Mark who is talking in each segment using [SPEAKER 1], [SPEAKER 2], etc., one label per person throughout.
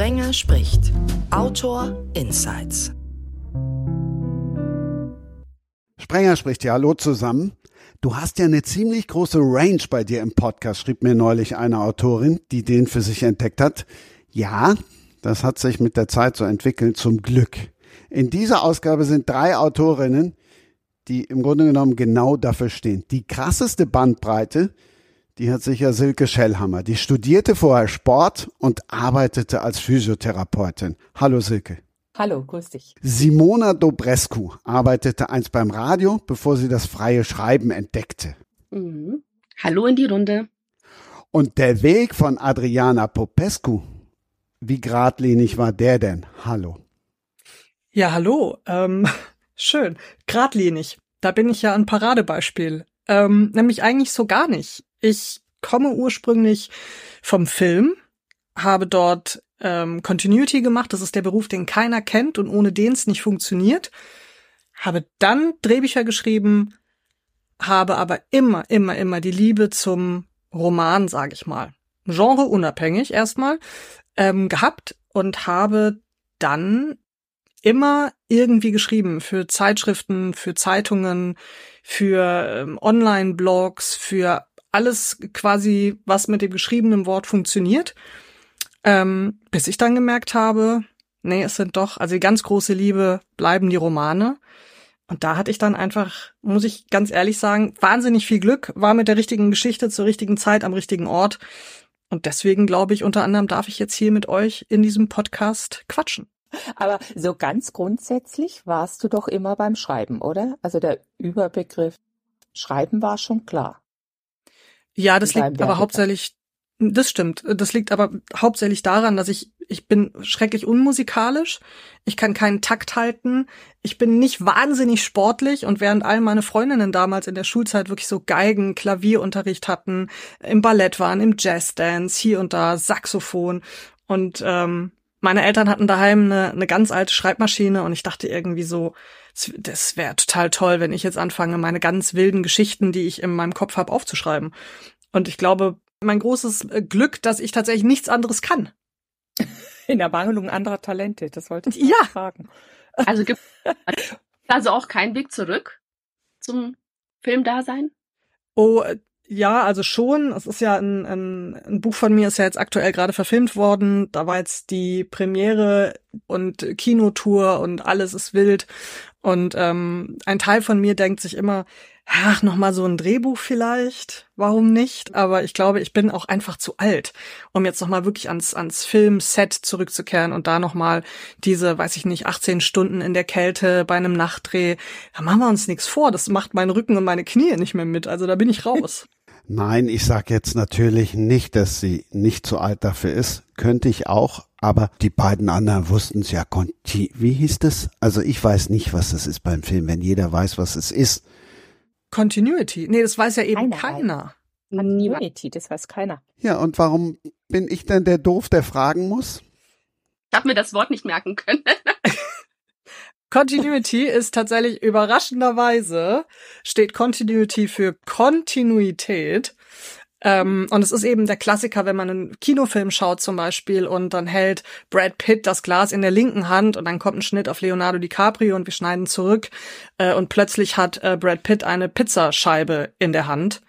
[SPEAKER 1] Sprenger spricht. Autor Insights.
[SPEAKER 2] Sprenger spricht ja, hallo zusammen. Du hast ja eine ziemlich große Range bei dir im Podcast, schrieb mir neulich eine Autorin, die den für sich entdeckt hat. Ja, das hat sich mit der Zeit so entwickelt, zum Glück. In dieser Ausgabe sind drei Autorinnen, die im Grunde genommen genau dafür stehen. Die krasseste Bandbreite, die hat sicher Silke Schellhammer. Die studierte vorher Sport und arbeitete als Physiotherapeutin. Hallo Silke.
[SPEAKER 3] Hallo, grüß dich.
[SPEAKER 2] Simona Dobrescu arbeitete einst beim Radio, bevor sie das freie Schreiben entdeckte.
[SPEAKER 4] Mhm. Hallo in die Runde.
[SPEAKER 2] Und der Weg von Adriana Popescu, wie geradlinig war der denn? Hallo.
[SPEAKER 5] Ja, hallo. Ähm, schön. Gradlinig. Da bin ich ja ein Paradebeispiel. Ähm, nämlich eigentlich so gar nicht. Ich komme ursprünglich vom Film, habe dort ähm, Continuity gemacht. Das ist der Beruf, den keiner kennt und ohne den es nicht funktioniert. Habe dann Drehbücher geschrieben, habe aber immer, immer, immer die Liebe zum Roman, sage ich mal, Genre unabhängig erstmal ähm, gehabt und habe dann immer irgendwie geschrieben für Zeitschriften, für Zeitungen, für ähm, Online-Blogs, für alles quasi, was mit dem geschriebenen Wort funktioniert. Ähm, bis ich dann gemerkt habe, nee, es sind doch, also die ganz große Liebe bleiben die Romane. Und da hatte ich dann einfach, muss ich ganz ehrlich sagen, wahnsinnig viel Glück, war mit der richtigen Geschichte zur richtigen Zeit am richtigen Ort. Und deswegen glaube ich, unter anderem darf ich jetzt hier mit euch in diesem Podcast quatschen.
[SPEAKER 3] Aber so ganz grundsätzlich warst du doch immer beim Schreiben, oder? Also der Überbegriff Schreiben war schon klar.
[SPEAKER 5] Ja, das liegt aber hauptsächlich, das stimmt. Das liegt aber hauptsächlich daran, dass ich, ich bin schrecklich unmusikalisch. Ich kann keinen Takt halten. Ich bin nicht wahnsinnig sportlich und während all meine Freundinnen damals in der Schulzeit wirklich so Geigen, Klavierunterricht hatten, im Ballett waren, im Jazzdance, hier und da, Saxophon und ähm, meine Eltern hatten daheim eine, eine ganz alte Schreibmaschine und ich dachte irgendwie so, das wäre total toll, wenn ich jetzt anfange, meine ganz wilden Geschichten, die ich in meinem Kopf habe, aufzuschreiben. Und ich glaube, mein großes äh, Glück, dass ich tatsächlich nichts anderes kann.
[SPEAKER 3] In der Mangelung anderer Talente, das wollte ich
[SPEAKER 5] ja.
[SPEAKER 3] fragen.
[SPEAKER 4] Also gibt also auch keinen Weg zurück zum Filmdasein?
[SPEAKER 5] Oh, ja, also schon. Es ist ja ein, ein, ein Buch von mir, ist ja jetzt aktuell gerade verfilmt worden. Da war jetzt die Premiere und Kinotour und alles ist wild. Und ähm, ein Teil von mir denkt sich immer, ach, noch mal so ein Drehbuch vielleicht, warum nicht? Aber ich glaube, ich bin auch einfach zu alt, um jetzt noch mal wirklich ans ans Filmset zurückzukehren und da noch mal diese, weiß ich nicht, 18 Stunden in der Kälte bei einem Nachtdreh. Da machen wir uns nichts vor, das macht meinen Rücken und meine Knie nicht mehr mit, also da bin ich raus.
[SPEAKER 2] Nein, ich sage jetzt natürlich nicht, dass sie nicht zu alt dafür ist. Könnte ich auch, aber die beiden anderen wussten es ja. Conti Wie hieß das? Also ich weiß nicht, was das ist beim Film, wenn jeder weiß, was es ist.
[SPEAKER 5] Continuity. Nee, das weiß ja eben keiner. keiner.
[SPEAKER 3] Continuity, das weiß keiner.
[SPEAKER 2] Ja, und warum bin ich denn der Doof, der fragen muss?
[SPEAKER 4] Ich habe mir das Wort nicht merken können.
[SPEAKER 5] Continuity ist tatsächlich überraschenderweise steht Continuity für Kontinuität. Ähm, und es ist eben der Klassiker, wenn man einen Kinofilm schaut zum Beispiel und dann hält Brad Pitt das Glas in der linken Hand und dann kommt ein Schnitt auf Leonardo DiCaprio und wir schneiden zurück äh, und plötzlich hat äh, Brad Pitt eine Pizzascheibe in der Hand.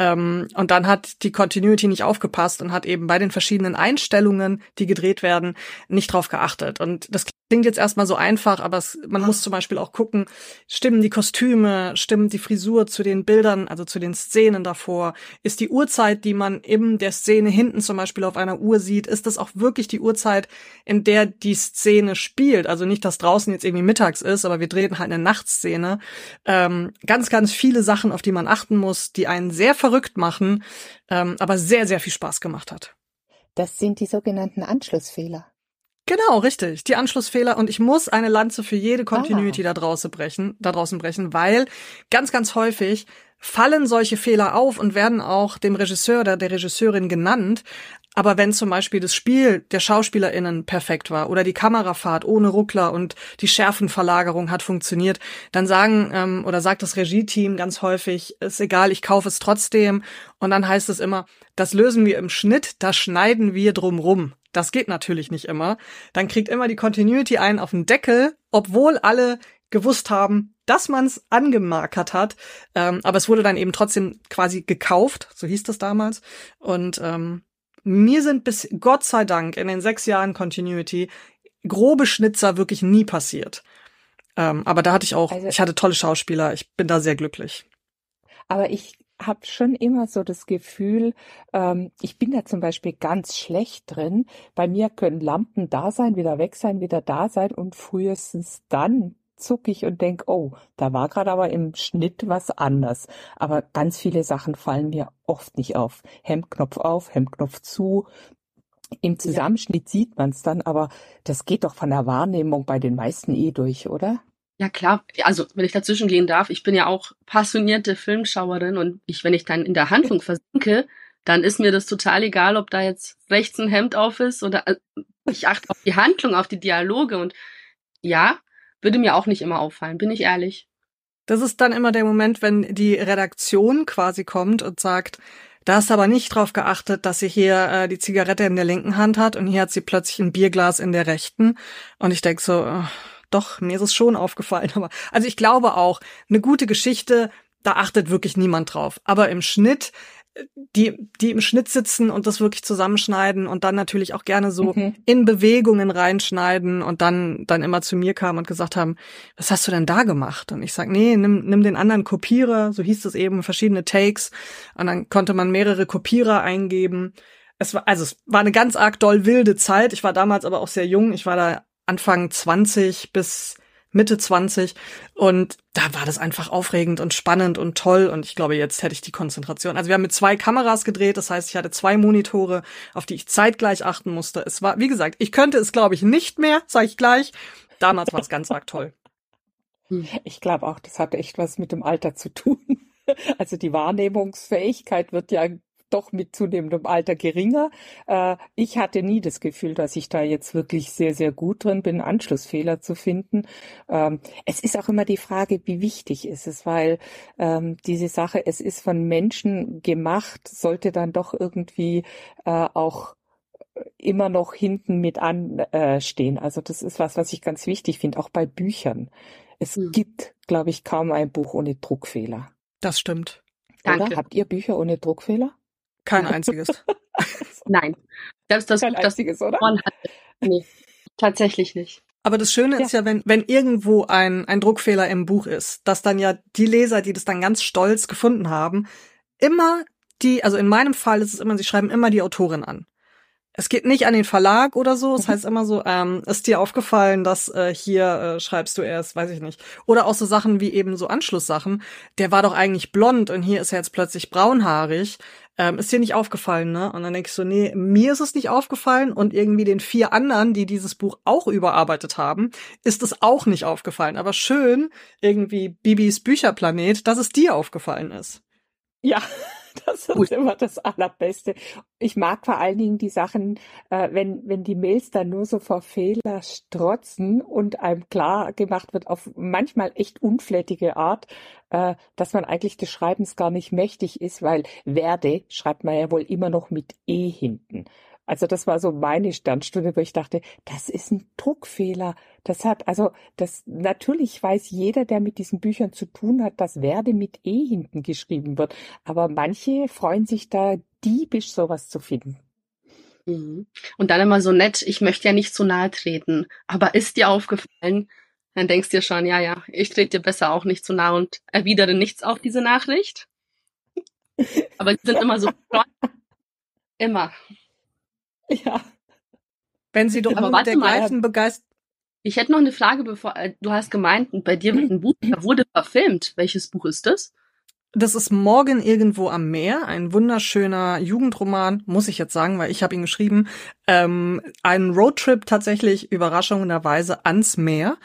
[SPEAKER 5] Ähm, und dann hat die Continuity nicht aufgepasst und hat eben bei den verschiedenen Einstellungen, die gedreht werden, nicht drauf geachtet. Und das klingt jetzt erstmal so einfach, aber es, man muss zum Beispiel auch gucken, stimmen die Kostüme, stimmt die Frisur zu den Bildern, also zu den Szenen davor? Ist die Uhrzeit, die man in der Szene hinten zum Beispiel auf einer Uhr sieht, ist das auch wirklich die Uhrzeit, in der die Szene spielt? Also nicht, dass draußen jetzt irgendwie mittags ist, aber wir drehen halt eine Nachtszene. Ähm, ganz, ganz viele Sachen, auf die man achten muss, die einen sehr verrückt machen, ähm, aber sehr, sehr viel Spaß gemacht hat.
[SPEAKER 3] Das sind die sogenannten Anschlussfehler.
[SPEAKER 5] Genau, richtig. Die Anschlussfehler und ich muss eine Lanze für jede Continuity ah. da draußen brechen, da draußen brechen, weil ganz, ganz häufig fallen solche Fehler auf und werden auch dem Regisseur oder der Regisseurin genannt. Aber wenn zum Beispiel das Spiel der SchauspielerInnen perfekt war oder die Kamerafahrt ohne Ruckler und die Schärfenverlagerung hat funktioniert, dann sagen ähm, oder sagt das Regie-Team ganz häufig, ist egal, ich kaufe es trotzdem. Und dann heißt es immer, das lösen wir im Schnitt, da schneiden wir drum rum. Das geht natürlich nicht immer. Dann kriegt immer die Continuity einen auf den Deckel, obwohl alle gewusst haben, dass man es angemarkert hat. Ähm, aber es wurde dann eben trotzdem quasi gekauft, so hieß das damals. Und ähm, mir sind bis Gott sei Dank in den sechs Jahren Continuity grobe Schnitzer wirklich nie passiert. Ähm, aber da hatte ich auch, also, ich hatte tolle Schauspieler, ich bin da sehr glücklich.
[SPEAKER 6] Aber ich habe schon immer so das Gefühl, ähm, ich bin da zum Beispiel ganz schlecht drin. Bei mir können Lampen da sein, wieder weg sein, wieder da sein und frühestens dann zucke ich und denk, oh, da war gerade aber im Schnitt was anders. Aber ganz viele Sachen fallen mir oft nicht auf. Hemdknopf auf, Hemdknopf zu. Im Zusammenschnitt ja. sieht man es dann, aber das geht doch von der Wahrnehmung bei den meisten eh durch, oder?
[SPEAKER 4] Ja klar, also wenn ich dazwischen gehen darf, ich bin ja auch passionierte Filmschauerin und ich, wenn ich dann in der Handlung versinke, dann ist mir das total egal, ob da jetzt rechts ein Hemd auf ist oder äh, ich achte auf die Handlung, auf die Dialoge und ja, würde mir auch nicht immer auffallen, bin ich ehrlich.
[SPEAKER 5] Das ist dann immer der Moment, wenn die Redaktion quasi kommt und sagt, da hast aber nicht drauf geachtet, dass sie hier äh, die Zigarette in der linken Hand hat und hier hat sie plötzlich ein Bierglas in der rechten. Und ich denk so, äh, doch, mir ist es schon aufgefallen. Aber also ich glaube auch, eine gute Geschichte, da achtet wirklich niemand drauf. Aber im Schnitt die, die im Schnitt sitzen und das wirklich zusammenschneiden und dann natürlich auch gerne so mhm. in Bewegungen reinschneiden und dann, dann immer zu mir kamen und gesagt haben, was hast du denn da gemacht? Und ich sag, nee, nimm, nimm den anderen Kopierer, so hieß es eben, verschiedene Takes. Und dann konnte man mehrere Kopierer eingeben. Es war, also es war eine ganz arg doll wilde Zeit. Ich war damals aber auch sehr jung. Ich war da Anfang 20 bis Mitte 20 und da war das einfach aufregend und spannend und toll und ich glaube, jetzt hätte ich die Konzentration. Also wir haben mit zwei Kameras gedreht, das heißt, ich hatte zwei Monitore, auf die ich zeitgleich achten musste. Es war, wie gesagt, ich könnte es, glaube ich, nicht mehr, sage ich gleich. Damals war es ganz arg toll.
[SPEAKER 6] Ich glaube auch, das hatte echt was mit dem Alter zu tun. Also die Wahrnehmungsfähigkeit wird ja doch mit zunehmendem Alter geringer. Äh, ich hatte nie das Gefühl, dass ich da jetzt wirklich sehr, sehr gut drin bin, Anschlussfehler zu finden. Ähm, es ist auch immer die Frage, wie wichtig ist es, weil ähm, diese Sache, es ist von Menschen gemacht, sollte dann doch irgendwie äh, auch immer noch hinten mit anstehen. Äh, also das ist was, was ich ganz wichtig finde, auch bei Büchern. Es hm. gibt, glaube ich, kaum ein Buch ohne Druckfehler.
[SPEAKER 5] Das stimmt.
[SPEAKER 6] Oder? Danke. Habt ihr Bücher ohne Druckfehler?
[SPEAKER 5] Kein einziges.
[SPEAKER 4] Nein. Selbst das
[SPEAKER 6] Kein Buch, das einziges, oder?
[SPEAKER 4] Man hatte. Nee, tatsächlich nicht.
[SPEAKER 5] Aber das Schöne ja. ist ja, wenn, wenn irgendwo ein, ein Druckfehler im Buch ist, dass dann ja die Leser, die das dann ganz stolz gefunden haben, immer die, also in meinem Fall ist es immer, sie schreiben immer die Autorin an. Es geht nicht an den Verlag oder so. Es mhm. heißt immer so, ähm, ist dir aufgefallen, dass äh, hier äh, schreibst du erst, weiß ich nicht. Oder auch so Sachen wie eben so Anschlusssachen. Der war doch eigentlich blond und hier ist er jetzt plötzlich braunhaarig. Ähm, ist dir nicht aufgefallen, ne? Und dann denke ich so, nee, mir ist es nicht aufgefallen und irgendwie den vier anderen, die dieses Buch auch überarbeitet haben, ist es auch nicht aufgefallen. Aber schön, irgendwie Bibis Bücherplanet, dass es dir aufgefallen ist.
[SPEAKER 6] Ja, das ist immer das Allerbeste. Ich mag vor allen Dingen die Sachen, äh, wenn, wenn die Mails dann nur so vor Fehler strotzen und einem klar gemacht wird auf manchmal echt unflätige Art, äh, dass man eigentlich des Schreibens gar nicht mächtig ist, weil werde schreibt man ja wohl immer noch mit E hinten. Also das war so meine Sternstunde, wo ich dachte, das ist ein Druckfehler. Das hat, also das natürlich weiß jeder, der mit diesen Büchern zu tun hat, dass Werde mit E hinten geschrieben wird. Aber manche freuen sich da diebisch sowas zu finden.
[SPEAKER 4] Mhm. Und dann immer so nett, ich möchte ja nicht zu nahe treten. Aber ist dir aufgefallen? Dann denkst du dir schon, ja, ja, ich trete dir besser auch nicht zu nahe und erwidere nichts auf diese Nachricht. Aber sie sind immer so immer.
[SPEAKER 6] Ja.
[SPEAKER 5] Wenn sie doch mit der gleichen Begeisterung.
[SPEAKER 4] Ich hätte noch eine Frage, bevor äh, du hast gemeint, bei dir wird ein Buch, da wurde verfilmt. Welches Buch ist das?
[SPEAKER 5] Das ist Morgen irgendwo am Meer, ein wunderschöner Jugendroman, muss ich jetzt sagen, weil ich habe ihn geschrieben. Ähm, ein Roadtrip tatsächlich überraschenderweise ans Meer.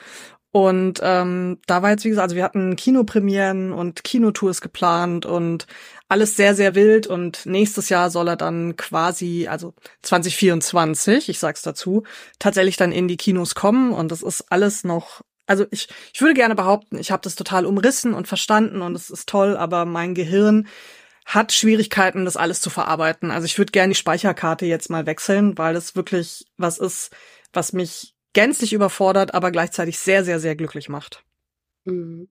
[SPEAKER 5] Und ähm, da war jetzt, wie gesagt, also wir hatten Kinopremieren und Kinotours geplant und alles sehr, sehr wild. Und nächstes Jahr soll er dann quasi, also 2024, ich sag's dazu, tatsächlich dann in die Kinos kommen. Und das ist alles noch also ich, ich würde gerne behaupten, ich habe das total umrissen und verstanden und es ist toll, aber mein Gehirn hat Schwierigkeiten, das alles zu verarbeiten. Also ich würde gerne die Speicherkarte jetzt mal wechseln, weil es wirklich was ist, was mich gänzlich überfordert, aber gleichzeitig sehr, sehr, sehr glücklich macht.
[SPEAKER 4] Mhm.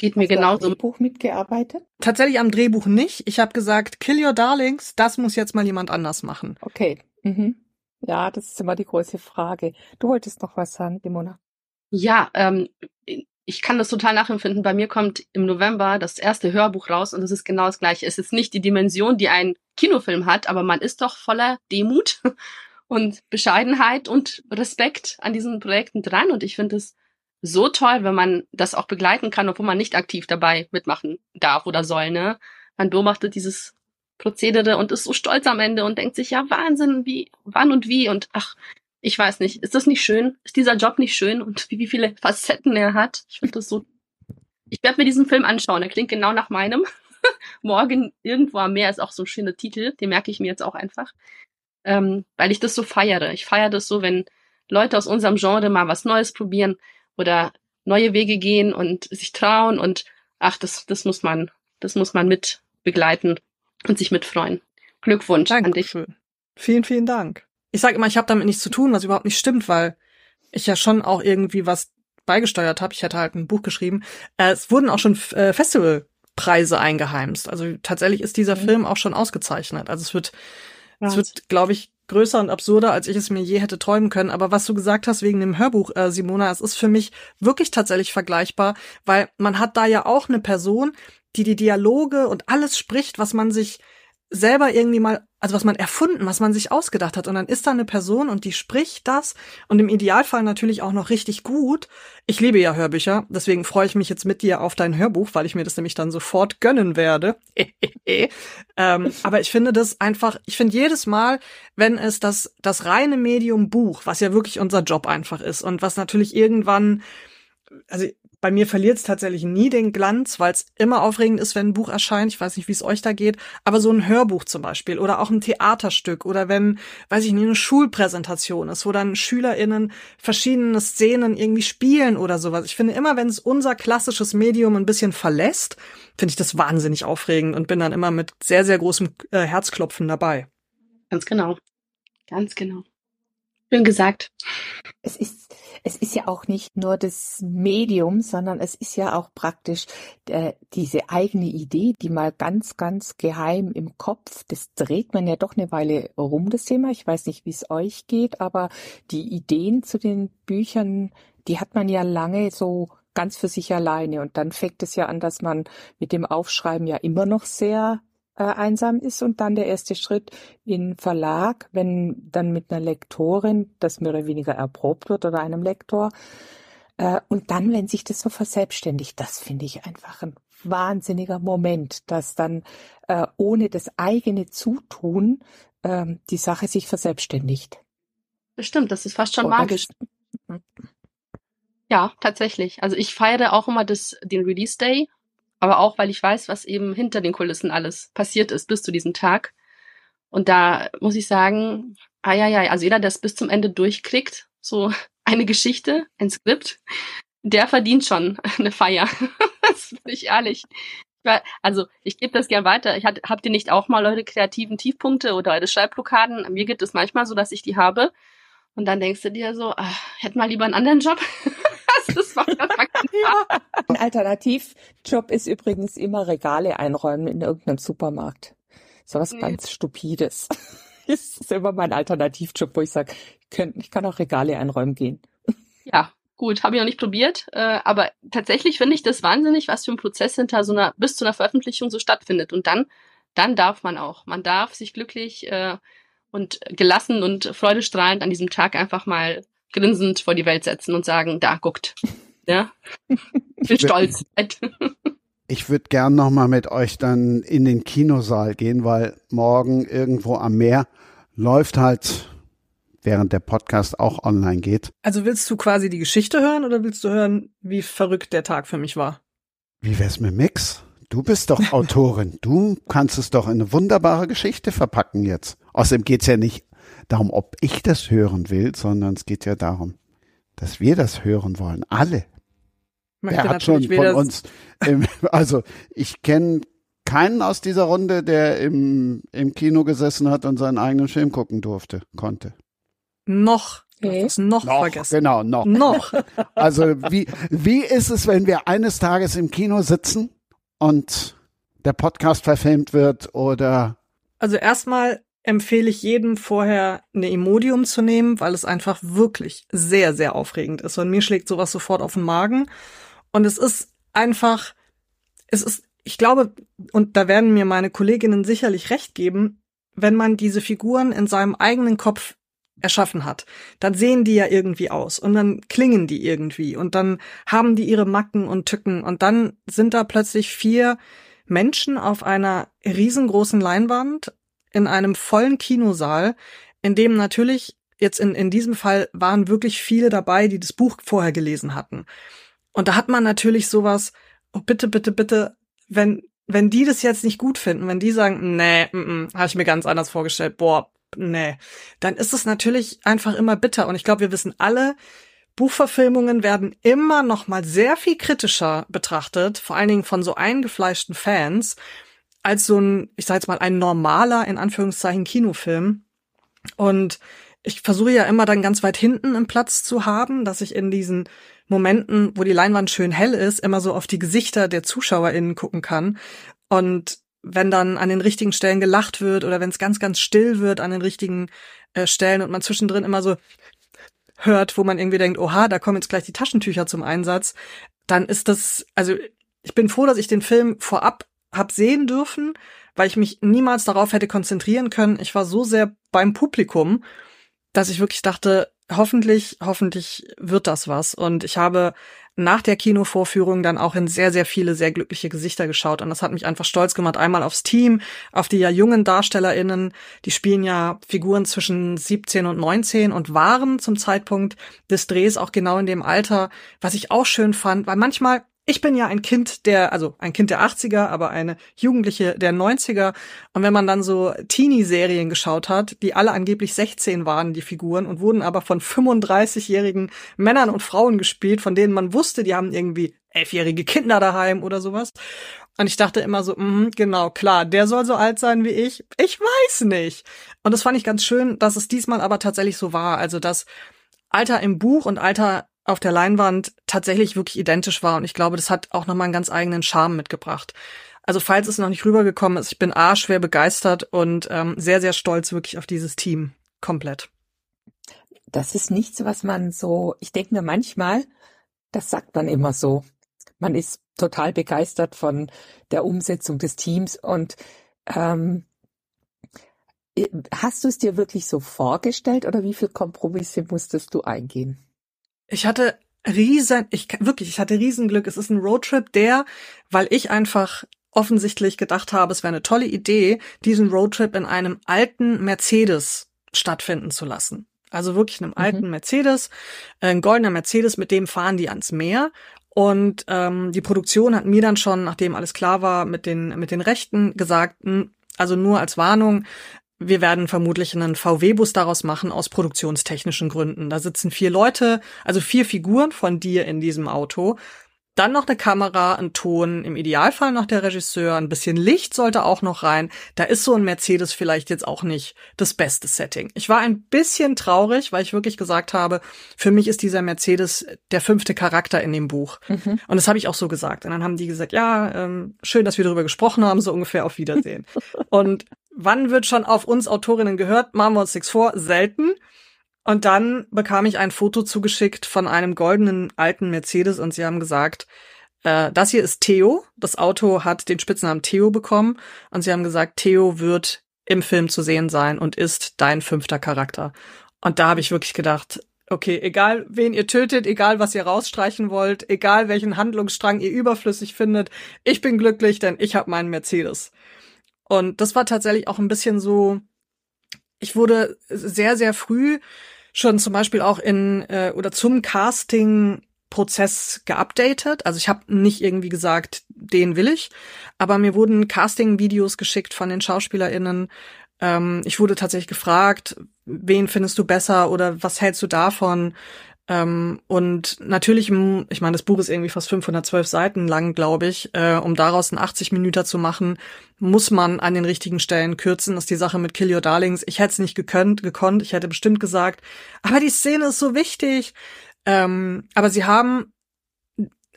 [SPEAKER 4] Geht mir genauso.
[SPEAKER 6] Am Drehbuch mitgearbeitet?
[SPEAKER 5] Tatsächlich am Drehbuch nicht. Ich habe gesagt, Kill Your Darlings, das muss jetzt mal jemand anders machen.
[SPEAKER 6] Okay. Mhm. Ja, das ist immer die große Frage. Du wolltest noch was sagen, Dimona.
[SPEAKER 4] Ja, ähm, ich kann das total nachempfinden. Bei mir kommt im November das erste Hörbuch raus und es ist genau das gleiche. Es ist nicht die Dimension, die ein Kinofilm hat, aber man ist doch voller Demut und Bescheidenheit und Respekt an diesen Projekten dran. Und ich finde es so toll, wenn man das auch begleiten kann, obwohl man nicht aktiv dabei mitmachen darf oder soll. Ne? Man beobachtet dieses Prozedere und ist so stolz am Ende und denkt sich, ja, Wahnsinn, wie, wann und wie und ach, ich weiß nicht, ist das nicht schön? Ist dieser Job nicht schön und wie, wie viele Facetten er hat? Ich finde das so. Ich werde mir diesen Film anschauen. Er klingt genau nach meinem. Morgen irgendwo am Meer ist auch so ein schöner Titel. Den merke ich mir jetzt auch einfach. Ähm, weil ich das so feiere. Ich feiere das so, wenn Leute aus unserem Genre mal was Neues probieren oder neue Wege gehen und sich trauen und ach, das, das muss man, das muss man mit begleiten und sich mitfreuen. Glückwunsch
[SPEAKER 5] Dankeschön.
[SPEAKER 4] an dich.
[SPEAKER 5] Schön. Vielen, vielen Dank ich sage immer, ich habe damit nichts zu tun, was überhaupt nicht stimmt, weil ich ja schon auch irgendwie was beigesteuert habe. Ich hätte halt ein Buch geschrieben. Äh, es wurden auch schon äh, Festivalpreise eingeheimst. Also tatsächlich ist dieser mhm. Film auch schon ausgezeichnet. Also es wird, was? es wird, glaube ich, größer und absurder, als ich es mir je hätte träumen können. Aber was du gesagt hast wegen dem Hörbuch, äh, Simona, es ist für mich wirklich tatsächlich vergleichbar, weil man hat da ja auch eine Person, die die Dialoge und alles spricht, was man sich selber irgendwie mal, also was man erfunden, was man sich ausgedacht hat. Und dann ist da eine Person und die spricht das und im Idealfall natürlich auch noch richtig gut. Ich liebe ja Hörbücher, deswegen freue ich mich jetzt mit dir auf dein Hörbuch, weil ich mir das nämlich dann sofort gönnen werde. ähm, aber ich finde das einfach, ich finde jedes Mal, wenn es das, das reine Medium Buch, was ja wirklich unser Job einfach ist und was natürlich irgendwann also bei mir verliert es tatsächlich nie den Glanz, weil es immer aufregend ist, wenn ein Buch erscheint. Ich weiß nicht, wie es euch da geht, aber so ein Hörbuch zum Beispiel oder auch ein Theaterstück oder wenn, weiß ich nicht, eine Schulpräsentation ist, wo dann SchülerInnen verschiedene Szenen irgendwie spielen oder sowas. Ich finde immer, wenn es unser klassisches Medium ein bisschen verlässt, finde ich das wahnsinnig aufregend und bin dann immer mit sehr, sehr großem äh, Herzklopfen dabei.
[SPEAKER 4] Ganz genau. Ganz genau. Schön gesagt.
[SPEAKER 6] Es ist, es ist ja auch nicht nur das Medium, sondern es ist ja auch praktisch äh, diese eigene Idee, die mal ganz, ganz geheim im Kopf, das dreht man ja doch eine Weile rum, das Thema. Ich weiß nicht, wie es euch geht, aber die Ideen zu den Büchern, die hat man ja lange so ganz für sich alleine. Und dann fängt es ja an, dass man mit dem Aufschreiben ja immer noch sehr einsam ist und dann der erste Schritt in Verlag, wenn dann mit einer Lektorin das mehr oder weniger erprobt wird oder einem Lektor. Äh, und dann, wenn sich das so verselbstständigt, das finde ich einfach ein wahnsinniger Moment, dass dann äh, ohne das eigene Zutun äh, die Sache sich verselbstständigt.
[SPEAKER 4] Das stimmt, das ist fast schon oh, magisch. Ja, tatsächlich. Also ich feiere auch immer das, den Release Day aber auch, weil ich weiß, was eben hinter den Kulissen alles passiert ist bis zu diesem Tag. Und da muss ich sagen, ah ja, ja, also jeder, der es bis zum Ende durchkriegt, so eine Geschichte, ein Skript, der verdient schon eine Feier. das bin ich ehrlich. Also ich gebe das gern weiter. Ich hat, habt ihr nicht auch mal eure kreativen Tiefpunkte oder eure Schreibblockaden? Mir geht es manchmal so, dass ich die habe. Und dann denkst du dir so, ach, hätte mal lieber einen anderen Job. das war,
[SPEAKER 6] ja. Ein Alternativjob ist übrigens immer Regale einräumen in irgendeinem Supermarkt. So was nee. ganz Stupides. Das ist immer mein Alternativjob, wo ich sage, ich kann auch Regale einräumen gehen.
[SPEAKER 4] Ja, gut, habe ich noch nicht probiert, äh, aber tatsächlich finde ich das wahnsinnig, was für ein Prozess hinter so einer bis zu einer Veröffentlichung so stattfindet. Und dann, dann darf man auch, man darf sich glücklich äh, und gelassen und freudestrahlend an diesem Tag einfach mal grinsend vor die Welt setzen und sagen, da guckt. Ja. Ich bin stolz.
[SPEAKER 2] Ich würde gern noch mal mit euch dann in den Kinosaal gehen, weil morgen irgendwo am Meer läuft halt während der Podcast auch online geht.
[SPEAKER 5] Also willst du quasi die Geschichte hören oder willst du hören, wie verrückt der Tag für mich war?
[SPEAKER 2] Wie wär's mit Mix? Du bist doch Autorin. Du kannst es doch in eine wunderbare Geschichte verpacken jetzt. Außerdem geht's ja nicht darum, ob ich das hören will, sondern es geht ja darum, dass wir das hören wollen. Alle.
[SPEAKER 5] Möchte
[SPEAKER 2] Wer hat schon von uns, im, also ich kenne keinen aus dieser Runde, der im, im Kino gesessen hat und seinen eigenen Film gucken durfte, konnte.
[SPEAKER 5] noch,
[SPEAKER 3] Okay.
[SPEAKER 5] das noch,
[SPEAKER 2] Noch,
[SPEAKER 5] vergessen.
[SPEAKER 2] genau, noch.
[SPEAKER 5] Noch.
[SPEAKER 2] Also wie, wie ist es, wenn wir eines Tages im Kino sitzen und der Podcast verfilmt wird oder
[SPEAKER 5] Also erstmal empfehle ich jedem vorher eine Imodium zu nehmen, weil es einfach wirklich sehr, sehr aufregend ist. Und mir schlägt sowas sofort auf den Magen. Und es ist einfach, es ist, ich glaube, und da werden mir meine Kolleginnen sicherlich recht geben, wenn man diese Figuren in seinem eigenen Kopf erschaffen hat, dann sehen die ja irgendwie aus und dann klingen die irgendwie und dann haben die ihre Macken und Tücken und dann sind da plötzlich vier Menschen auf einer riesengroßen Leinwand in einem vollen Kinosaal, in dem natürlich jetzt in, in diesem Fall waren wirklich viele dabei, die das Buch vorher gelesen hatten. Und da hat man natürlich sowas, oh bitte, bitte, bitte, wenn, wenn die das jetzt nicht gut finden, wenn die sagen, nee, mm, habe ich mir ganz anders vorgestellt, boah, nee, dann ist es natürlich einfach immer bitter. Und ich glaube, wir wissen alle, Buchverfilmungen werden immer noch mal sehr viel kritischer betrachtet, vor allen Dingen von so eingefleischten Fans, als so ein, ich sag jetzt mal, ein normaler, in Anführungszeichen, Kinofilm. Und ich versuche ja immer dann ganz weit hinten im Platz zu haben, dass ich in diesen Momenten, wo die Leinwand schön hell ist, immer so auf die Gesichter der ZuschauerInnen gucken kann. Und wenn dann an den richtigen Stellen gelacht wird oder wenn es ganz, ganz still wird an den richtigen äh, Stellen und man zwischendrin immer so hört, wo man irgendwie denkt, oha, da kommen jetzt gleich die Taschentücher zum Einsatz, dann ist das, also ich bin froh, dass ich den Film vorab hab sehen dürfen, weil ich mich niemals darauf hätte konzentrieren können. Ich war so sehr beim Publikum, dass ich wirklich dachte, hoffentlich, hoffentlich wird das was. Und ich habe nach der Kinovorführung dann auch in sehr, sehr viele sehr glückliche Gesichter geschaut. Und das hat mich einfach stolz gemacht. Einmal aufs Team, auf die ja jungen DarstellerInnen. Die spielen ja Figuren zwischen 17 und 19 und waren zum Zeitpunkt des Drehs auch genau in dem Alter, was ich auch schön fand, weil manchmal ich bin ja ein Kind der, also ein Kind der 80er, aber eine Jugendliche der 90er. Und wenn man dann so Teenie-Serien geschaut hat, die alle angeblich 16 waren, die Figuren, und wurden aber von 35-jährigen Männern und Frauen gespielt, von denen man wusste, die haben irgendwie elfjährige Kinder daheim oder sowas. Und ich dachte immer so, mh, genau, klar, der soll so alt sein wie ich. Ich weiß nicht. Und das fand ich ganz schön, dass es diesmal aber tatsächlich so war. Also, dass Alter im Buch und Alter auf der Leinwand tatsächlich wirklich identisch war. Und ich glaube, das hat auch nochmal einen ganz eigenen Charme mitgebracht. Also falls es noch nicht rübergekommen ist, ich bin A, schwer begeistert und ähm, sehr, sehr stolz wirklich auf dieses Team. Komplett.
[SPEAKER 3] Das ist nichts, was man so, ich denke mir manchmal, das sagt man immer so. Man ist total begeistert von der Umsetzung des Teams und ähm, hast du es dir wirklich so vorgestellt oder wie viel Kompromisse musstest du eingehen?
[SPEAKER 5] Ich hatte riesen, ich wirklich, ich hatte Riesenglück. Es ist ein Roadtrip, der, weil ich einfach offensichtlich gedacht habe, es wäre eine tolle Idee, diesen Roadtrip in einem alten Mercedes stattfinden zu lassen. Also wirklich einem alten Mercedes, ein goldener Mercedes, mit dem fahren die ans Meer. Und ähm, die Produktion hat mir dann schon, nachdem alles klar war, mit den mit den Rechten gesagt, mh, also nur als Warnung, wir werden vermutlich einen VW-Bus daraus machen aus produktionstechnischen Gründen. Da sitzen vier Leute, also vier Figuren von dir in diesem Auto. Dann noch eine Kamera, ein Ton, im Idealfall noch der Regisseur, ein bisschen Licht sollte auch noch rein. Da ist so ein Mercedes vielleicht jetzt auch nicht das beste Setting. Ich war ein bisschen traurig, weil ich wirklich gesagt habe, für mich ist dieser Mercedes der fünfte Charakter in dem Buch. Und das habe ich auch so gesagt. Und dann haben die gesagt, ja, ähm, schön, dass wir darüber gesprochen haben, so ungefähr auf Wiedersehen. Und wann wird schon auf uns Autorinnen gehört? Machen wir uns nichts vor, selten. Und dann bekam ich ein Foto zugeschickt von einem goldenen alten Mercedes und sie haben gesagt, äh, das hier ist Theo. Das Auto hat den Spitznamen Theo bekommen und sie haben gesagt, Theo wird im Film zu sehen sein und ist dein fünfter Charakter. Und da habe ich wirklich gedacht, okay, egal wen ihr tötet, egal was ihr rausstreichen wollt, egal welchen Handlungsstrang ihr überflüssig findet, ich bin glücklich, denn ich habe meinen Mercedes. Und das war tatsächlich auch ein bisschen so, ich wurde sehr, sehr früh schon zum Beispiel auch in äh, oder zum Casting Prozess geupdatet. Also ich habe nicht irgendwie gesagt, den will ich, aber mir wurden Casting-Videos geschickt von den SchauspielerInnen. Ähm, ich wurde tatsächlich gefragt, wen findest du besser oder was hältst du davon? Ähm, und natürlich, ich meine, das Buch ist irgendwie fast 512 Seiten lang, glaube ich. Äh, um daraus einen 80 Minuten zu machen, muss man an den richtigen Stellen kürzen. Das ist die Sache mit Kill Your Darlings. Ich hätte es nicht gekönnt, gekonnt. Ich hätte bestimmt gesagt, aber die Szene ist so wichtig. Ähm, aber sie haben,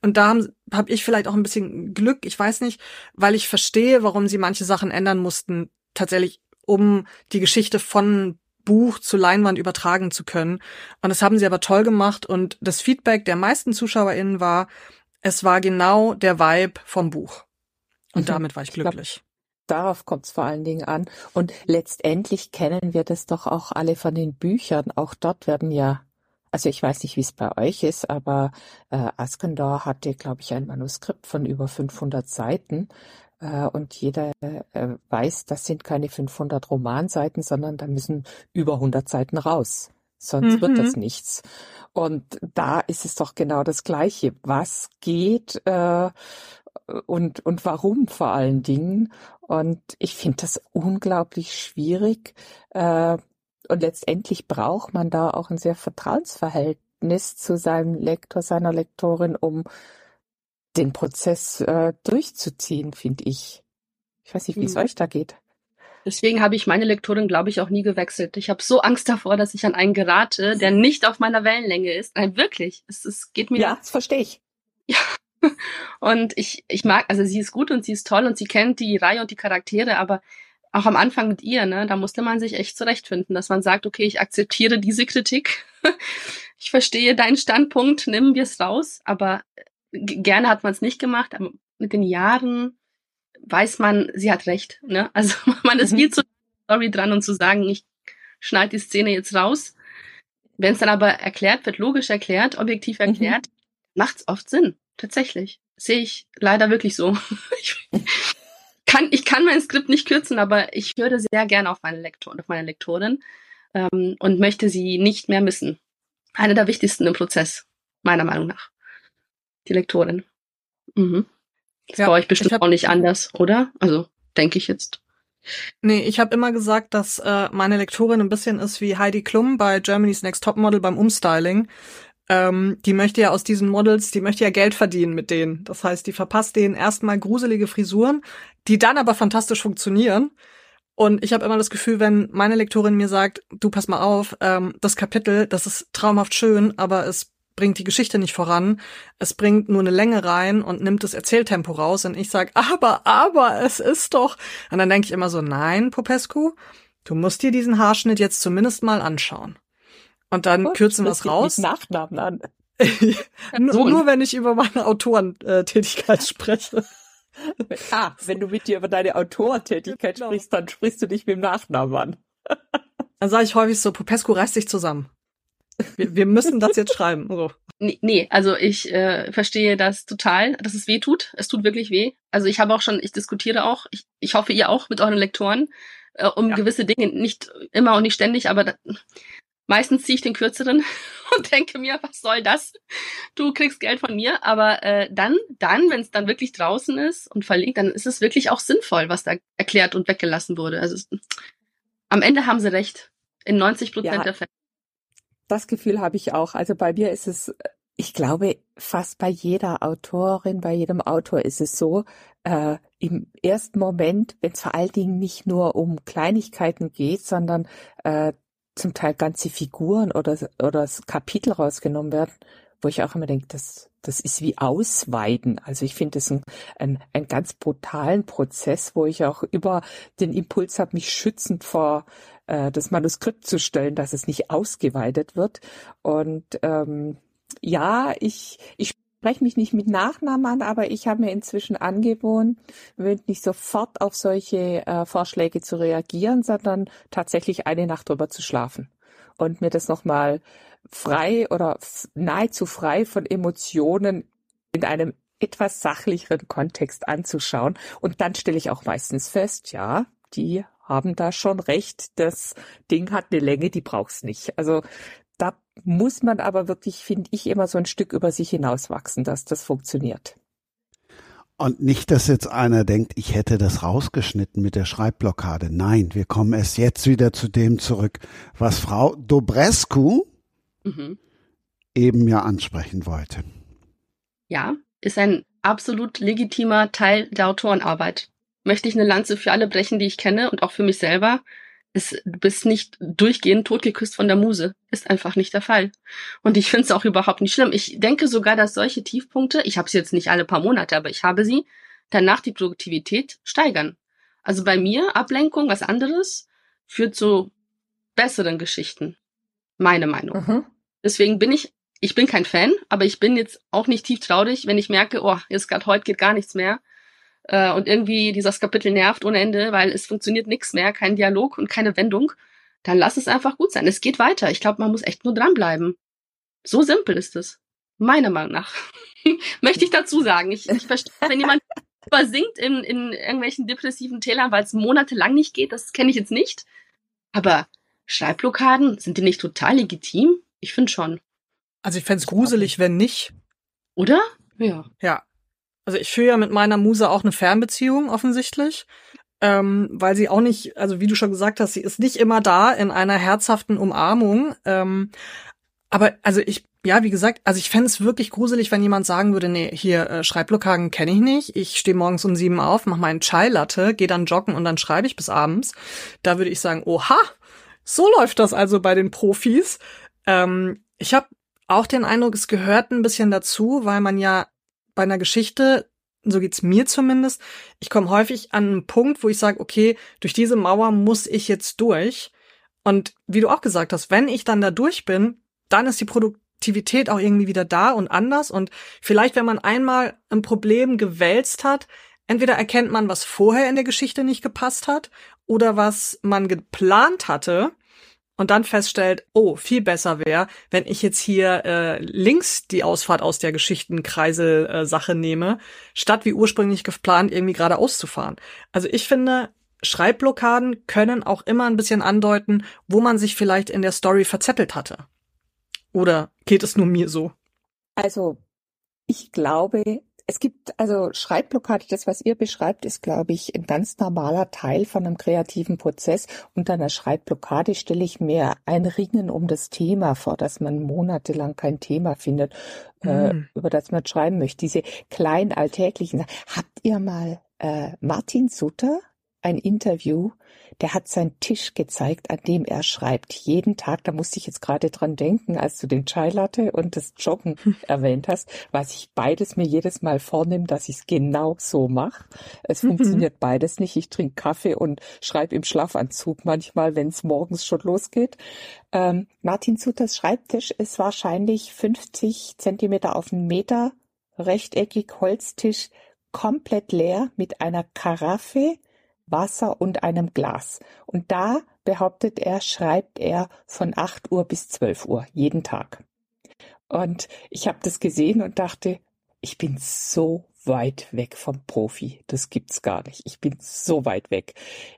[SPEAKER 5] und da habe hab ich vielleicht auch ein bisschen Glück, ich weiß nicht, weil ich verstehe, warum sie manche Sachen ändern mussten, tatsächlich, um die Geschichte von Buch zu Leinwand übertragen zu können. Und das haben sie aber toll gemacht und das Feedback der meisten ZuschauerInnen war, es war genau der Vibe vom Buch. Und mhm. damit war ich glücklich. Ich
[SPEAKER 6] glaub, darauf kommt es vor allen Dingen an. Und letztendlich kennen wir das doch auch alle von den Büchern. Auch dort werden ja, also ich weiß nicht, wie es bei euch ist, aber äh, Askendor hatte, glaube ich, ein Manuskript von über 500 Seiten. Äh, und jeder äh, weiß, das sind keine 500 Romanseiten, sondern da müssen über 100 Seiten raus. Sonst mhm. wird das mhm. nichts. Und da ist es doch genau das Gleiche. Was geht äh, und, und warum vor allen Dingen? Und ich finde das unglaublich schwierig. Äh, und letztendlich braucht man da auch ein sehr Vertrauensverhältnis zu seinem Lektor, seiner Lektorin, um den Prozess äh, durchzuziehen, finde ich. Ich weiß nicht, wie es mhm. euch da geht.
[SPEAKER 4] Deswegen habe ich meine Lektorin, glaube ich, auch nie gewechselt. Ich habe so Angst davor, dass ich an einen gerate, der nicht auf meiner Wellenlänge ist. Nein, wirklich. Es, es geht mir.
[SPEAKER 6] Ja, das verstehe ich.
[SPEAKER 4] Ja. Und ich, ich mag, also sie ist gut und sie ist toll und sie kennt die Reihe und die Charaktere, aber auch am Anfang mit ihr, ne, da musste man sich echt zurechtfinden, dass man sagt, okay, ich akzeptiere diese Kritik. ich verstehe deinen Standpunkt, nimm wir es raus, aber gerne hat man es nicht gemacht, aber mit den Jahren weiß man, sie hat recht. Ne? Also man ist mhm. viel zu Story dran und zu sagen, ich schneide die Szene jetzt raus. Wenn es dann aber erklärt wird, logisch erklärt, objektiv mhm. erklärt, mhm. macht es oft Sinn. Tatsächlich. Sehe ich leider wirklich so. Ich kann, ich kann mein Skript nicht kürzen, aber ich höre sehr gerne auf meine Lektor, auf meine Lektorin ähm, und möchte sie nicht mehr missen. Eine der wichtigsten im Prozess, meiner Meinung nach die Lektorin. Mhm. Das ja, bei euch bestimmt hab, auch nicht anders, oder? Also denke ich jetzt.
[SPEAKER 5] Nee, ich habe immer gesagt, dass äh, meine Lektorin ein bisschen ist wie Heidi Klum bei Germany's Next Top Model beim Umstyling. Ähm, die möchte ja aus diesen Models, die möchte ja Geld verdienen mit denen. Das heißt, die verpasst denen erstmal gruselige Frisuren, die dann aber fantastisch funktionieren. Und ich habe immer das Gefühl, wenn meine Lektorin mir sagt, du pass mal auf, ähm, das Kapitel, das ist traumhaft schön, aber es bringt die Geschichte nicht voran. Es bringt nur eine Länge rein und nimmt das Erzähltempo raus. Und ich sag, aber, aber, es ist doch. Und dann denke ich immer so, nein, Popescu, du musst dir diesen Haarschnitt jetzt zumindest mal anschauen. Und dann oh, kürzen wir es raus.
[SPEAKER 6] Nachnamen an.
[SPEAKER 5] nur, nur wenn ich über meine Autorentätigkeit spreche.
[SPEAKER 6] ah, wenn du mit dir über deine Autorentätigkeit genau. sprichst, dann sprichst du dich mit dem Nachnamen an.
[SPEAKER 5] dann sage ich häufig so, Popescu reißt sich zusammen. Wir, wir müssen das jetzt schreiben. So.
[SPEAKER 4] Nee, nee, also ich äh, verstehe das total, dass es weh tut. Es tut wirklich weh. Also ich habe auch schon, ich diskutiere auch, ich, ich hoffe ihr auch mit euren Lektoren, äh, um ja. gewisse Dinge, nicht immer und nicht ständig, aber da, meistens ziehe ich den kürzeren und denke mir, was soll das? Du kriegst Geld von mir, aber äh, dann, dann, wenn es dann wirklich draußen ist und verlinkt, dann ist es wirklich auch sinnvoll, was da erklärt und weggelassen wurde. Also es, am Ende haben sie recht. In 90 Prozent ja. der Fälle.
[SPEAKER 6] Das Gefühl habe ich auch. Also bei mir ist es, ich glaube, fast bei jeder Autorin, bei jedem Autor ist es so, äh, im ersten Moment, wenn es vor allen Dingen nicht nur um Kleinigkeiten geht, sondern äh, zum Teil ganze Figuren oder, oder Kapitel rausgenommen werden, wo ich auch immer denke, das, das ist wie Ausweiden. Also ich finde es ein, ein, ein ganz brutalen Prozess, wo ich auch über den Impuls habe, mich schützend vor äh, das Manuskript zu stellen, dass es nicht ausgeweitet wird. Und ähm, ja, ich, ich spreche mich nicht mit Nachnamen an, aber ich habe mir inzwischen angewohnt, nicht sofort auf solche äh, Vorschläge zu reagieren, sondern tatsächlich eine Nacht drüber zu schlafen und mir das nochmal frei oder nahezu frei von Emotionen in einem etwas sachlicheren Kontext anzuschauen. Und dann stelle ich auch meistens fest, ja, die haben da schon recht. Das Ding hat eine Länge, die braucht's nicht. Also da muss man aber wirklich, finde ich, immer so ein Stück über sich hinauswachsen, dass das funktioniert.
[SPEAKER 2] Und nicht, dass jetzt einer denkt, ich hätte das rausgeschnitten mit der Schreibblockade. Nein, wir kommen erst jetzt wieder zu dem zurück, was Frau Dobrescu mhm. eben ja ansprechen wollte.
[SPEAKER 4] Ja, ist ein absolut legitimer Teil der Autorenarbeit. Möchte ich eine Lanze für alle brechen, die ich kenne und auch für mich selber ist, du bist nicht durchgehend totgeküsst von der Muse. Ist einfach nicht der Fall. Und ich finde es auch überhaupt nicht schlimm. Ich denke sogar, dass solche Tiefpunkte, ich habe sie jetzt nicht alle paar Monate, aber ich habe sie, danach die Produktivität steigern. Also bei mir, Ablenkung, was anderes, führt zu besseren Geschichten. Meine Meinung. Mhm. Deswegen bin ich, ich bin kein Fan, aber ich bin jetzt auch nicht tief traurig, wenn ich merke, oh, jetzt gerade heute geht gar nichts mehr äh, und irgendwie dieses Kapitel nervt ohne Ende, weil es funktioniert nichts mehr, kein Dialog und keine Wendung, dann lass es einfach gut sein. Es geht weiter. Ich glaube, man muss echt nur dranbleiben. So simpel ist es. Meiner Meinung nach. Möchte ich dazu sagen. Ich, ich verstehe, wenn jemand übersinkt in, in irgendwelchen depressiven Tälern, weil es monatelang nicht geht, das kenne ich jetzt nicht. Aber Schreibblockaden, sind die nicht total legitim? Ich finde schon.
[SPEAKER 5] Also ich fände gruselig, wenn nicht.
[SPEAKER 4] Oder? Ja.
[SPEAKER 5] Ja. Also ich führe ja mit meiner Muse auch eine Fernbeziehung offensichtlich, ähm, weil sie auch nicht, also wie du schon gesagt hast, sie ist nicht immer da in einer herzhaften Umarmung. Ähm, aber also ich, ja, wie gesagt, also ich fände es wirklich gruselig, wenn jemand sagen würde, nee, hier äh, Schreibblockaden kenne ich nicht. Ich stehe morgens um sieben auf, mache meinen Chai-Latte, gehe dann joggen und dann schreibe ich bis abends. Da würde ich sagen, oha, so läuft das also bei den Profis. Ähm, ich habe auch den Eindruck, es gehört ein bisschen dazu, weil man ja bei einer Geschichte, so geht's mir zumindest, ich komme häufig an einen Punkt, wo ich sage, okay, durch diese Mauer muss ich jetzt durch. Und wie du auch gesagt hast, wenn ich dann da durch bin, dann ist die Produktivität auch irgendwie wieder da und anders. Und vielleicht, wenn man einmal ein Problem gewälzt hat, entweder erkennt man, was vorher in der Geschichte nicht gepasst hat oder was man geplant hatte und dann feststellt, oh, viel besser wäre, wenn ich jetzt hier äh, links die Ausfahrt aus der Geschichtenkreisel-Sache äh, nehme, statt wie ursprünglich geplant irgendwie geradeaus zu fahren. Also ich finde, Schreibblockaden können auch immer ein bisschen andeuten, wo man sich vielleicht in der Story verzettelt hatte. Oder geht es nur mir so?
[SPEAKER 6] Also, ich glaube, es gibt also Schreibblockade, das, was ihr beschreibt, ist, glaube ich, ein ganz normaler Teil von einem kreativen Prozess. Unter einer Schreibblockade stelle ich mir ein Ringen um das Thema vor, dass man monatelang kein Thema findet, mhm. äh, über das man schreiben möchte. Diese kleinen alltäglichen. Habt ihr mal äh, Martin Sutter ein Interview, der hat seinen Tisch gezeigt, an dem er schreibt. Jeden Tag, da musste ich jetzt gerade dran denken, als du den Chai Latte und das Joggen hm. erwähnt hast, was ich beides mir jedes Mal vornehme, dass ich es genau so mache. Es mhm. funktioniert beides nicht. Ich trinke Kaffee und schreibe im Schlafanzug manchmal, wenn es morgens schon losgeht. Ähm, Martin Sutters Schreibtisch ist wahrscheinlich 50 Zentimeter auf einen Meter, rechteckig, Holztisch, komplett leer mit einer Karaffe, Wasser und einem Glas. Und da, behauptet er, schreibt er von 8 Uhr bis 12 Uhr jeden Tag. Und ich habe das gesehen und dachte, ich bin so weit weg vom Profi. Das gibt's gar nicht. Ich bin so weit weg.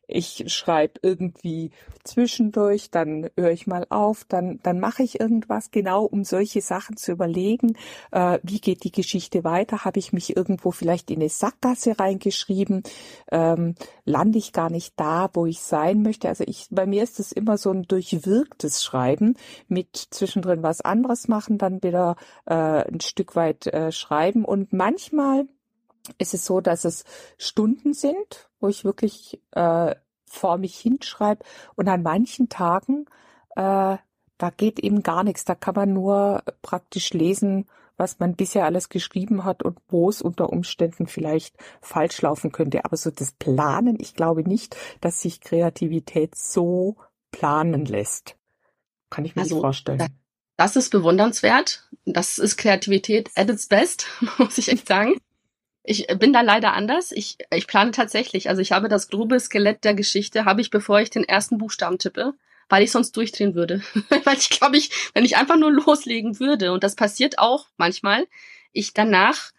[SPEAKER 6] Ich schreibe irgendwie zwischendurch, dann höre ich mal auf, dann, dann mache ich irgendwas genau, um solche Sachen zu überlegen. Äh, wie geht die Geschichte weiter? Habe ich mich irgendwo vielleicht in eine Sackgasse reingeschrieben? Ähm, lande ich gar nicht da, wo ich sein möchte? Also ich, bei mir ist es immer so ein durchwirktes Schreiben mit zwischendrin was anderes machen, dann wieder äh, ein Stück weit äh, schreiben und manchmal ist es so, dass es Stunden sind, wo ich wirklich äh, vor mich hinschreibe und an manchen Tagen, äh, da geht eben gar nichts. Da kann man nur praktisch lesen, was man bisher alles geschrieben hat und wo es unter Umständen vielleicht falsch laufen könnte. Aber so das Planen, ich glaube nicht, dass sich Kreativität so planen lässt. Kann ich mir also, nicht vorstellen.
[SPEAKER 4] Das ist bewundernswert. Das ist Kreativität at its best, muss ich echt sagen. Ich bin da leider anders. Ich, ich plane tatsächlich. Also ich habe das grobe Skelett der Geschichte, habe ich, bevor ich den ersten Buchstaben tippe, weil ich sonst durchdrehen würde. weil ich glaube, ich, wenn ich einfach nur loslegen würde, und das passiert auch manchmal, ich danach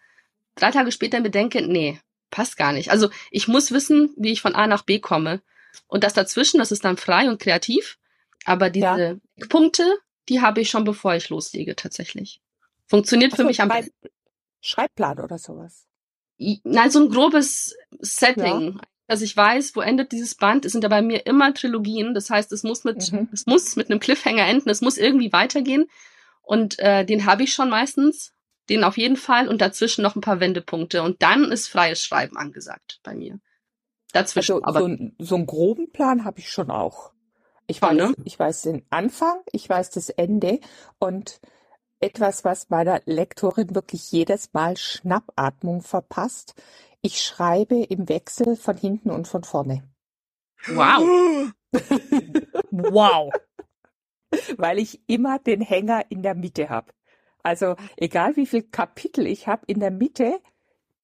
[SPEAKER 4] drei Tage später bedenke, nee, passt gar nicht. Also ich muss wissen, wie ich von A nach B komme. Und das dazwischen, das ist dann frei und kreativ. Aber diese ja. Punkte, die habe ich schon bevor ich loslege, tatsächlich. Funktioniert so, für mich am
[SPEAKER 6] besten. Schreibplan oder sowas.
[SPEAKER 4] Nein, so ein grobes Setting. Ja. Dass ich weiß, wo endet dieses Band. Es sind ja bei mir immer Trilogien. Das heißt, es muss mit, mhm. es muss mit einem Cliffhanger enden. Es muss irgendwie weitergehen. Und äh, den habe ich schon meistens. Den auf jeden Fall. Und dazwischen noch ein paar Wendepunkte. Und dann ist freies Schreiben angesagt bei mir. Dazwischen.
[SPEAKER 6] Also,
[SPEAKER 4] aber
[SPEAKER 6] so, so einen groben Plan habe ich schon auch. Ich weiß, ne? ich weiß den Anfang, ich weiß das Ende und etwas, was meiner Lektorin wirklich jedes Mal Schnappatmung verpasst. Ich schreibe im Wechsel von hinten und von vorne.
[SPEAKER 4] Wow.
[SPEAKER 5] wow.
[SPEAKER 6] Weil ich immer den Hänger in der Mitte habe. Also egal wie viel Kapitel ich habe, in der Mitte,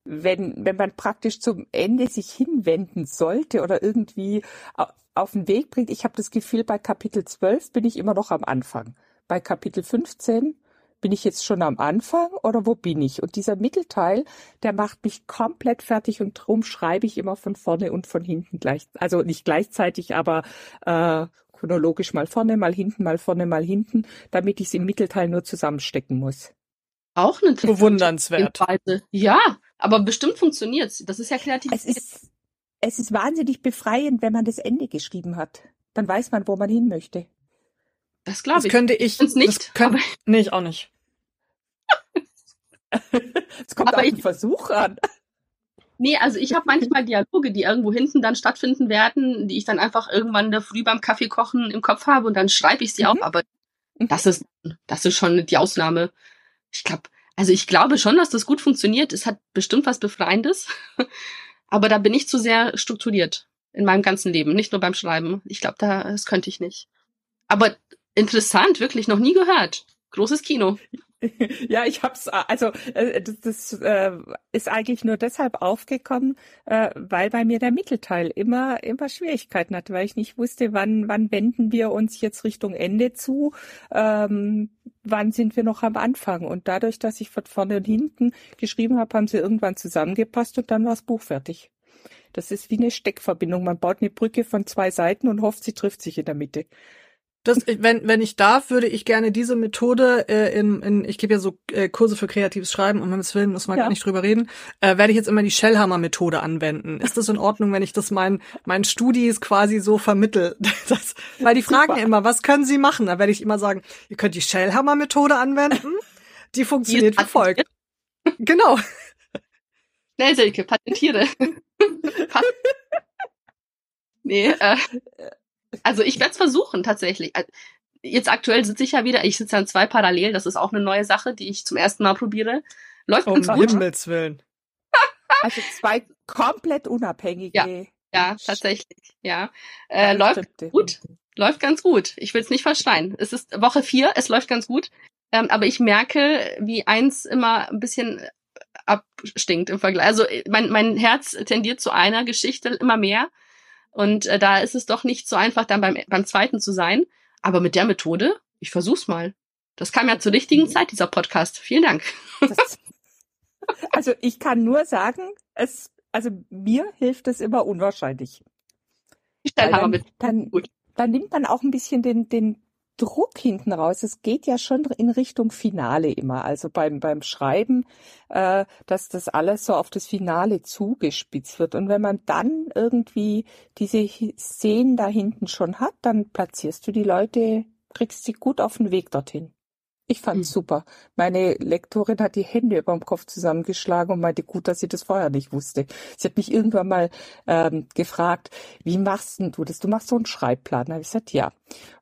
[SPEAKER 6] wenn, wenn man praktisch zum Ende sich hinwenden sollte oder irgendwie auf den Weg bringt, ich habe das Gefühl, bei Kapitel 12 bin ich immer noch am Anfang. Bei Kapitel 15 bin ich jetzt schon am Anfang oder wo bin ich? Und dieser Mittelteil, der macht mich komplett fertig und drum schreibe ich immer von vorne und von hinten gleich, also nicht gleichzeitig, aber äh, chronologisch mal vorne, mal hinten, mal vorne, mal hinten, damit ich es im Mittelteil nur zusammenstecken muss.
[SPEAKER 4] Auch eine
[SPEAKER 5] bewundernswert.
[SPEAKER 4] Ja, aber bestimmt funktioniert's. Das ist ja kreativ.
[SPEAKER 6] Es ist, es ist wahnsinnig befreiend, wenn man das Ende geschrieben hat. Dann weiß man, wo man hin möchte.
[SPEAKER 4] Das glaube ich.
[SPEAKER 5] Das könnte ich
[SPEAKER 4] nicht. Das
[SPEAKER 5] könnte, nee, ich auch nicht.
[SPEAKER 6] Es kommt aber auf den Versuch an.
[SPEAKER 4] Nee, also ich habe manchmal Dialoge, die irgendwo hinten dann stattfinden werden, die ich dann einfach irgendwann da früh beim Kaffee kochen im Kopf habe und dann schreibe ich sie mhm. auf, aber mhm. das ist das ist schon die Ausnahme. Ich glaube, also ich glaube schon, dass das gut funktioniert. Es hat bestimmt was befreiendes, aber da bin ich zu sehr strukturiert in meinem ganzen Leben, nicht nur beim Schreiben. Ich glaube, da das könnte ich nicht. Aber interessant, wirklich noch nie gehört. Großes Kino.
[SPEAKER 6] Ja, ich hab's, also äh, das, das äh, ist eigentlich nur deshalb aufgekommen, äh, weil bei mir der Mittelteil immer immer Schwierigkeiten hatte, weil ich nicht wusste, wann wann wenden wir uns jetzt Richtung Ende zu, ähm, wann sind wir noch am Anfang. Und dadurch, dass ich von vorne und hinten geschrieben habe, haben sie irgendwann zusammengepasst und dann war das Buch fertig. Das ist wie eine Steckverbindung. Man baut eine Brücke von zwei Seiten und hofft, sie trifft sich in der Mitte.
[SPEAKER 5] Das, wenn, wenn ich darf, würde ich gerne diese Methode äh, in, in ich gebe ja so äh, Kurse für kreatives Schreiben, um Himmels Willen muss man ja. gar nicht drüber reden, äh, werde ich jetzt immer die Shellhammer-Methode anwenden. Ist das in Ordnung, wenn ich das meinen meinen Studis quasi so vermittel? Das, weil die fragen ja immer, was können sie machen? Da werde ich immer sagen, ihr könnt die Shellhammer-Methode anwenden. Die funktioniert wie folgt. Genau.
[SPEAKER 4] Schnell, Silke, patentiere. nee, äh, also ich werde es versuchen, tatsächlich. Äh, jetzt aktuell sitze ich ja wieder, ich sitze an zwei parallel, das ist auch eine neue Sache, die ich zum ersten Mal probiere. Läuft
[SPEAKER 5] um
[SPEAKER 4] ganz gut.
[SPEAKER 5] Himmels Willen.
[SPEAKER 6] Also zwei komplett unabhängige.
[SPEAKER 4] Ja, ja tatsächlich. Ja. Äh, läuft gut. Läuft ganz gut. Ich will es nicht verschreien. Es ist Woche vier, es läuft ganz gut. Ähm, aber ich merke, wie eins immer ein bisschen abstinkt im Vergleich. Also äh, mein, mein Herz tendiert zu einer Geschichte immer mehr. Und äh, da ist es doch nicht so einfach, dann beim, beim zweiten zu sein. Aber mit der Methode, ich versuch's mal. Das kam ja zur richtigen Zeit, dieser Podcast. Vielen Dank. Das,
[SPEAKER 6] also ich kann nur sagen, es, also mir hilft es immer unwahrscheinlich.
[SPEAKER 4] Ich dann, mit.
[SPEAKER 6] Dann, dann nimmt man auch ein bisschen den, den Druck hinten raus. Es geht ja schon in Richtung Finale immer. Also beim, beim Schreiben, äh, dass das alles so auf das Finale zugespitzt wird. Und wenn man dann irgendwie diese Szenen da hinten schon hat, dann platzierst du die Leute, kriegst sie gut auf den Weg dorthin. Ich fand's mhm. super. Meine Lektorin hat die Hände über dem Kopf zusammengeschlagen und meinte, gut, dass sie das vorher nicht wusste. Sie hat mich irgendwann mal ähm, gefragt, wie machst denn du das? Du machst so einen Schreibplan. Da habe ich gesagt, ja.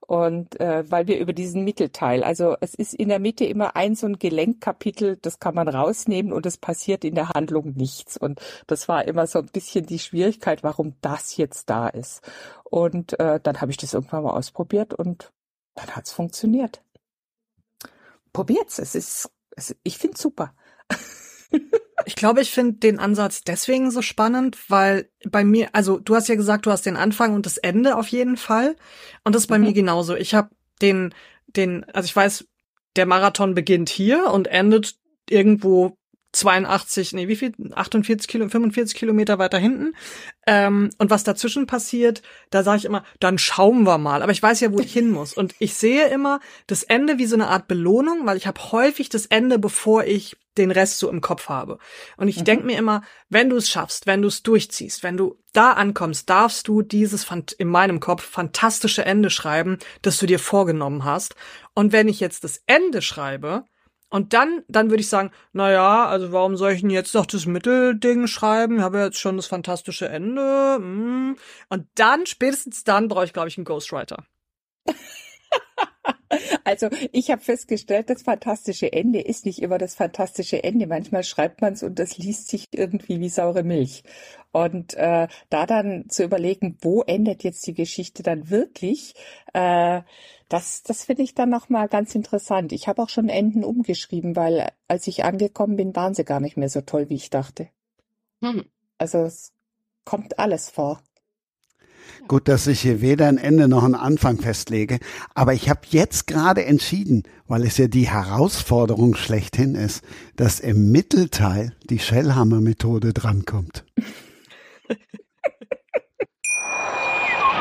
[SPEAKER 6] Und äh, weil wir über diesen Mittelteil, also es ist in der Mitte immer ein so ein Gelenkkapitel, das kann man rausnehmen und es passiert in der Handlung nichts. Und das war immer so ein bisschen die Schwierigkeit, warum das jetzt da ist. Und äh, dann habe ich das irgendwann mal ausprobiert und dann hat's funktioniert probiert's. Es ist, es, ich find's super.
[SPEAKER 5] ich glaube, ich finde den Ansatz deswegen so spannend, weil bei mir, also du hast ja gesagt, du hast den Anfang und das Ende auf jeden Fall. Und das ist bei mhm. mir genauso. Ich habe den, den, also ich weiß, der Marathon beginnt hier und endet irgendwo 82, nee, wie viel? 48 Kilo, 45 Kilometer weiter hinten. Ähm, und was dazwischen passiert, da sage ich immer, dann schauen wir mal. Aber ich weiß ja, wo ich hin muss. Und ich sehe immer das Ende wie so eine Art Belohnung, weil ich habe häufig das Ende, bevor ich den Rest so im Kopf habe. Und ich mhm. denke mir immer, wenn du es schaffst, wenn du es durchziehst, wenn du da ankommst, darfst du dieses in meinem Kopf fantastische Ende schreiben, das du dir vorgenommen hast. Und wenn ich jetzt das Ende schreibe, und dann, dann würde ich sagen, na ja, also warum soll ich denn jetzt noch das Mittelding schreiben? Ich habe ja jetzt schon das fantastische Ende. Hm. Und dann, spätestens dann, brauche ich, glaube ich, einen Ghostwriter.
[SPEAKER 3] Also ich habe festgestellt, das fantastische Ende ist nicht immer das fantastische Ende. Manchmal schreibt man es und das liest sich irgendwie wie saure Milch. Und äh, da dann zu überlegen, wo endet jetzt die Geschichte dann wirklich, äh, das, das finde ich dann nochmal ganz interessant. Ich habe auch schon Enden umgeschrieben, weil als ich angekommen bin, waren sie gar nicht mehr so toll, wie ich dachte. Hm. Also es kommt alles vor.
[SPEAKER 2] Gut, dass ich hier weder ein Ende noch einen Anfang festlege, aber ich habe jetzt gerade entschieden, weil es ja die Herausforderung schlechthin ist, dass im Mittelteil die Shellhammer-Methode drankommt.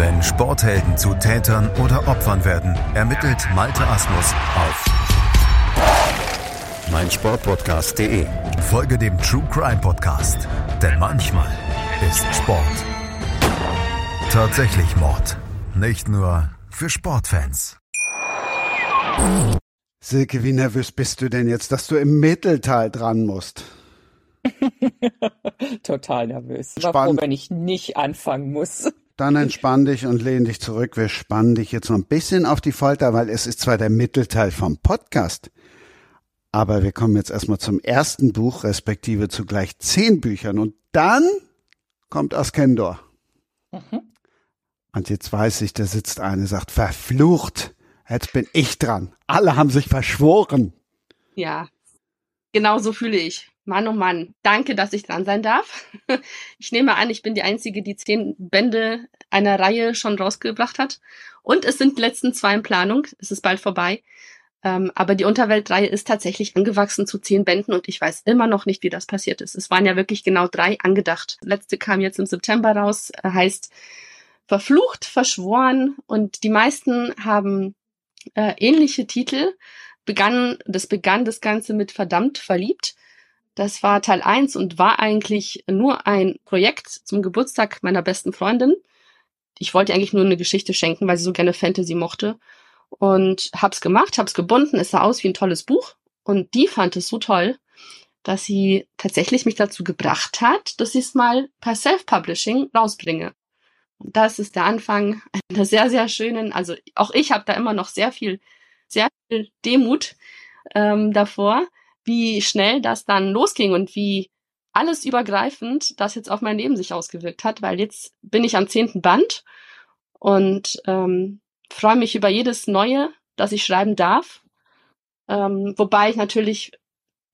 [SPEAKER 7] Wenn Sporthelden zu Tätern oder Opfern werden, ermittelt Malte Asmus auf meinsportpodcast.de. Folge dem True Crime Podcast, denn manchmal ist Sport tatsächlich Mord. Nicht nur für Sportfans.
[SPEAKER 2] Silke, wie nervös bist du denn jetzt, dass du im Mittelteil dran musst?
[SPEAKER 3] Total nervös. Warum, wenn ich nicht anfangen muss.
[SPEAKER 2] Dann entspann dich und lehn dich zurück. Wir spannen dich jetzt noch ein bisschen auf die Folter, weil es ist zwar der Mittelteil vom Podcast, aber wir kommen jetzt erstmal zum ersten Buch, respektive zu gleich zehn Büchern. Und dann kommt Askendor. Mhm. Und jetzt weiß ich, da sitzt eine, sagt, verflucht, jetzt bin ich dran. Alle haben sich verschworen.
[SPEAKER 4] Ja, genau so fühle ich. Mann, oh Mann, danke, dass ich dran sein darf. Ich nehme an, ich bin die Einzige, die zehn Bände einer Reihe schon rausgebracht hat. Und es sind die letzten zwei in Planung. Es ist bald vorbei. Ähm, aber die Unterweltreihe ist tatsächlich angewachsen zu zehn Bänden und ich weiß immer noch nicht, wie das passiert ist. Es waren ja wirklich genau drei angedacht. letzte kam jetzt im September raus, heißt Verflucht, Verschworen und die meisten haben äh, ähnliche Titel. Begann, das begann das Ganze mit verdammt verliebt das war Teil 1 und war eigentlich nur ein Projekt zum Geburtstag meiner besten Freundin. Ich wollte eigentlich nur eine Geschichte schenken, weil sie so gerne Fantasy mochte. Und hab's gemacht, hab's gebunden, es sah aus wie ein tolles Buch. Und die fand es so toll, dass sie tatsächlich mich dazu gebracht hat, dass ich es mal per Self-Publishing rausbringe. Und das ist der Anfang einer sehr, sehr schönen, also auch ich habe da immer noch sehr viel, sehr viel Demut ähm, davor, wie schnell das dann losging und wie alles übergreifend das jetzt auf mein Leben sich ausgewirkt hat, weil jetzt bin ich am zehnten Band und ähm, freue mich über jedes Neue, das ich schreiben darf. Ähm, wobei ich natürlich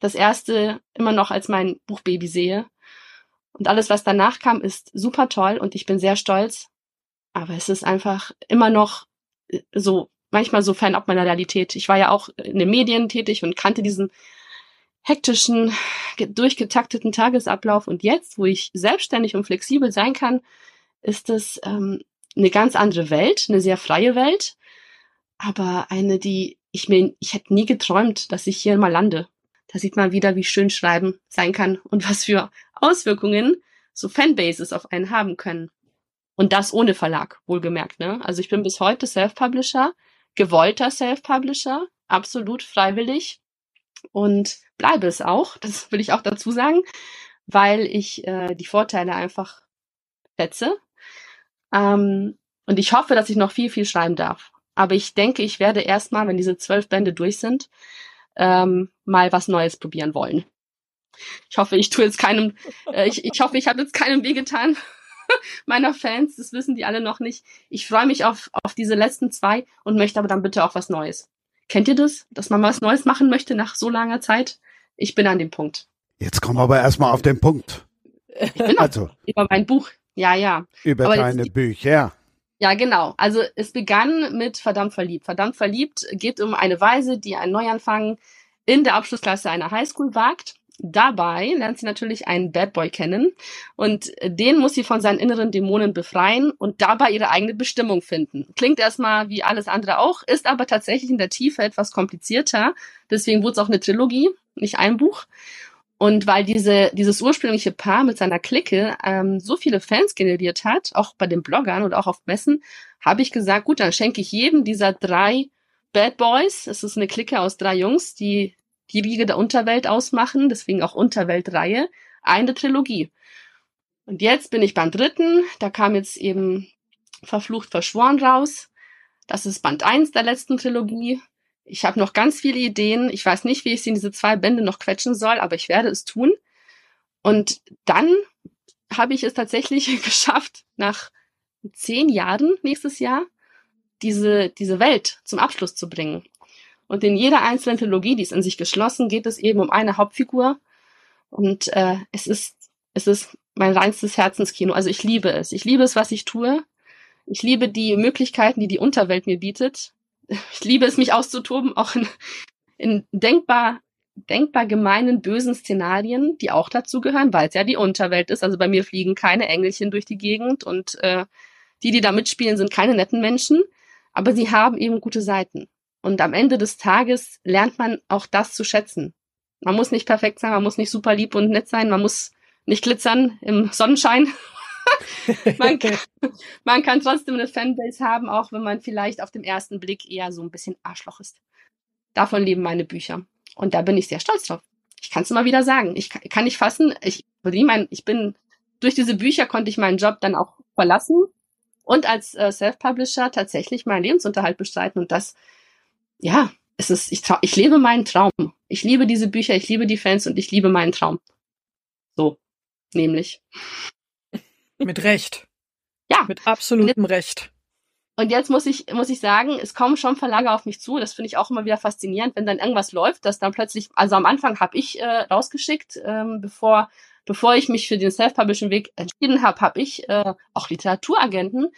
[SPEAKER 4] das erste immer noch als mein Buchbaby sehe. Und alles, was danach kam, ist super toll und ich bin sehr stolz. Aber es ist einfach immer noch äh, so, manchmal so fernab meiner Realität. Ich war ja auch in den Medien tätig und kannte diesen hektischen, durchgetakteten Tagesablauf. Und jetzt, wo ich selbstständig und flexibel sein kann, ist es ähm, eine ganz andere Welt, eine sehr freie Welt, aber eine, die ich mir, ich hätte nie geträumt, dass ich hier mal lande. Da sieht man wieder, wie schön Schreiben sein kann und was für Auswirkungen so Fanbases auf einen haben können. Und das ohne Verlag, wohlgemerkt, ne? Also ich bin bis heute Self-Publisher, gewollter Self-Publisher, absolut freiwillig und bleibe es auch, das will ich auch dazu sagen, weil ich äh, die Vorteile einfach schätze. Ähm, und ich hoffe, dass ich noch viel, viel schreiben darf. Aber ich denke, ich werde erstmal, wenn diese zwölf Bände durch sind, ähm, mal was Neues probieren wollen. Ich hoffe, ich tue jetzt keinem, äh, ich, ich hoffe, ich habe jetzt keinem wehgetan. meiner Fans, das wissen die alle noch nicht. Ich freue mich auf, auf diese letzten zwei und möchte aber dann bitte auch was Neues. Kennt ihr das? Dass man was Neues machen möchte nach so langer Zeit? Ich bin an dem Punkt.
[SPEAKER 2] Jetzt kommen wir aber erstmal auf den Punkt.
[SPEAKER 4] Ich bin also, über mein Buch. Ja, ja.
[SPEAKER 2] Über
[SPEAKER 4] aber
[SPEAKER 2] deine Bücher.
[SPEAKER 4] Ja, genau. Also es begann mit Verdammt verliebt. Verdammt verliebt geht um eine Weise, die einen Neuanfang in der Abschlussklasse einer Highschool wagt. Dabei lernt sie natürlich einen Bad Boy kennen und den muss sie von seinen inneren Dämonen befreien und dabei ihre eigene Bestimmung finden. Klingt erstmal wie alles andere auch, ist aber tatsächlich in der Tiefe etwas komplizierter. Deswegen wurde es auch eine Trilogie, nicht ein Buch. Und weil diese, dieses ursprüngliche Paar mit seiner Clique ähm, so viele Fans generiert hat, auch bei den Bloggern und auch auf Messen, habe ich gesagt, gut, dann schenke ich jedem dieser drei Bad Boys, es ist eine Clique aus drei Jungs, die die Riege der Unterwelt ausmachen, deswegen auch Unterweltreihe, eine Trilogie. Und jetzt bin ich beim dritten, da kam jetzt eben Verflucht Verschworen raus. Das ist Band eins der letzten Trilogie. Ich habe noch ganz viele Ideen. Ich weiß nicht, wie ich sie in diese zwei Bände noch quetschen soll, aber ich werde es tun. Und dann habe ich es tatsächlich geschafft, nach zehn Jahren nächstes Jahr diese, diese Welt zum Abschluss zu bringen. Und in jeder einzelnen Trilogie, die ist in sich geschlossen, geht es eben um eine Hauptfigur. Und äh, es ist, es ist mein reinstes Herzenskino. Also ich liebe es. Ich liebe es, was ich tue. Ich liebe die Möglichkeiten, die die Unterwelt mir bietet ich liebe es, mich auszutoben, auch in, in denkbar, denkbar gemeinen, bösen Szenarien, die auch dazu gehören, weil es ja die Unterwelt ist. Also bei mir fliegen keine Engelchen durch die Gegend und äh, die, die da mitspielen, sind keine netten Menschen, aber sie haben eben gute Seiten. Und am Ende des Tages lernt man auch das zu schätzen. Man muss nicht perfekt sein, man muss nicht super lieb und nett sein, man muss nicht glitzern im Sonnenschein, man, kann, man kann trotzdem eine Fanbase haben, auch wenn man vielleicht auf den ersten Blick eher so ein bisschen Arschloch ist. Davon leben meine Bücher. Und da bin ich sehr stolz drauf. Ich kann es immer wieder sagen. Ich kann, kann nicht fassen. Ich, ich bin, durch diese Bücher konnte ich meinen Job dann auch verlassen und als äh, Self-Publisher tatsächlich meinen Lebensunterhalt bestreiten. Und das, ja, es ist, ich, trau, ich lebe meinen Traum. Ich liebe diese Bücher, ich liebe die Fans und ich liebe meinen Traum. So, nämlich.
[SPEAKER 5] Mit Recht.
[SPEAKER 4] Ja.
[SPEAKER 5] Mit absolutem Recht.
[SPEAKER 4] Und jetzt muss ich, muss ich sagen, es kommen schon Verlage auf mich zu. Das finde ich auch immer wieder faszinierend, wenn dann irgendwas läuft, dass dann plötzlich, also am Anfang habe ich äh, rausgeschickt, ähm, bevor, bevor ich mich für den Self-Publishing-Weg entschieden habe, habe ich äh, auch Literaturagenten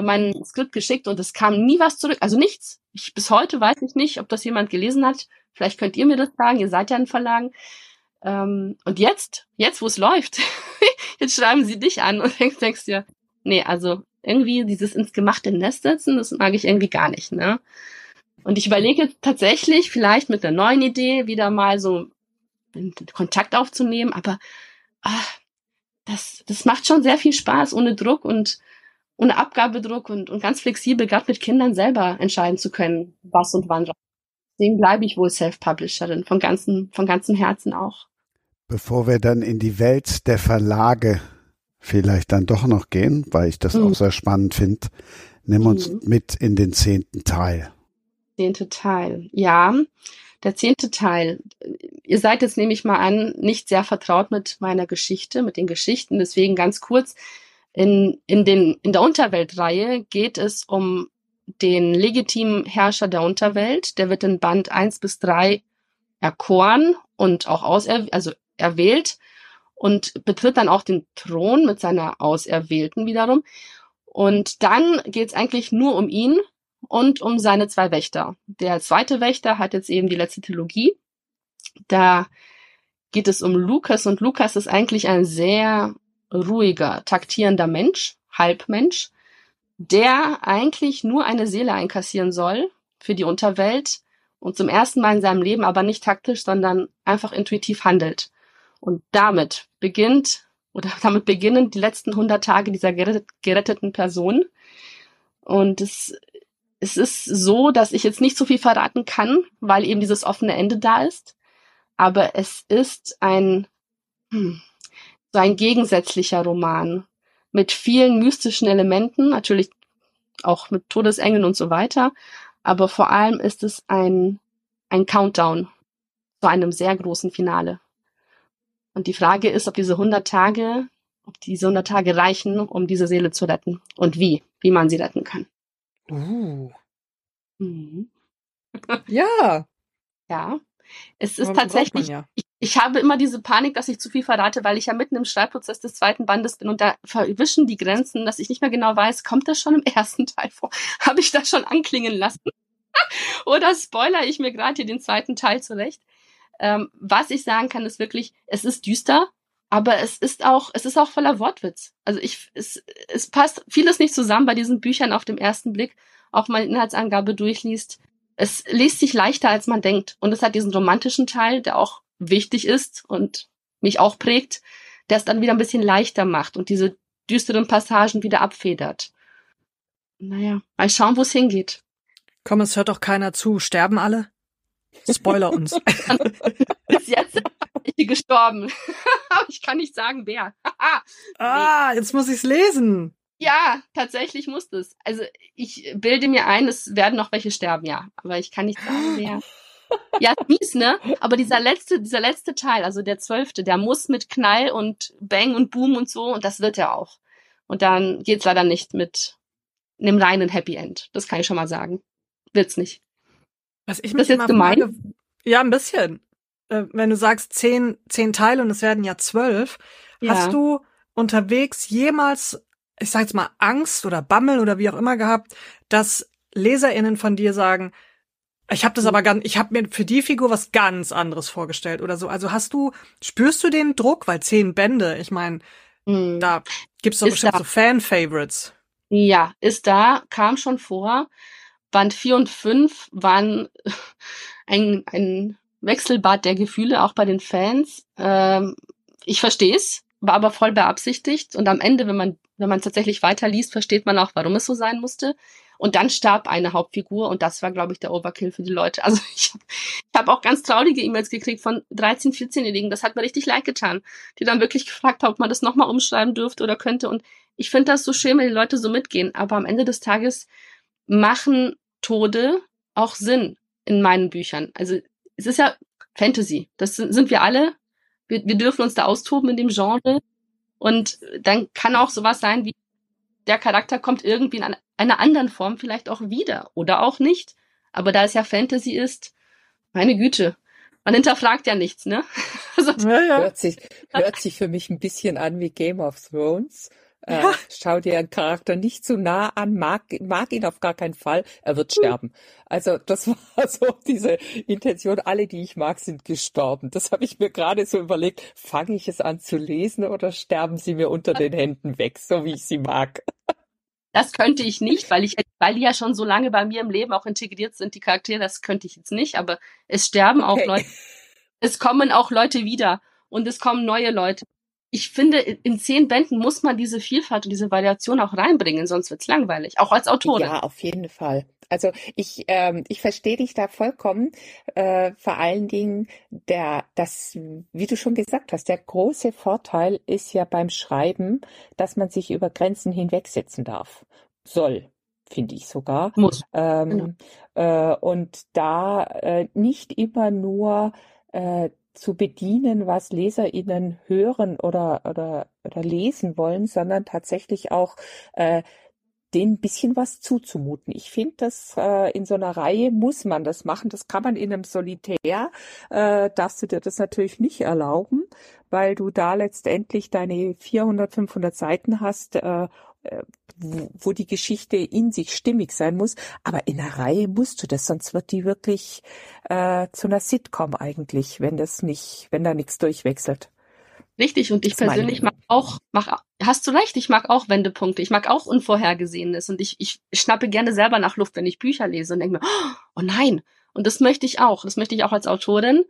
[SPEAKER 4] mein Skript geschickt und es kam nie was zurück. Also nichts. Ich, bis heute weiß ich nicht, ob das jemand gelesen hat. Vielleicht könnt ihr mir das sagen, ihr seid ja in Verlagen. Ähm, und jetzt, jetzt wo es läuft, jetzt schreiben sie dich an und denkst, denkst dir, nee, also irgendwie dieses ins gemachte Nest setzen, das mag ich irgendwie gar nicht, ne? Und ich überlege tatsächlich, vielleicht mit einer neuen Idee wieder mal so Kontakt aufzunehmen, aber ach, das, das macht schon sehr viel Spaß, ohne Druck und ohne Abgabedruck und, und ganz flexibel, gerade mit Kindern selber entscheiden zu können, was und wann. Deswegen bleibe ich wohl Self-Publisherin, von ganzem, von ganzem Herzen auch.
[SPEAKER 2] Bevor wir dann in die Welt der Verlage vielleicht dann doch noch gehen, weil ich das mhm. auch sehr spannend finde, nimm uns mhm. mit in den zehnten Teil.
[SPEAKER 4] Zehnte Teil, ja. Der zehnte Teil. Ihr seid jetzt, nehme ich mal an, nicht sehr vertraut mit meiner Geschichte, mit den Geschichten. Deswegen ganz kurz. In, in, den, in der Unterweltreihe geht es um den legitimen Herrscher der Unterwelt. Der wird in Band 1 bis 3 erkoren und auch auser also erwählt und betritt dann auch den Thron mit seiner Auserwählten wiederum. Und dann geht es eigentlich nur um ihn und um seine zwei Wächter. Der zweite Wächter hat jetzt eben die letzte Trilogie. Da geht es um Lukas und Lukas ist eigentlich ein sehr ruhiger, taktierender Mensch, Halbmensch, der eigentlich nur eine Seele einkassieren soll für die Unterwelt und zum ersten Mal in seinem Leben aber nicht taktisch, sondern einfach intuitiv handelt. Und damit beginnt oder damit beginnen die letzten 100 Tage dieser geretteten Person. Und es, es ist so, dass ich jetzt nicht so viel verraten kann, weil eben dieses offene Ende da ist. Aber es ist ein, hm, ein gegensätzlicher Roman mit vielen mystischen Elementen, natürlich auch mit Todesengeln und so weiter. Aber vor allem ist es ein, ein Countdown zu einem sehr großen Finale. Und die Frage ist, ob diese 100 Tage ob diese 100 Tage reichen, um diese Seele zu retten und wie, wie man sie retten kann.
[SPEAKER 5] Uh.
[SPEAKER 4] Mhm.
[SPEAKER 5] Ja.
[SPEAKER 4] Ja. Es ist
[SPEAKER 5] man
[SPEAKER 4] tatsächlich,
[SPEAKER 5] ja.
[SPEAKER 4] ich, ich habe immer diese Panik, dass ich zu viel verrate, weil ich ja mitten im Schreibprozess des zweiten Bandes bin und da verwischen die Grenzen, dass ich nicht mehr genau weiß, kommt das schon im ersten Teil vor? Habe ich das schon anklingen lassen? Oder spoiler ich mir gerade hier den zweiten Teil zurecht? Ähm, was ich sagen kann, ist wirklich, es ist düster, aber es ist auch, es ist auch voller Wortwitz. Also ich, es, es passt vieles nicht zusammen bei diesen Büchern auf dem ersten Blick, auch mal Inhaltsangabe durchliest. Es liest sich leichter, als man denkt. Und es hat diesen romantischen Teil, der auch wichtig ist und mich auch prägt, der es dann wieder ein bisschen leichter macht und diese düsteren Passagen wieder abfedert. Naja, mal schauen, wo es hingeht.
[SPEAKER 5] Komm, es hört doch keiner zu. Sterben alle? Spoiler uns.
[SPEAKER 4] Bis jetzt welche gestorben. Ich kann nicht sagen, wer.
[SPEAKER 5] ah, jetzt muss ich's lesen.
[SPEAKER 4] ja, tatsächlich muss es. Also ich bilde mir ein, es werden noch welche sterben, ja. Aber ich kann nicht sagen, wer. Ja, mies, ne? Aber dieser letzte, dieser letzte Teil, also der zwölfte, der muss mit Knall und Bang und Boom und so und das wird er auch. Und dann geht's leider nicht mit einem reinen Happy End. Das kann ich schon mal sagen. Wird's nicht.
[SPEAKER 5] Was ich
[SPEAKER 4] Das
[SPEAKER 5] mich
[SPEAKER 4] ist jetzt gemein?
[SPEAKER 5] frage, ja, ein bisschen. Äh, wenn du sagst zehn, zehn Teile und es werden ja zwölf,
[SPEAKER 4] Ja.
[SPEAKER 5] hast du unterwegs jemals, ich sag jetzt mal, Angst oder Bammel oder wie auch immer gehabt, dass LeserInnen von dir sagen, ich habe das aber ganz, ich habe mir für die Figur was ganz anderes vorgestellt oder so. Also hast du, spürst du den Druck, weil zehn Bände, ich meine,
[SPEAKER 4] Hm.
[SPEAKER 5] da gibt's doch
[SPEAKER 4] Ist
[SPEAKER 5] bestimmt
[SPEAKER 4] da.
[SPEAKER 5] so Fan-Favorites.
[SPEAKER 4] Ja, ist da, kam schon vor. Band 4 und 5 waren ein, ein Wechselbad der Gefühle, auch bei den Fans. Ähm, ich verstehe es, war aber voll beabsichtigt. Und am Ende, wenn man wenn man tatsächlich weiterliest, versteht man auch, warum es so sein musste. Und dann starb eine Hauptfigur und das war, glaube ich, der Overkill für die Leute. Also ich, ich habe auch ganz traurige E-Mails gekriegt von 13-, 14-Jährigen. Das hat mir richtig leid getan, die dann wirklich gefragt haben, ob man das nochmal umschreiben dürfte oder könnte. Und ich finde das so schön, wenn die Leute so mitgehen. Aber am Ende des Tages machen Tode auch Sinn in meinen Büchern. Also es ist ja Fantasy. Das sind sind wir alle. Wir, wir dürfen uns da austoben in dem Genre. Und dann kann auch sowas sein wie, der Charakter kommt irgendwie in einer- anderen Form vielleicht auch wieder oder auch nicht. Aber da es ja Fantasy ist, meine Güte, man hinterfragt ja nichts, ne? Also,
[SPEAKER 5] Ja, ja.
[SPEAKER 6] Hört sich, hört sich für mich ein bisschen an wie Game of Thrones. Äh, schau dir einen Charakter nicht zu nah an, mag, mag ihn auf gar keinen Fall, er wird sterben. Also das war so diese Intention, alle, die ich mag, sind gestorben. Das habe ich mir gerade so überlegt, fange ich es an zu lesen oder sterben sie mir unter den Händen weg, so wie ich sie mag.
[SPEAKER 4] Das könnte ich nicht, weil ich, weil die ja schon so lange bei mir im Leben auch integriert sind, die Charaktere, das könnte ich jetzt nicht, aber es sterben auch
[SPEAKER 6] Okay.
[SPEAKER 4] Leute, es kommen auch Leute wieder und es kommen neue Leute. Ich finde, in zehn Bänden muss man diese Vielfalt und diese Variation auch reinbringen, sonst wird's langweilig, auch als Autorin.
[SPEAKER 6] Ja, auf jeden Fall. Also ich, ähm, ich verstehe dich da vollkommen. Äh, vor allen Dingen der, das, wie du schon gesagt hast, der große Vorteil ist ja beim Schreiben, dass man sich über Grenzen hinwegsetzen darf. Soll, finde ich sogar.
[SPEAKER 4] Muss.
[SPEAKER 6] Ähm, äh, und da äh, nicht immer nur äh, zu bedienen, was LeserInnen hören oder, oder, oder lesen wollen, sondern tatsächlich auch äh, denen ein bisschen was zuzumuten. Ich finde, dass äh, in so einer Reihe muss man das machen. Das kann man in einem Solitär, äh, darfst du dir das natürlich nicht erlauben, weil du da letztendlich deine 400, 500 Seiten hast, äh, äh, wo, wo die Geschichte in sich stimmig sein muss. Aber in einer Reihe musst du das, sonst wird die wirklich äh, zu einer Sitcom eigentlich, wenn das nicht, wenn da nichts durchwechselt.
[SPEAKER 4] Richtig, und ich persönlich mag auch, mag, hast du recht, ich mag auch Wendepunkte, ich mag auch Unvorhergesehenes und ich, ich schnappe gerne selber nach Luft, wenn ich Bücher lese und denke mir, oh nein, und das möchte ich auch, das möchte ich auch als Autorin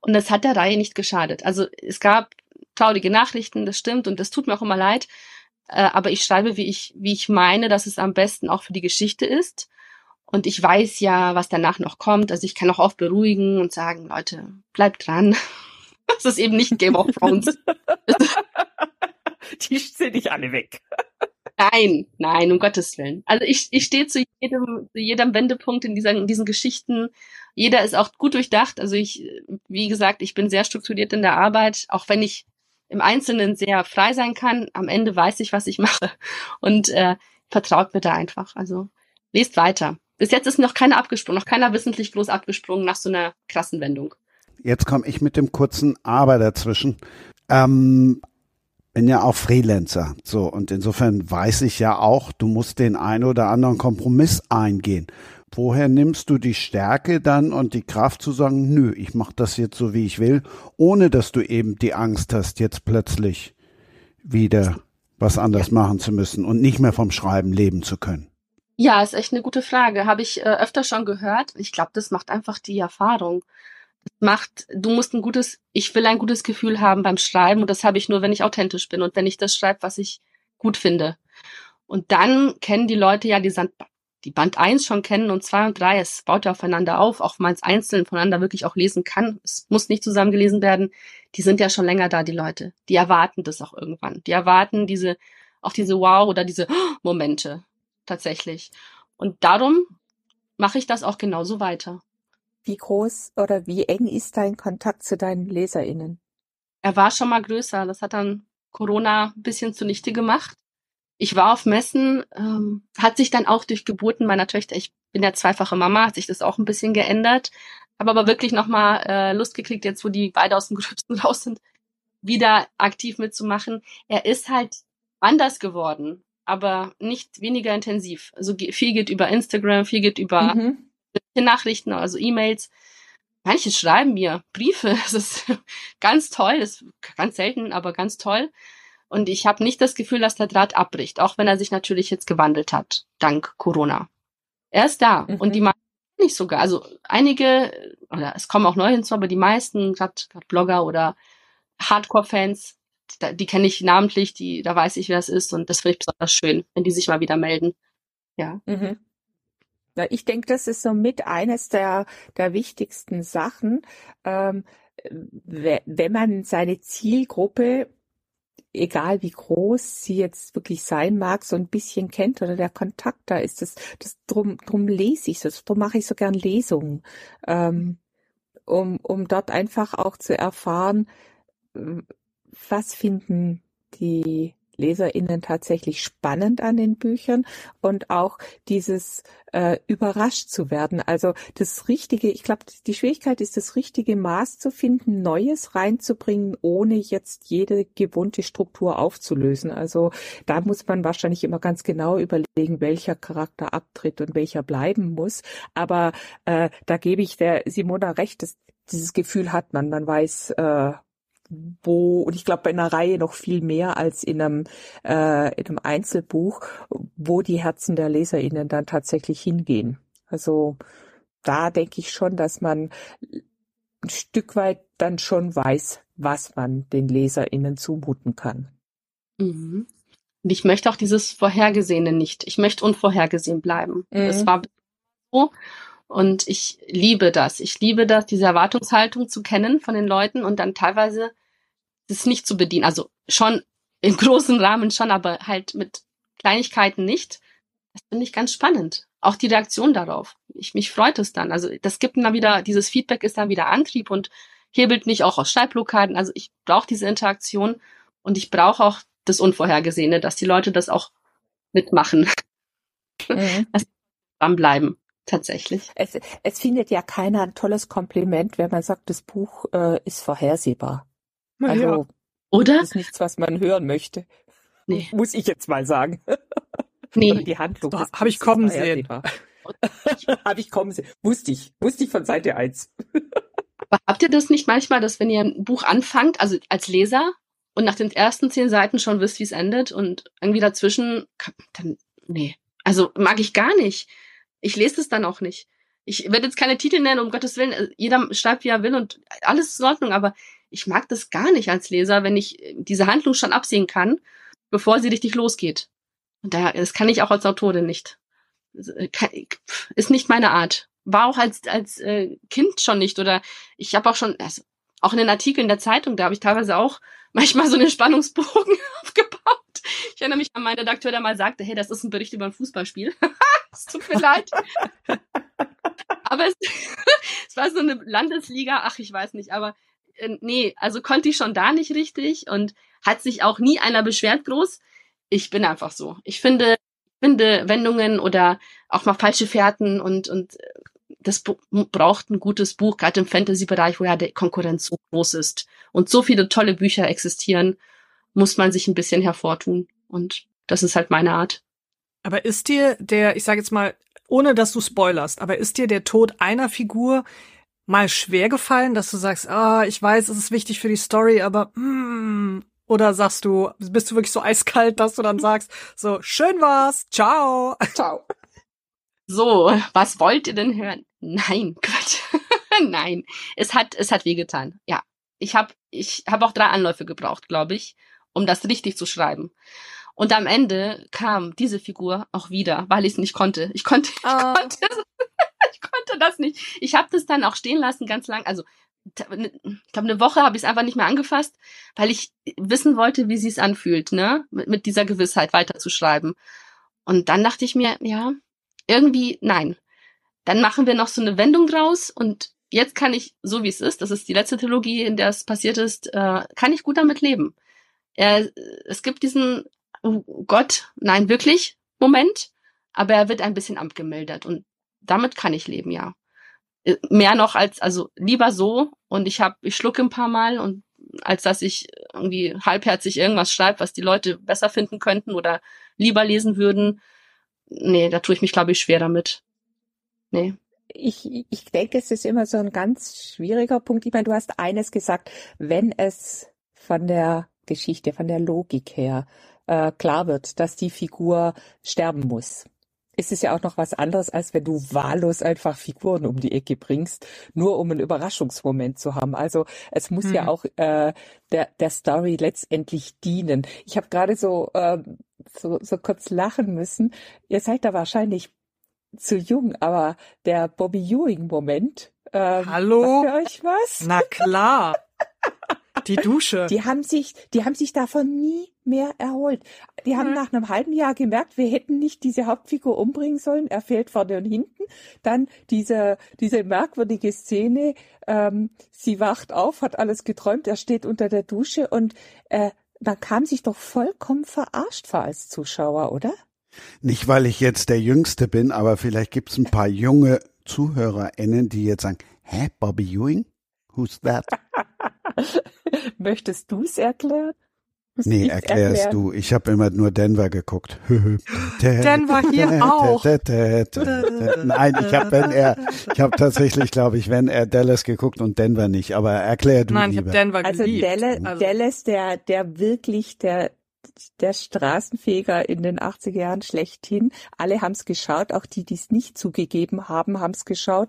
[SPEAKER 4] und das hat der Reihe nicht geschadet. Also es gab traurige Nachrichten, das stimmt und das tut mir auch immer leid, äh, aber ich schreibe, wie ich, wie ich meine, dass es am besten auch für die Geschichte ist. Und ich weiß ja, was danach noch kommt. Also ich kann auch oft beruhigen und sagen, Leute, bleibt dran. Das ist eben nicht Game of Thrones.
[SPEAKER 6] Die sind nicht alle weg.
[SPEAKER 4] Nein, nein, um Gottes Willen. Also ich, ich stehe zu jedem, zu jedem Wendepunkt in, dieser, in diesen Geschichten. Jeder ist auch gut durchdacht. Also ich, wie gesagt, ich bin sehr strukturiert in der Arbeit, auch wenn ich im Einzelnen sehr frei sein kann. Am Ende weiß ich, was ich mache und äh, vertraut mir da einfach. Also lest weiter. Bis jetzt ist noch keiner abgesprungen, noch keiner wissentlich groß abgesprungen nach so einer krassen Wendung.
[SPEAKER 2] Jetzt komme ich mit dem kurzen Aber dazwischen. Ähm, bin ja auch Freelancer. So, und insofern weiß ich ja auch, du musst den ein oder anderen Kompromiss eingehen. Woher nimmst du die Stärke dann und die Kraft zu sagen, nö, ich mache das jetzt so, wie ich will, ohne dass du eben die Angst hast, jetzt plötzlich wieder was anders machen zu müssen und nicht mehr vom Schreiben leben zu können?
[SPEAKER 4] Ja, ist echt eine gute Frage. Habe ich äh, öfter schon gehört. Ich glaube, das macht einfach die Erfahrung. Das macht, du musst ein gutes, ich will ein gutes Gefühl haben beim Schreiben und das habe ich nur, wenn ich authentisch bin und wenn ich das schreibe, was ich gut finde. Und dann kennen die Leute ja die, die Band 1 schon kennen und 2 und 3. Es baut ja aufeinander auf, auch wenn man es einzeln voneinander wirklich auch lesen kann. Es muss nicht zusammen gelesen werden. Die sind ja schon länger da, die Leute. Die erwarten das auch irgendwann. Die erwarten diese, auch diese Wow oder diese Momente tatsächlich. Und darum mache ich das auch genauso weiter.
[SPEAKER 6] Wie groß oder wie eng ist dein Kontakt zu deinen LeserInnen?
[SPEAKER 4] Er war schon mal größer. Das hat dann Corona ein bisschen zunichte gemacht. Ich war auf Messen, ähm, hat sich dann auch durch Geburten meiner Töchter, ich bin ja zweifache Mama, hat sich das auch ein bisschen geändert. Habe aber wirklich nochmal äh, Lust gekriegt, jetzt wo die beide aus dem Gröbsten raus sind, wieder aktiv mitzumachen. Er ist halt anders geworden aber nicht weniger intensiv. Also viel geht über Instagram, viel geht über mhm. Nachrichten, also E-Mails. Manche schreiben mir Briefe. Das ist ganz toll, das ist ganz selten, aber ganz toll. Und ich habe nicht das Gefühl, dass der Draht abbricht, auch wenn er sich natürlich jetzt gewandelt hat, dank Corona. Er ist da mhm. und die meisten nicht sogar. Also einige, oder es kommen auch neu hinzu, aber die meisten, gerade Blogger oder Hardcore-Fans, die kenne ich namentlich, die, da weiß ich, wer es ist und das finde ich besonders schön, wenn die sich mal wieder melden. Ja.
[SPEAKER 6] Mhm. Ja, ich denke, das ist so mit eines der, der wichtigsten Sachen, ähm, wenn man seine Zielgruppe, egal wie groß sie jetzt wirklich sein mag, so ein bisschen kennt oder der Kontakt da ist, das, das drum, drum lese ich das, drum mache ich so gern Lesungen, ähm, um, um dort einfach auch zu erfahren, was finden die LeserInnen tatsächlich spannend an den Büchern und auch dieses äh, überrascht zu werden. Also das richtige, ich glaube, die Schwierigkeit ist, das richtige Maß zu finden, Neues reinzubringen, ohne jetzt jede gewohnte Struktur aufzulösen. Also da muss man wahrscheinlich immer ganz genau überlegen, welcher Charakter abtritt und welcher bleiben muss. Aber äh, da gebe ich der Simona recht, dass dieses Gefühl hat man, man weiß, äh, wo, und ich glaube bei einer Reihe noch viel mehr als in einem, äh, in einem Einzelbuch, wo die Herzen der LeserInnen dann tatsächlich hingehen. Also da denke ich schon, dass man ein Stück weit dann schon weiß, was man den LeserInnen zumuten kann.
[SPEAKER 4] Mhm. Und ich möchte auch dieses Vorhergesehene nicht. Ich möchte unvorhergesehen bleiben. Mhm. Das war so. Und ich liebe das. Ich liebe das, diese Erwartungshaltung zu kennen von den Leuten und dann teilweise das nicht zu bedienen. Also schon im großen Rahmen schon, aber halt mit Kleinigkeiten nicht. Das finde ich ganz spannend. Auch die Reaktion darauf. Ich, mich freut es dann. Also das gibt dann wieder, dieses Feedback ist dann wieder Antrieb und hebelt mich auch aus Schreibblockaden. Also ich brauche diese Interaktion und ich brauche auch das Unvorhergesehene, dass die Leute das auch mitmachen. Mhm. Dass dranbleiben tatsächlich.
[SPEAKER 6] Es, es findet ja keiner ein tolles Kompliment, wenn man sagt, das Buch äh, ist vorhersehbar. Also, ja.
[SPEAKER 4] Oder?
[SPEAKER 6] Das ist nichts, was man hören möchte. Nee. Muss ich jetzt mal sagen.
[SPEAKER 5] Nee. die Handlung. Habe ich kommen sehen.
[SPEAKER 6] Habe ich kommen sehen. Wusste ich. Wusste ich von Seite 1.
[SPEAKER 4] Aber habt ihr das nicht manchmal, dass wenn ihr ein Buch anfangt, also als Leser, und nach den ersten zehn Seiten schon wisst, wie es endet und irgendwie dazwischen, dann, nee. Also mag ich gar nicht ich lese es dann auch nicht. Ich werde jetzt keine Titel nennen, um Gottes Willen. Äh, jeder schreibt, wie er will und alles ist in Ordnung, aber ich mag das gar nicht als Leser, wenn ich diese Handlung schon absehen kann, bevor sie richtig losgeht. Und da, das kann ich auch als Autorin nicht. Äh, ist nicht meine Art. War auch als, als äh, Kind schon nicht. Oder ich habe auch schon, also auch in den Artikeln der Zeitung, da habe ich teilweise auch manchmal so einen Spannungsbogen aufgebaut. Ich erinnere mich an meinen Redakteur, der mal sagte, hey, das ist ein Bericht über ein Fußballspiel. es tut mir leid. aber es, es war so eine Landesliga, ach, ich weiß nicht, aber äh, nee, also konnte ich schon da nicht richtig und hat sich auch nie einer beschwert groß. Ich bin einfach so. Ich finde, finde Wendungen oder auch mal falsche Fährten und, und äh, das braucht ein gutes Buch, gerade im Fantasy-Bereich, wo ja die Konkurrenz so groß ist und so viele tolle Bücher existieren, muss man sich ein bisschen hervortun. Und das ist halt meine Art.
[SPEAKER 5] Aber ist dir der, ich sage jetzt mal, ohne dass du spoilerst, aber ist dir der Tod einer Figur mal schwer gefallen, dass du sagst, ah, ich weiß, es ist wichtig für die Story, aber mm, oder sagst du, bist du wirklich so eiskalt, dass du dann sagst, so schön war's, ciao,
[SPEAKER 6] ciao.
[SPEAKER 4] So, was wollt ihr denn hören? Nein, Quatsch. Nein, es hat es hat wehgetan. Ja, ich habe ich habe auch drei Anläufe gebraucht, glaube ich, um das richtig zu schreiben. Und am Ende kam diese Figur auch wieder, weil ich es nicht konnte. Ich konnte, ich oh. konnte, ich konnte das nicht. Ich habe das dann auch stehen lassen ganz lang. Also ich glaube, eine Woche habe ich es einfach nicht mehr angefasst, weil ich wissen wollte, wie sie es anfühlt, ne, mit, mit dieser Gewissheit weiterzuschreiben. Und dann dachte ich mir, ja, irgendwie nein. Dann machen wir noch so eine Wendung draus und jetzt kann ich, so wie es ist, das ist die letzte Trilogie, in der es passiert ist, äh, kann ich gut damit leben. Er, es gibt diesen oh Gott, nein, wirklich, Moment. Aber er wird ein bisschen abgemildert und damit kann ich leben, ja. Äh, mehr noch als, also lieber so und ich habe, ich schlucke ein paar Mal und als dass ich irgendwie halbherzig irgendwas schreibe, was die Leute besser finden könnten oder lieber lesen würden. Nee, da tue ich mich, glaube ich, schwer damit. Nee.
[SPEAKER 6] Ich, ich denke, es ist immer so ein ganz schwieriger Punkt. Ich meine, du hast eines gesagt, wenn es von der Geschichte, von der Logik her äh, klar wird, dass die Figur sterben muss. Es ist ja auch noch was anderes, als wenn du wahllos einfach Figuren um die Ecke bringst, nur um einen Überraschungsmoment zu haben. Also es muss mhm. ja auch äh, der, der Story letztendlich dienen. Ich habe gerade so, äh, so, so kurz lachen müssen. Ihr seid da wahrscheinlich zu jung, aber der Bobby Ewing-Moment.
[SPEAKER 5] Äh, Hallo?
[SPEAKER 6] Sagt euch was?
[SPEAKER 5] Na klar. Die Dusche.
[SPEAKER 6] Die haben sich, die haben sich davon nie mehr erholt. Die haben mhm. nach einem halben Jahr gemerkt, wir hätten nicht diese Hauptfigur umbringen sollen. Er fehlt vorne und hinten. Dann diese, diese merkwürdige Szene. Ähm, sie wacht auf, hat alles geträumt. Er steht unter der Dusche und äh, man kam sich doch vollkommen verarscht vor als Zuschauer, oder?
[SPEAKER 2] Nicht, weil ich jetzt der Jüngste bin, aber vielleicht gibt es ein paar junge ZuhörerInnen, die jetzt sagen, hä, Bobby Ewing? Who's that?
[SPEAKER 6] Möchtest du es erklären?
[SPEAKER 2] Nee, erklärst du. Ich habe immer nur Denver geguckt.
[SPEAKER 5] Denver hier auch.
[SPEAKER 2] Nein, ich habe wenn er, ich habe tatsächlich, glaube ich, wenn er Dallas geguckt und Denver nicht. Aber erklär du
[SPEAKER 5] Nein,
[SPEAKER 2] lieber.
[SPEAKER 5] ich habe Denver
[SPEAKER 6] also
[SPEAKER 5] geliebt.
[SPEAKER 6] Dallas, also Dallas, der, der wirklich der der Straßenfeger in den 80er Jahren schlechthin. Alle haben es geschaut, auch die, die es nicht zugegeben haben, haben es geschaut.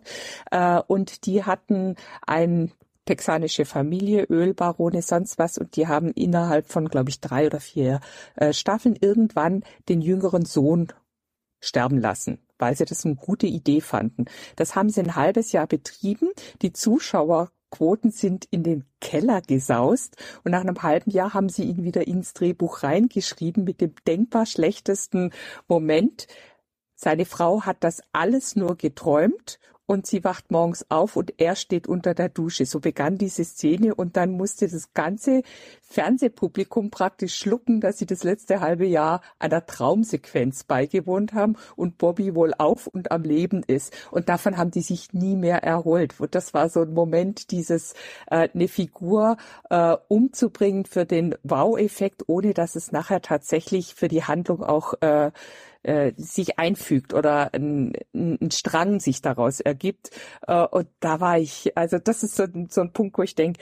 [SPEAKER 6] Äh, und die hatten ein texanische Familie, Ölbarone, sonst was. Und die haben innerhalb von, glaube ich, drei oder vier äh, Staffeln irgendwann den jüngeren Sohn sterben lassen, weil sie das eine gute Idee fanden. Das haben sie ein halbes Jahr betrieben. Die Zuschauerquoten sind in den Keller gesaust und nach einem halben Jahr haben sie ihn wieder ins Drehbuch reingeschrieben mit dem denkbar schlechtesten Moment. Seine Frau hat das alles nur geträumt und sie wacht morgens auf und er steht unter der Dusche. So begann diese Szene und dann musste das ganze Fernsehpublikum praktisch schlucken, dass sie das letzte halbe Jahr einer Traumsequenz beigewohnt haben und Bobby wohl auf und am Leben ist. Und davon haben die sich nie mehr erholt. Und das war so ein Moment, dieses äh, eine Figur äh, umzubringen für den Wow-Effekt, ohne dass es nachher tatsächlich für die Handlung auch äh, äh, sich einfügt oder ein, ein Strang sich daraus ergibt. Äh, und da war ich, also das ist so, so ein Punkt, wo ich denke,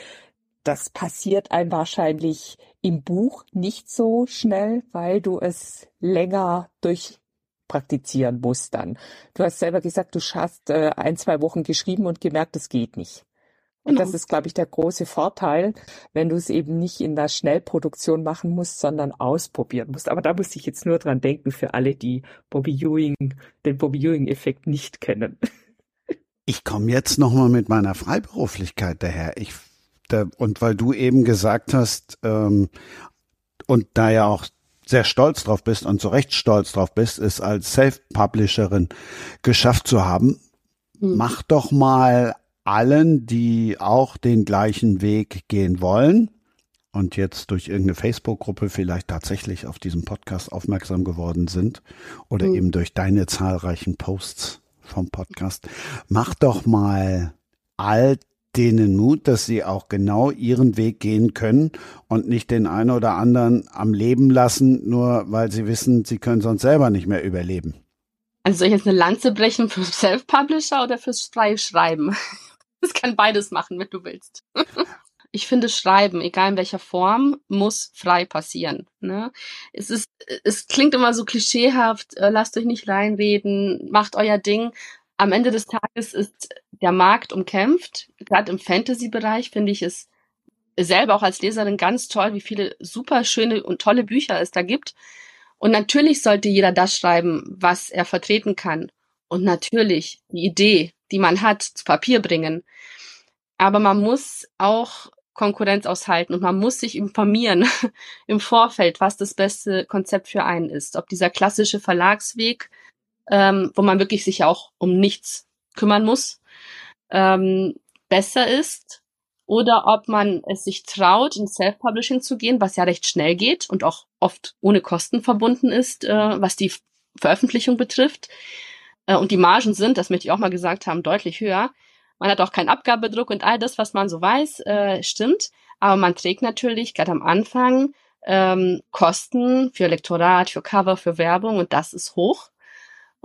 [SPEAKER 6] das passiert einem wahrscheinlich im Buch nicht so schnell, weil du es länger durch praktizieren musst dann. Du hast selber gesagt, du hast äh, ein, zwei Wochen geschrieben und gemerkt, es geht nicht. Und das ist, glaube ich, der große Vorteil, wenn du es eben nicht in der Schnellproduktion machen musst, sondern ausprobieren musst. Aber da muss ich jetzt nur dran denken für alle, die Bobby Ewing, den Bobby Ewing-Effekt nicht kennen.
[SPEAKER 2] Ich komme jetzt nochmal mit meiner Freiberuflichkeit daher. Ich, da, und weil du eben gesagt hast, ähm, und da ja auch sehr stolz drauf bist und zu Recht stolz drauf bist, es als Self-Publisherin geschafft zu haben, hm. mach doch mal allen, die auch den gleichen Weg gehen wollen und jetzt durch irgendeine Facebook-Gruppe vielleicht tatsächlich auf diesen Podcast aufmerksam geworden sind oder mhm. eben durch deine zahlreichen Posts vom Podcast, mach doch mal all denen Mut, dass sie auch genau ihren Weg gehen können und nicht den einen oder anderen am Leben lassen, nur weil sie wissen, sie können sonst selber nicht mehr überleben.
[SPEAKER 4] Also soll ich jetzt eine Lanze brechen für Self-Publisher oder fürs freie Schreiben? Das kann beides machen, wenn du willst. Ich finde, Schreiben, egal in welcher Form, muss frei passieren. Ne? Es ist, es klingt immer so klischeehaft, äh, lasst euch nicht reinreden, macht euer Ding. Am Ende des Tages ist der Markt umkämpft. Gerade im Fantasy-Bereich finde ich es selber auch als Leserin ganz toll, wie viele super schöne und tolle Bücher es da gibt. Und natürlich sollte jeder das schreiben, was er vertreten kann. Und natürlich die Idee, die man hat, zu Papier bringen. Aber man muss auch Konkurrenz aushalten und man muss sich informieren im Vorfeld, was das beste Konzept für einen ist. Ob dieser klassische Verlagsweg, ähm, wo man wirklich sich auch um nichts kümmern muss, ähm, besser ist oder ob man es sich traut, in Self-Publishing zu gehen, was ja recht schnell geht und auch oft ohne Kosten verbunden ist, äh, was die Veröffentlichung betrifft. Äh, und die Margen sind, das möchte ich auch mal gesagt haben, deutlich höher. Man hat auch keinen Abgabedruck und all das, was man so weiß, äh, stimmt. Aber man trägt natürlich gerade am Anfang ähm, Kosten für Lektorat, für Cover, für Werbung und das ist hoch.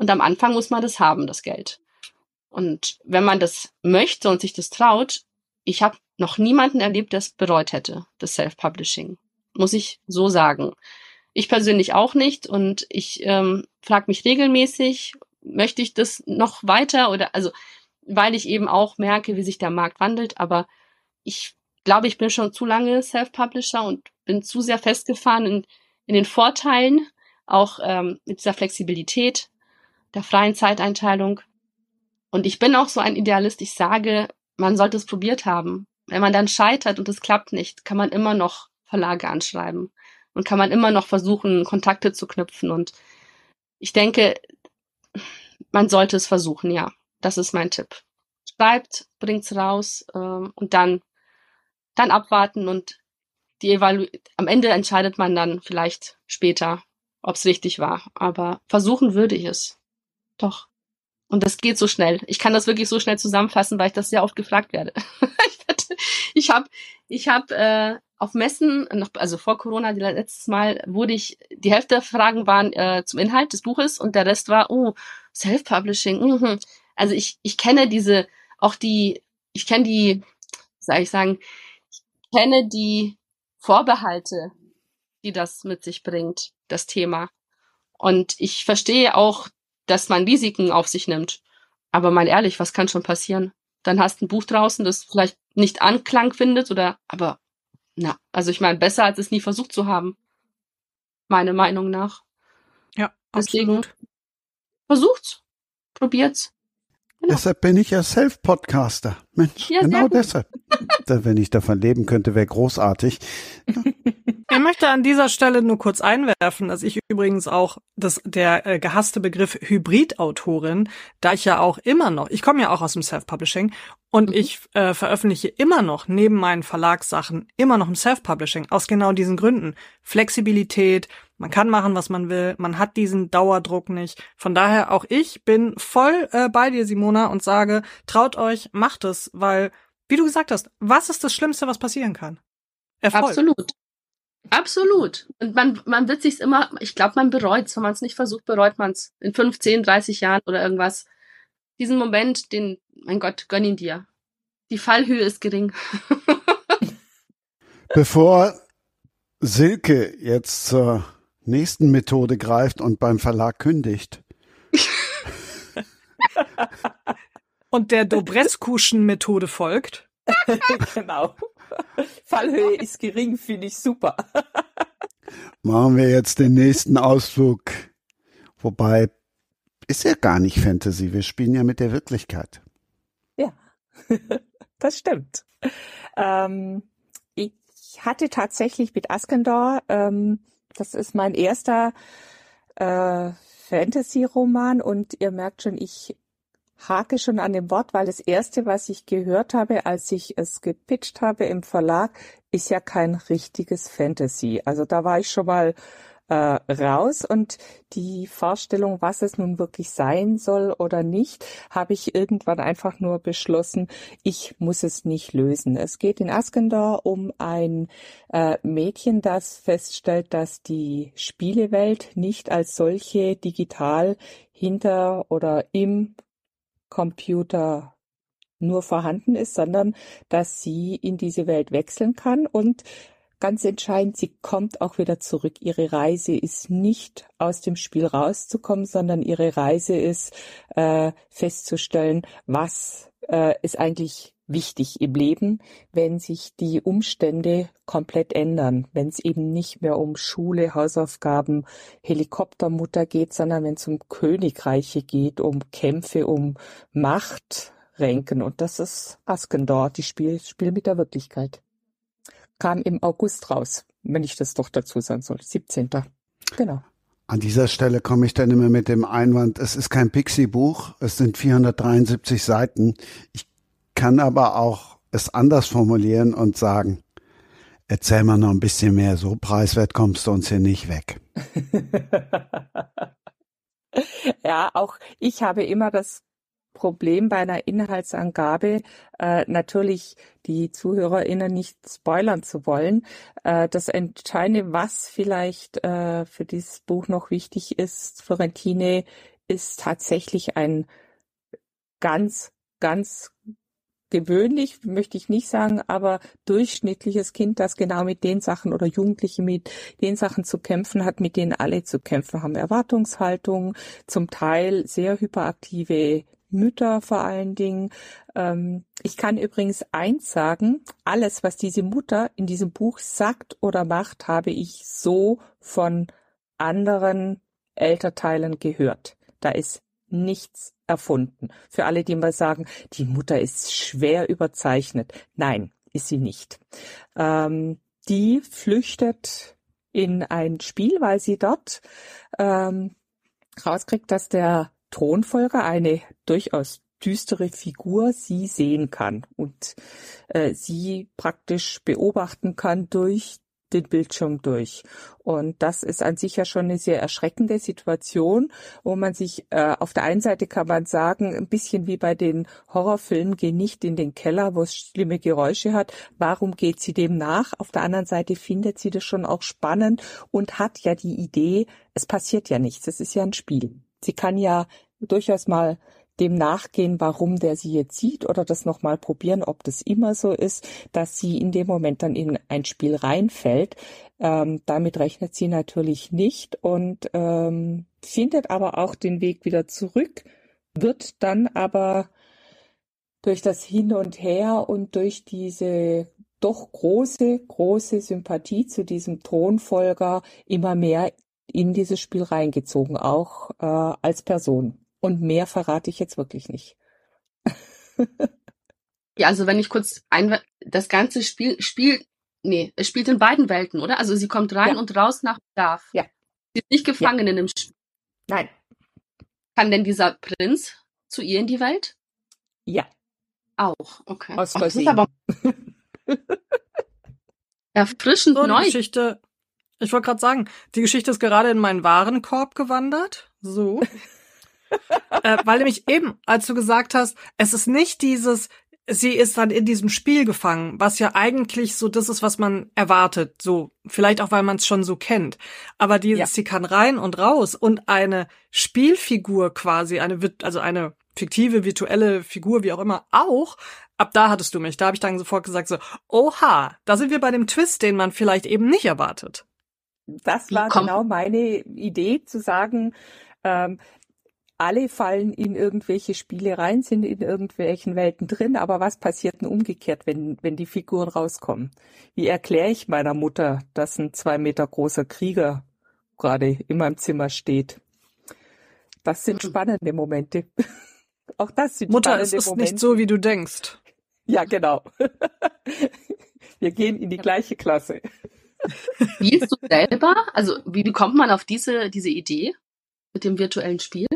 [SPEAKER 4] Und am Anfang muss man das haben, das Geld. Und wenn man das möchte und sich das traut, ich habe noch niemanden erlebt, der es bereut hätte, das Self-Publishing. Muss ich so sagen. Ich persönlich auch nicht und ich ähm, frage mich regelmäßig, möchte ich das noch weiter oder also weil ich eben auch merke, wie sich der Markt wandelt, aber ich glaube, ich bin schon zu lange Self-Publisher und bin zu sehr festgefahren in, in den Vorteilen, auch ähm, mit dieser Flexibilität der freien Zeiteinteilung. Und ich bin auch so ein Idealist, ich sage, man sollte es probiert haben. Wenn man dann scheitert und es klappt nicht, kann man immer noch Verlage anschreiben und kann man immer noch versuchen, Kontakte zu knüpfen. Und ich denke, man sollte es versuchen, ja. Das ist mein Tipp. Schreibt, bringt's raus äh, und dann, dann abwarten und die Evalu am Ende entscheidet man dann vielleicht später, ob es richtig war. Aber versuchen würde ich es. Doch. Und das geht so schnell. Ich kann das wirklich so schnell zusammenfassen, weil ich das sehr oft gefragt werde. ich habe ich hab, äh, auf Messen, also vor Corona, letztes Mal, wurde ich, die Hälfte der Fragen waren äh, zum Inhalt des Buches und der Rest war, oh, Self-Publishing. Mhm. Also ich, ich kenne diese, auch die, ich kenne die, soll ich sagen, ich kenne die Vorbehalte, die das mit sich bringt, das Thema. Und ich verstehe auch dass man Risiken auf sich nimmt. Aber mal ehrlich, was kann schon passieren? Dann hast du ein Buch draußen, das vielleicht nicht Anklang findet oder, aber, na, also ich meine, besser als es nie versucht zu haben. Meine Meinung nach.
[SPEAKER 5] Ja, Deswegen, absolut.
[SPEAKER 4] versucht's. Probiert's.
[SPEAKER 2] Genau. Deshalb bin ich ja Self-Podcaster. Mensch, ja, genau deshalb. Wenn ich davon leben könnte, wäre großartig.
[SPEAKER 5] Ich möchte an dieser Stelle nur kurz einwerfen, dass ich übrigens auch das, der äh, gehasste Begriff Hybridautorin, da ich ja auch immer noch, ich komme ja auch aus dem Self-Publishing und mhm. ich äh, veröffentliche immer noch neben meinen Verlagssachen immer noch im Self-Publishing aus genau diesen Gründen. Flexibilität, man kann machen, was man will, man hat diesen Dauerdruck nicht. Von daher auch ich bin voll äh, bei dir, Simona, und sage, traut euch, macht es, weil, wie du gesagt hast, was ist das Schlimmste, was passieren kann?
[SPEAKER 4] Erfolg. Absolut. Absolut. Und man, man wird sich's immer, ich glaube, man bereut's. Wenn man es nicht versucht, bereut man's. In 15, 30 Jahren oder irgendwas. Diesen Moment, den, mein Gott, gönn ihn dir. Die Fallhöhe ist gering.
[SPEAKER 2] Bevor Silke jetzt zur nächsten Methode greift und beim Verlag kündigt.
[SPEAKER 5] und der Dobreskuschen Methode folgt.
[SPEAKER 6] genau. Fallhöhe ist gering, finde ich super.
[SPEAKER 2] Machen wir jetzt den nächsten Ausflug. Wobei, ist ja gar nicht Fantasy. Wir spielen ja mit der Wirklichkeit.
[SPEAKER 6] Ja, das stimmt. Ähm, ich hatte tatsächlich mit Askendor, ähm, das ist mein erster äh, Fantasy-Roman und ihr merkt schon, ich hake schon an dem Wort, weil das erste, was ich gehört habe, als ich es gepitcht habe im Verlag, ist ja kein richtiges Fantasy. Also da war ich schon mal äh, raus und die Vorstellung, was es nun wirklich sein soll oder nicht, habe ich irgendwann einfach nur beschlossen, ich muss es nicht lösen. Es geht in Askendor um ein äh, Mädchen, das feststellt, dass die Spielewelt nicht als solche digital hinter oder im Computer nur vorhanden ist, sondern dass sie in diese Welt wechseln kann und ganz entscheidend, sie kommt auch wieder zurück. Ihre Reise ist nicht aus dem Spiel rauszukommen, sondern ihre Reise ist äh, festzustellen, was äh, ist eigentlich wichtig im Leben, wenn sich die Umstände komplett ändern, wenn es eben nicht mehr um Schule, Hausaufgaben, Helikoptermutter geht, sondern wenn es um Königreiche geht, um Kämpfe, um Macht, Ränken. Und das ist Askendor, die Spiel, Spiel mit der Wirklichkeit. Kam im August raus, wenn ich das doch dazu sagen soll. 17. Genau.
[SPEAKER 2] An dieser Stelle komme ich dann immer mit dem Einwand, es ist kein Pixie-Buch, es sind 473 Seiten. Ich kann aber auch es anders formulieren und sagen, erzähl mal noch ein bisschen mehr, so preiswert kommst du uns hier nicht weg.
[SPEAKER 6] ja, auch ich habe immer das Problem bei einer Inhaltsangabe, äh, natürlich die ZuhörerInnen nicht spoilern zu wollen. Äh, das Entscheidende, was vielleicht äh, für dieses Buch noch wichtig ist, Florentine, ist tatsächlich ein ganz, ganz gewöhnlich, möchte ich nicht sagen, aber durchschnittliches Kind, das genau mit den Sachen oder Jugendliche mit den Sachen zu kämpfen hat, mit denen alle zu kämpfen haben. Erwartungshaltung, zum Teil sehr hyperaktive Mütter vor allen Dingen. Ähm, ich kann übrigens eins sagen, alles, was diese Mutter in diesem Buch sagt oder macht, habe ich so von anderen Elternteilen gehört. Da ist nichts erfunden. Für alle, die mal sagen, die Mutter ist schwer überzeichnet. Nein, ist sie nicht. Ähm, die flüchtet in ein Spiel, weil sie dort ähm, rauskriegt, dass der Thronfolger eine durchaus düstere Figur sie sehen kann und äh, sie praktisch beobachten kann durch den Bildschirm durch. Und das ist an sich ja schon eine sehr erschreckende Situation, wo man sich äh, auf der einen Seite kann man sagen, ein bisschen wie bei den Horrorfilmen, geh nicht in den Keller, wo es schlimme Geräusche hat. Warum geht sie dem nach? Auf der anderen Seite findet sie das schon auch spannend und hat ja die Idee, es passiert ja nichts, es ist ja ein Spiel. Sie kann ja durchaus mal dem nachgehen, warum der sie jetzt sieht oder das nochmal probieren, ob das immer so ist, dass sie in dem Moment dann in ein Spiel reinfällt. Ähm, damit rechnet sie natürlich nicht und ähm, findet aber auch den Weg wieder zurück, wird dann aber durch das Hin und Her und durch diese doch große, große Sympathie zu diesem Thronfolger immer mehr in dieses Spiel reingezogen, auch äh, als Person. Und mehr verrate ich jetzt wirklich nicht.
[SPEAKER 4] ja, also wenn ich kurz ein, das ganze Spiel spielt, nee, es spielt in beiden Welten, oder? Also sie kommt rein ja. und raus nach Bedarf.
[SPEAKER 6] Ja.
[SPEAKER 4] Sie ist nicht gefangen ja. in dem Spiel.
[SPEAKER 6] Nein.
[SPEAKER 4] Kann denn dieser Prinz zu ihr in die Welt?
[SPEAKER 6] Ja.
[SPEAKER 4] Auch, okay.
[SPEAKER 6] Aus Versehen. aber
[SPEAKER 4] erfrischend
[SPEAKER 5] so,
[SPEAKER 4] neu.
[SPEAKER 5] Geschichte, ich wollte gerade sagen, die Geschichte ist gerade in meinen Warenkorb gewandert. So. äh, weil nämlich eben, als du gesagt hast, es ist nicht dieses, sie ist dann in diesem Spiel gefangen, was ja eigentlich so das ist, was man erwartet. So, vielleicht auch, weil man es schon so kennt. Aber dieses, ja. sie kann rein und raus und eine Spielfigur quasi, eine, also eine fiktive, virtuelle Figur, wie auch immer, auch. Ab da hattest du mich. Da habe ich dann sofort gesagt so, oha, da sind wir bei dem Twist, den man vielleicht eben nicht erwartet
[SPEAKER 6] das war genau meine Idee, zu sagen, ähm, alle fallen in irgendwelche Spiele rein, sind in irgendwelchen Welten drin, aber was passiert denn umgekehrt, wenn, wenn die Figuren rauskommen? Wie erkläre ich meiner Mutter, dass ein zwei Meter großer Krieger gerade in meinem Zimmer steht? Das sind spannende Momente. Auch das sind
[SPEAKER 5] Mutter,
[SPEAKER 6] spannende
[SPEAKER 5] es ist
[SPEAKER 6] Momente.
[SPEAKER 5] nicht so, wie du denkst.
[SPEAKER 6] Ja, genau. Wir gehen in die gleiche Klasse.
[SPEAKER 4] Spielst du selber? Also wie, wie kommt man auf diese, diese Idee mit dem virtuellen Spiel?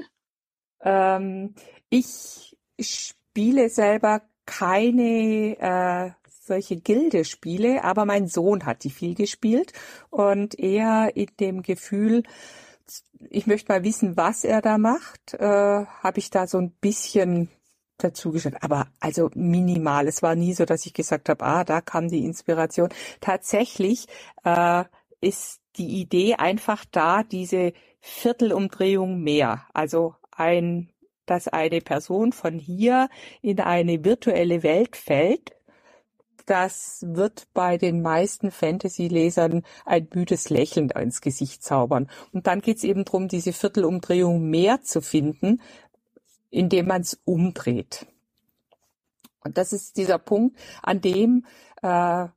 [SPEAKER 6] Ähm, ich spiele selber keine äh, solche Gildespiele, aber mein Sohn hat die viel gespielt und er in dem Gefühl, ich möchte mal wissen, was er da macht, äh, habe ich da so ein bisschen dazu gesagt, aber also minimal. Es war nie so, dass ich gesagt habe, ah, da kam die Inspiration. Tatsächlich äh, ist die Idee einfach da, diese Viertelumdrehung mehr. Also ein, dass eine Person von hier in eine virtuelle Welt fällt. Das wird bei den meisten Fantasy-Lesern ein müdes Lächeln ins Gesicht zaubern. Und dann geht's eben drum, diese Viertelumdrehung mehr zu finden, indem man es umdreht. Und das ist dieser Punkt, an dem äh,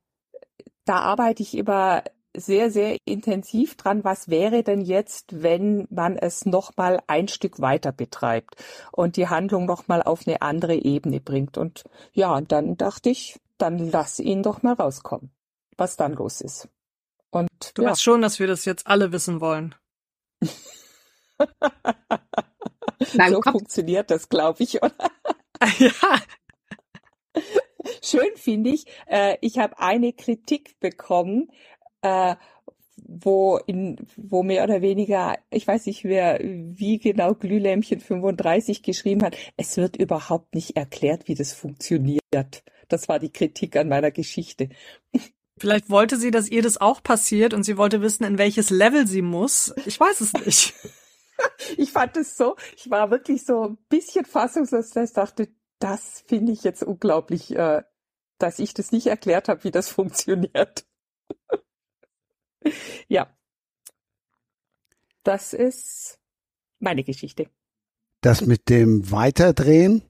[SPEAKER 6] da arbeite ich immer sehr, sehr intensiv dran, was wäre denn jetzt, wenn man es nochmal ein Stück weiter betreibt und die Handlung nochmal auf eine andere Ebene bringt. Und ja, dann dachte ich, dann lass ihn doch mal rauskommen, was dann los ist. Und
[SPEAKER 5] du
[SPEAKER 6] ja.
[SPEAKER 5] weißt schon, dass wir das jetzt alle wissen wollen.
[SPEAKER 6] Nein, so funktioniert das, glaube ich, oder?
[SPEAKER 5] ja.
[SPEAKER 6] Schön finde ich, äh, ich habe eine Kritik bekommen, äh, wo in, wo mehr oder weniger, ich weiß nicht wer, wie genau Glühlämpchen 35 geschrieben hat, es wird überhaupt nicht erklärt, wie das funktioniert. Das war die Kritik an meiner Geschichte.
[SPEAKER 5] Vielleicht wollte sie, dass ihr das auch passiert und sie wollte wissen, in welches Level sie muss. Ich weiß es nicht.
[SPEAKER 6] ich fand es so, ich war wirklich so ein bisschen fassungslos, dass ich dachte, das finde ich jetzt unglaublich, äh, dass ich das nicht erklärt habe, wie das funktioniert. ja. Das ist meine Geschichte.
[SPEAKER 2] Das mit dem Weiterdrehen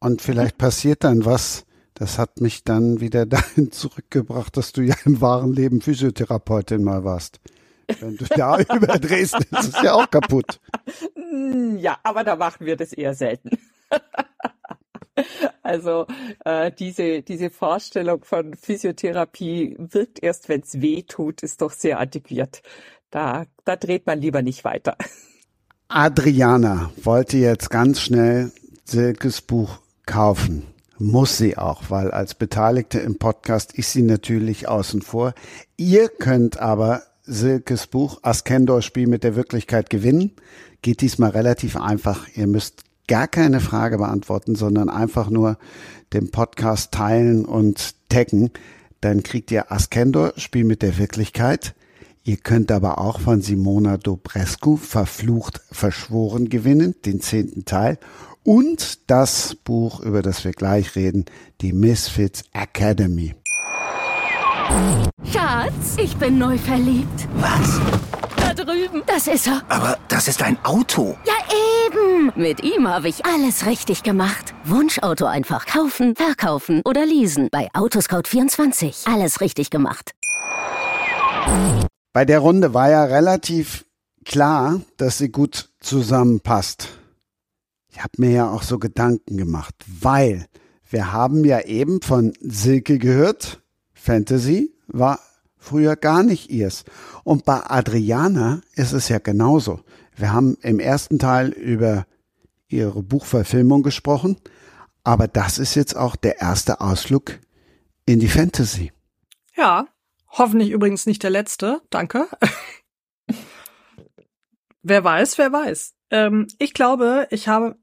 [SPEAKER 2] und vielleicht passiert dann was, das hat mich dann wieder dahin zurückgebracht, dass du ja im wahren Leben Physiotherapeutin mal warst. Wenn du da überdrehst, ist es ja auch kaputt.
[SPEAKER 6] Ja, aber da machen wir das eher selten. Also äh, diese, diese Vorstellung von Physiotherapie wirkt erst, wenn es weh tut, ist doch sehr antiquiert. Da, da dreht man lieber nicht weiter.
[SPEAKER 2] Adriana wollte jetzt ganz schnell Silkes Buch kaufen. Muss sie auch, weil als Beteiligte im Podcast ist sie natürlich außen vor. Ihr könnt aber Silkes Buch Askendor Spiel mit der Wirklichkeit gewinnen. Geht diesmal relativ einfach. Ihr müsst gar keine Frage beantworten, sondern einfach nur den Podcast teilen und taggen. Dann kriegt ihr Askendor Spiel mit der Wirklichkeit. Ihr könnt aber auch von Simona Dobrescu Verflucht verschworen gewinnen, den zehnten Teil. Und das Buch, über das wir gleich reden, die Misfits Academy.
[SPEAKER 8] Schatz, ich bin neu verliebt.
[SPEAKER 9] Was?
[SPEAKER 8] Drüben. Das ist er.
[SPEAKER 9] Aber das ist ein Auto.
[SPEAKER 8] Ja, eben. Mit ihm habe ich alles richtig gemacht. Wunschauto einfach kaufen, verkaufen oder leasen. Bei Autoscout24. Alles richtig gemacht.
[SPEAKER 2] Bei der Runde war ja relativ klar, dass sie gut zusammenpasst. Ich habe mir ja auch so Gedanken gemacht, weil wir haben ja eben von Silke gehört, Fantasy war früher gar nicht ihrs. Und bei Adriana ist es ja genauso. Wir haben im ersten Teil über ihre Buchverfilmung gesprochen, aber das ist jetzt auch der erste Ausflug in die Fantasy.
[SPEAKER 5] Ja, hoffentlich übrigens nicht der letzte. Danke. wer weiß, wer weiß. Ähm, ich glaube, ich habe,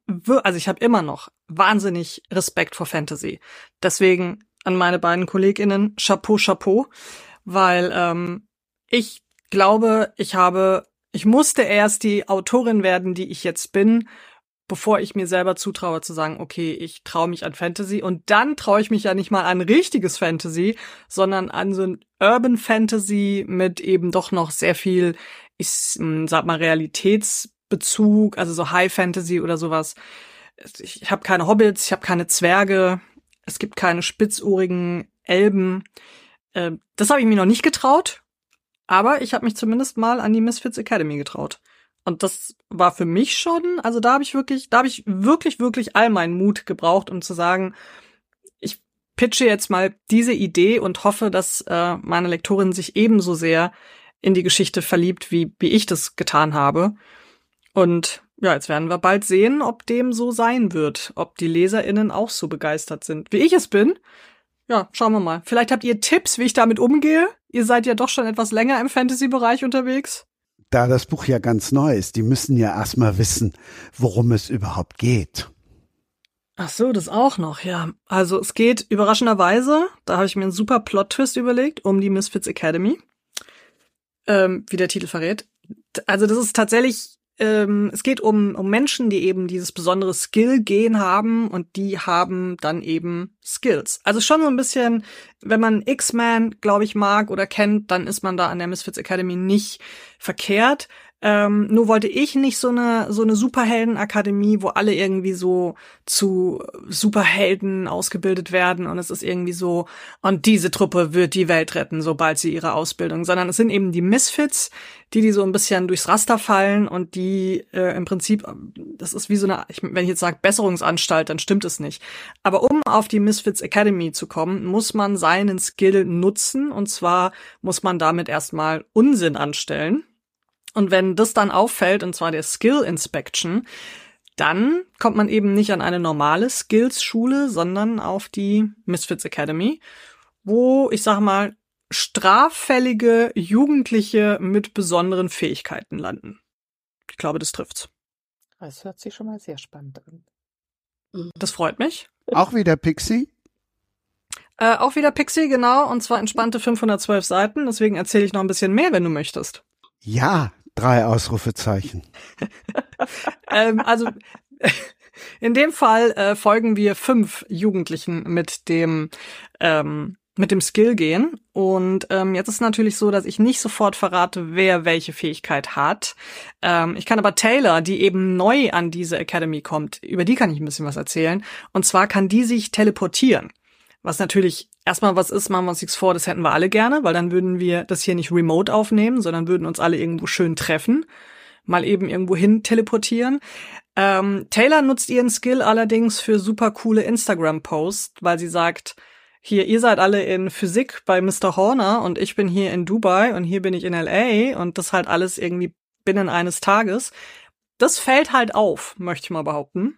[SPEAKER 5] also ich habe immer noch wahnsinnig Respekt vor Fantasy. Deswegen an meine beiden KollegInnen, Chapeau, Chapeau, weil ähm, ich glaube, ich habe, ich musste erst die Autorin werden, die ich jetzt bin, bevor ich mir selber zutraue zu sagen, okay, ich traue mich an Fantasy und dann traue ich mich ja nicht mal an richtiges Fantasy, sondern an so ein Urban Fantasy mit eben doch noch sehr viel, ich sag mal, Realitätsbezug, also so High Fantasy oder sowas. Ich habe keine Hobbits, ich habe keine Zwerge, es gibt keine spitzohrigen Elben. Äh, das habe ich mir noch nicht getraut, aber ich habe mich zumindest mal an die Misfits Academy getraut. Und das war für mich schon, also da habe ich wirklich, da habe ich wirklich, wirklich all meinen Mut gebraucht, um zu sagen, ich pitche jetzt mal diese Idee und hoffe, dass äh, meine Lektorin sich ebenso sehr in die Geschichte verliebt, wie, wie ich das getan habe. Und ja, jetzt werden wir bald sehen, ob dem so sein wird, ob die LeserInnen auch so begeistert sind, wie ich es bin. Ja, schauen wir mal. Vielleicht habt ihr Tipps, wie ich damit umgehe. Ihr seid ja doch schon etwas länger im Fantasy-Bereich unterwegs.
[SPEAKER 2] Da das Buch ja ganz neu ist, die müssen ja erstmal wissen, worum es überhaupt geht.
[SPEAKER 5] Ach so, das auch noch, ja. Also es geht überraschenderweise, da habe ich mir einen super Plot-Twist überlegt, um die Misfits Academy. Ähm, wie der Titel verrät. Also das ist tatsächlich ähm, es geht um, um Menschen, die eben dieses besondere Skill-Gen haben und die haben dann eben Skills. Also schon so ein bisschen, wenn man X-Men, glaube ich, mag oder kennt, dann ist man da an der Misfits Academy nicht verkehrt. Ähm, nur wollte ich nicht so eine so eine Superheldenakademie, wo alle irgendwie so zu Superhelden ausgebildet werden und es ist irgendwie so und diese Truppe wird die Welt retten, sobald sie ihre Ausbildung, sondern es sind eben die Misfits, die die so ein bisschen durchs Raster fallen und die äh, im Prinzip das ist wie so eine wenn ich jetzt sage Besserungsanstalt, dann stimmt es nicht. Aber um auf die Misfits Academy zu kommen, muss man seinen Skill nutzen und zwar muss man damit erstmal Unsinn anstellen und wenn das dann auffällt, und zwar der Skill Inspection, dann kommt man eben nicht an eine normale Skills-Schule, sondern auf die Misfits Academy, wo, ich sag mal, straffällige Jugendliche mit besonderen Fähigkeiten landen. Ich glaube, das trifft's.
[SPEAKER 6] Das hört sich schon mal sehr spannend an.
[SPEAKER 5] Das freut mich.
[SPEAKER 2] Auch wieder Pixie?
[SPEAKER 5] Äh, auch wieder Pixie, genau, und zwar entspannte 512 Seiten. Deswegen erzähle ich noch ein bisschen mehr, wenn du möchtest.
[SPEAKER 2] Ja, Drei Ausrufezeichen.
[SPEAKER 5] ähm, also in dem Fall äh, folgen wir fünf Jugendlichen mit dem ähm, mit dem Skill gehen. Und ähm, jetzt ist natürlich so, dass ich nicht sofort verrate, wer welche Fähigkeit hat. Ähm, ich kann aber Taylor, die eben neu an diese Academy kommt, über die kann ich ein bisschen was erzählen. Und zwar kann die sich teleportieren. Was natürlich erstmal was ist, machen wir uns nichts vor, das hätten wir alle gerne, weil dann würden wir das hier nicht remote aufnehmen, sondern würden uns alle irgendwo schön treffen, mal eben irgendwo hin teleportieren. Ähm, Taylor nutzt ihren Skill allerdings für super coole Instagram-Posts, weil sie sagt, hier, ihr seid alle in Physik bei Mr. Horner und ich bin hier in Dubai und hier bin ich in LA und das halt alles irgendwie binnen eines Tages. Das fällt halt auf, möchte ich mal behaupten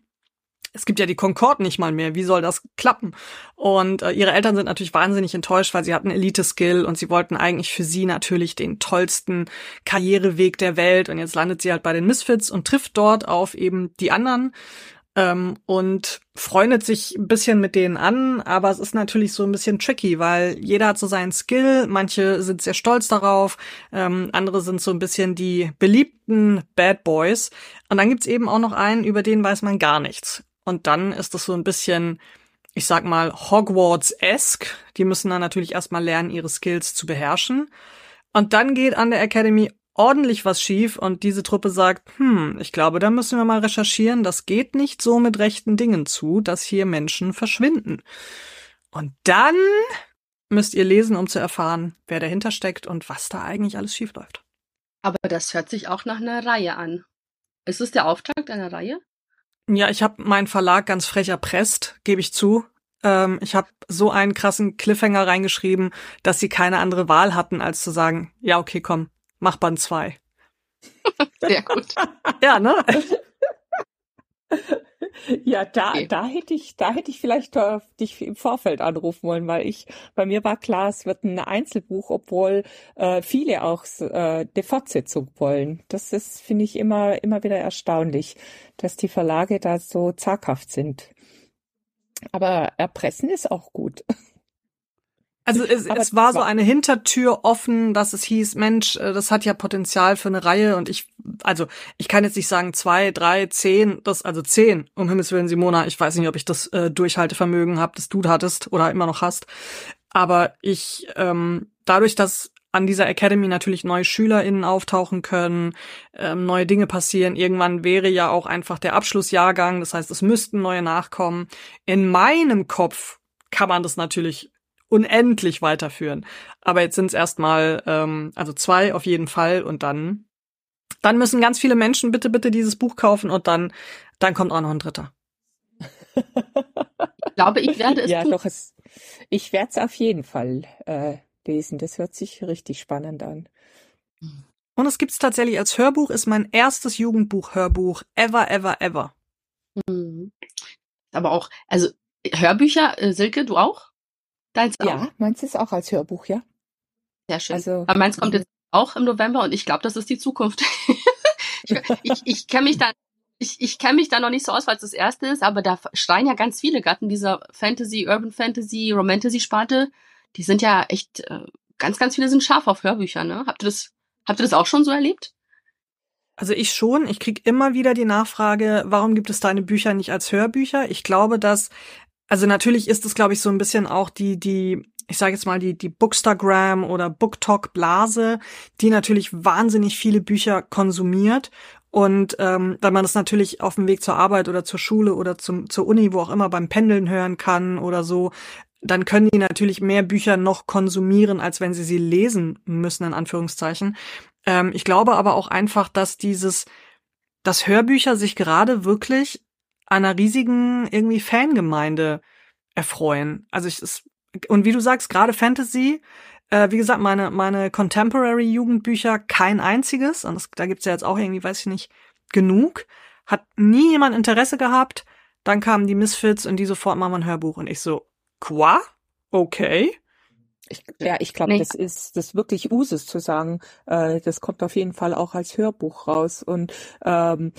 [SPEAKER 5] es gibt ja die Concorde nicht mal mehr. Wie soll das klappen? Und äh, ihre Eltern sind natürlich wahnsinnig enttäuscht, weil sie hatten Elite-Skill und sie wollten eigentlich für sie natürlich den tollsten Karriereweg der Welt. Und jetzt landet sie halt bei den Misfits und trifft dort auf eben die anderen ähm, und freundet sich ein bisschen mit denen an. Aber es ist natürlich so ein bisschen tricky, weil jeder hat so seinen Skill. Manche sind sehr stolz darauf. Ähm, andere sind so ein bisschen die beliebten Bad Boys. Und dann gibt's eben auch noch einen, über den weiß man gar nichts. Und dann ist das so ein bisschen, ich sag mal, Hogwarts-esque. Die müssen dann natürlich erstmal lernen, ihre Skills zu beherrschen. Und dann geht an der Academy ordentlich was schief und diese Truppe sagt, hm, ich glaube, da müssen wir mal recherchieren, das geht nicht so mit rechten Dingen zu, dass hier Menschen verschwinden. Und dann müsst ihr lesen, um zu erfahren, wer dahinter steckt und was da eigentlich alles schief läuft.
[SPEAKER 4] Aber das hört sich auch nach einer Reihe an. Ist es der Auftakt einer Reihe?
[SPEAKER 5] Ja, ich habe meinen Verlag ganz frech erpresst, gebe ich zu. Ähm, ich habe so einen krassen Cliffhanger reingeschrieben, dass sie keine andere Wahl hatten, als zu sagen, ja, okay, komm, mach Band 2.
[SPEAKER 4] Sehr gut.
[SPEAKER 5] ja, ne?
[SPEAKER 6] Ja, da, okay. da hätte ich, da hätte ich vielleicht äh, dich im Vorfeld anrufen wollen, weil ich, bei mir war klar, es wird ein Einzelbuch, obwohl äh, viele auch äh, die Fortsetzung wollen. Das ist, finde ich, immer, immer wieder erstaunlich, dass die Verlage da so zaghaft sind. Aber erpressen ist auch gut.
[SPEAKER 5] Also es, es war so eine Hintertür offen, dass es hieß, Mensch, äh, das hat ja Potenzial für eine Reihe und ich, also ich kann jetzt nicht sagen zwei, drei, zehn, das also zehn, um Himmels Willen, Simona, ich weiß nicht, ob ich das äh, Durchhaltevermögen habe, das du hattest oder immer noch hast, aber ich, ähm, dadurch, dass an dieser Academy natürlich neue SchülerInnen auftauchen können, ähm, neue Dinge passieren. Irgendwann wäre ja auch einfach der Abschlussjahrgang, das heißt, es müssten neue nachkommen. In meinem Kopf kann man das natürlich unendlich weiterführen. Aber jetzt sind es erstmal, ähm, also zwei auf jeden Fall und dann, dann müssen ganz viele Menschen bitte, bitte dieses Buch kaufen und dann, dann kommt auch noch ein dritter.
[SPEAKER 4] ich glaube, ich werde es.
[SPEAKER 6] Ja, tun. doch, es, ich werde es auf jeden Fall äh, lesen. Das hört sich richtig spannend an.
[SPEAKER 5] Und es gibt's tatsächlich als Hörbuch, ist mein erstes Jugendbuch-Hörbuch ever, ever, ever.
[SPEAKER 4] Mhm. Aber auch, also Hörbücher, äh, Silke, du auch?
[SPEAKER 6] Deins auch? Ja, meins ist auch als Hörbuch, ja.
[SPEAKER 4] Sehr schön. Also, Aber meins kommt jetzt auch im November und ich glaube, das ist die Zukunft. ich ich, ich kenne mich da ich, ich kenne mich da noch nicht so aus, weil es das erste ist, aber da schreien ja ganz viele Gatten dieser Fantasy, Urban Fantasy, Romantasy-Sparte. Die sind ja echt, äh, ganz, ganz viele sind scharf auf Hörbücher, ne? Habt ihr das, habt ihr das auch schon so erlebt?
[SPEAKER 5] Also ich schon. Ich krieg immer wieder die Nachfrage, warum gibt es deine Bücher nicht als Hörbücher? Ich glaube, dass, also natürlich ist es, glaube ich, so ein bisschen auch die, die, ich sage jetzt mal, die, die Bookstagram oder Booktalk-Blase, die natürlich wahnsinnig viele Bücher konsumiert und ähm, wenn man das natürlich auf dem Weg zur Arbeit oder zur Schule oder zum, zur Uni, wo auch immer beim Pendeln hören kann oder so, dann können die natürlich mehr Bücher noch konsumieren, als wenn sie sie lesen müssen, in Anführungszeichen. Ähm, ich glaube aber auch einfach, dass dieses, dass Hörbücher sich gerade wirklich einer riesigen irgendwie Fangemeinde erfreuen. Also ich, es, und wie du sagst, gerade Fantasy, äh, wie gesagt, meine, meine Contemporary-Jugendbücher kein einziges. Und das, da gibt's ja jetzt auch irgendwie, weiß ich nicht, genug. Hat nie jemand Interesse gehabt. Dann kamen die Misfits und die sofort machen ein Hörbuch. Und ich so, qua? Okay.
[SPEAKER 6] Ich, ja, ich glaube, nee. das ist das wirklich Usus zu sagen. Äh, das kommt auf jeden Fall auch als Hörbuch raus. Und ähm,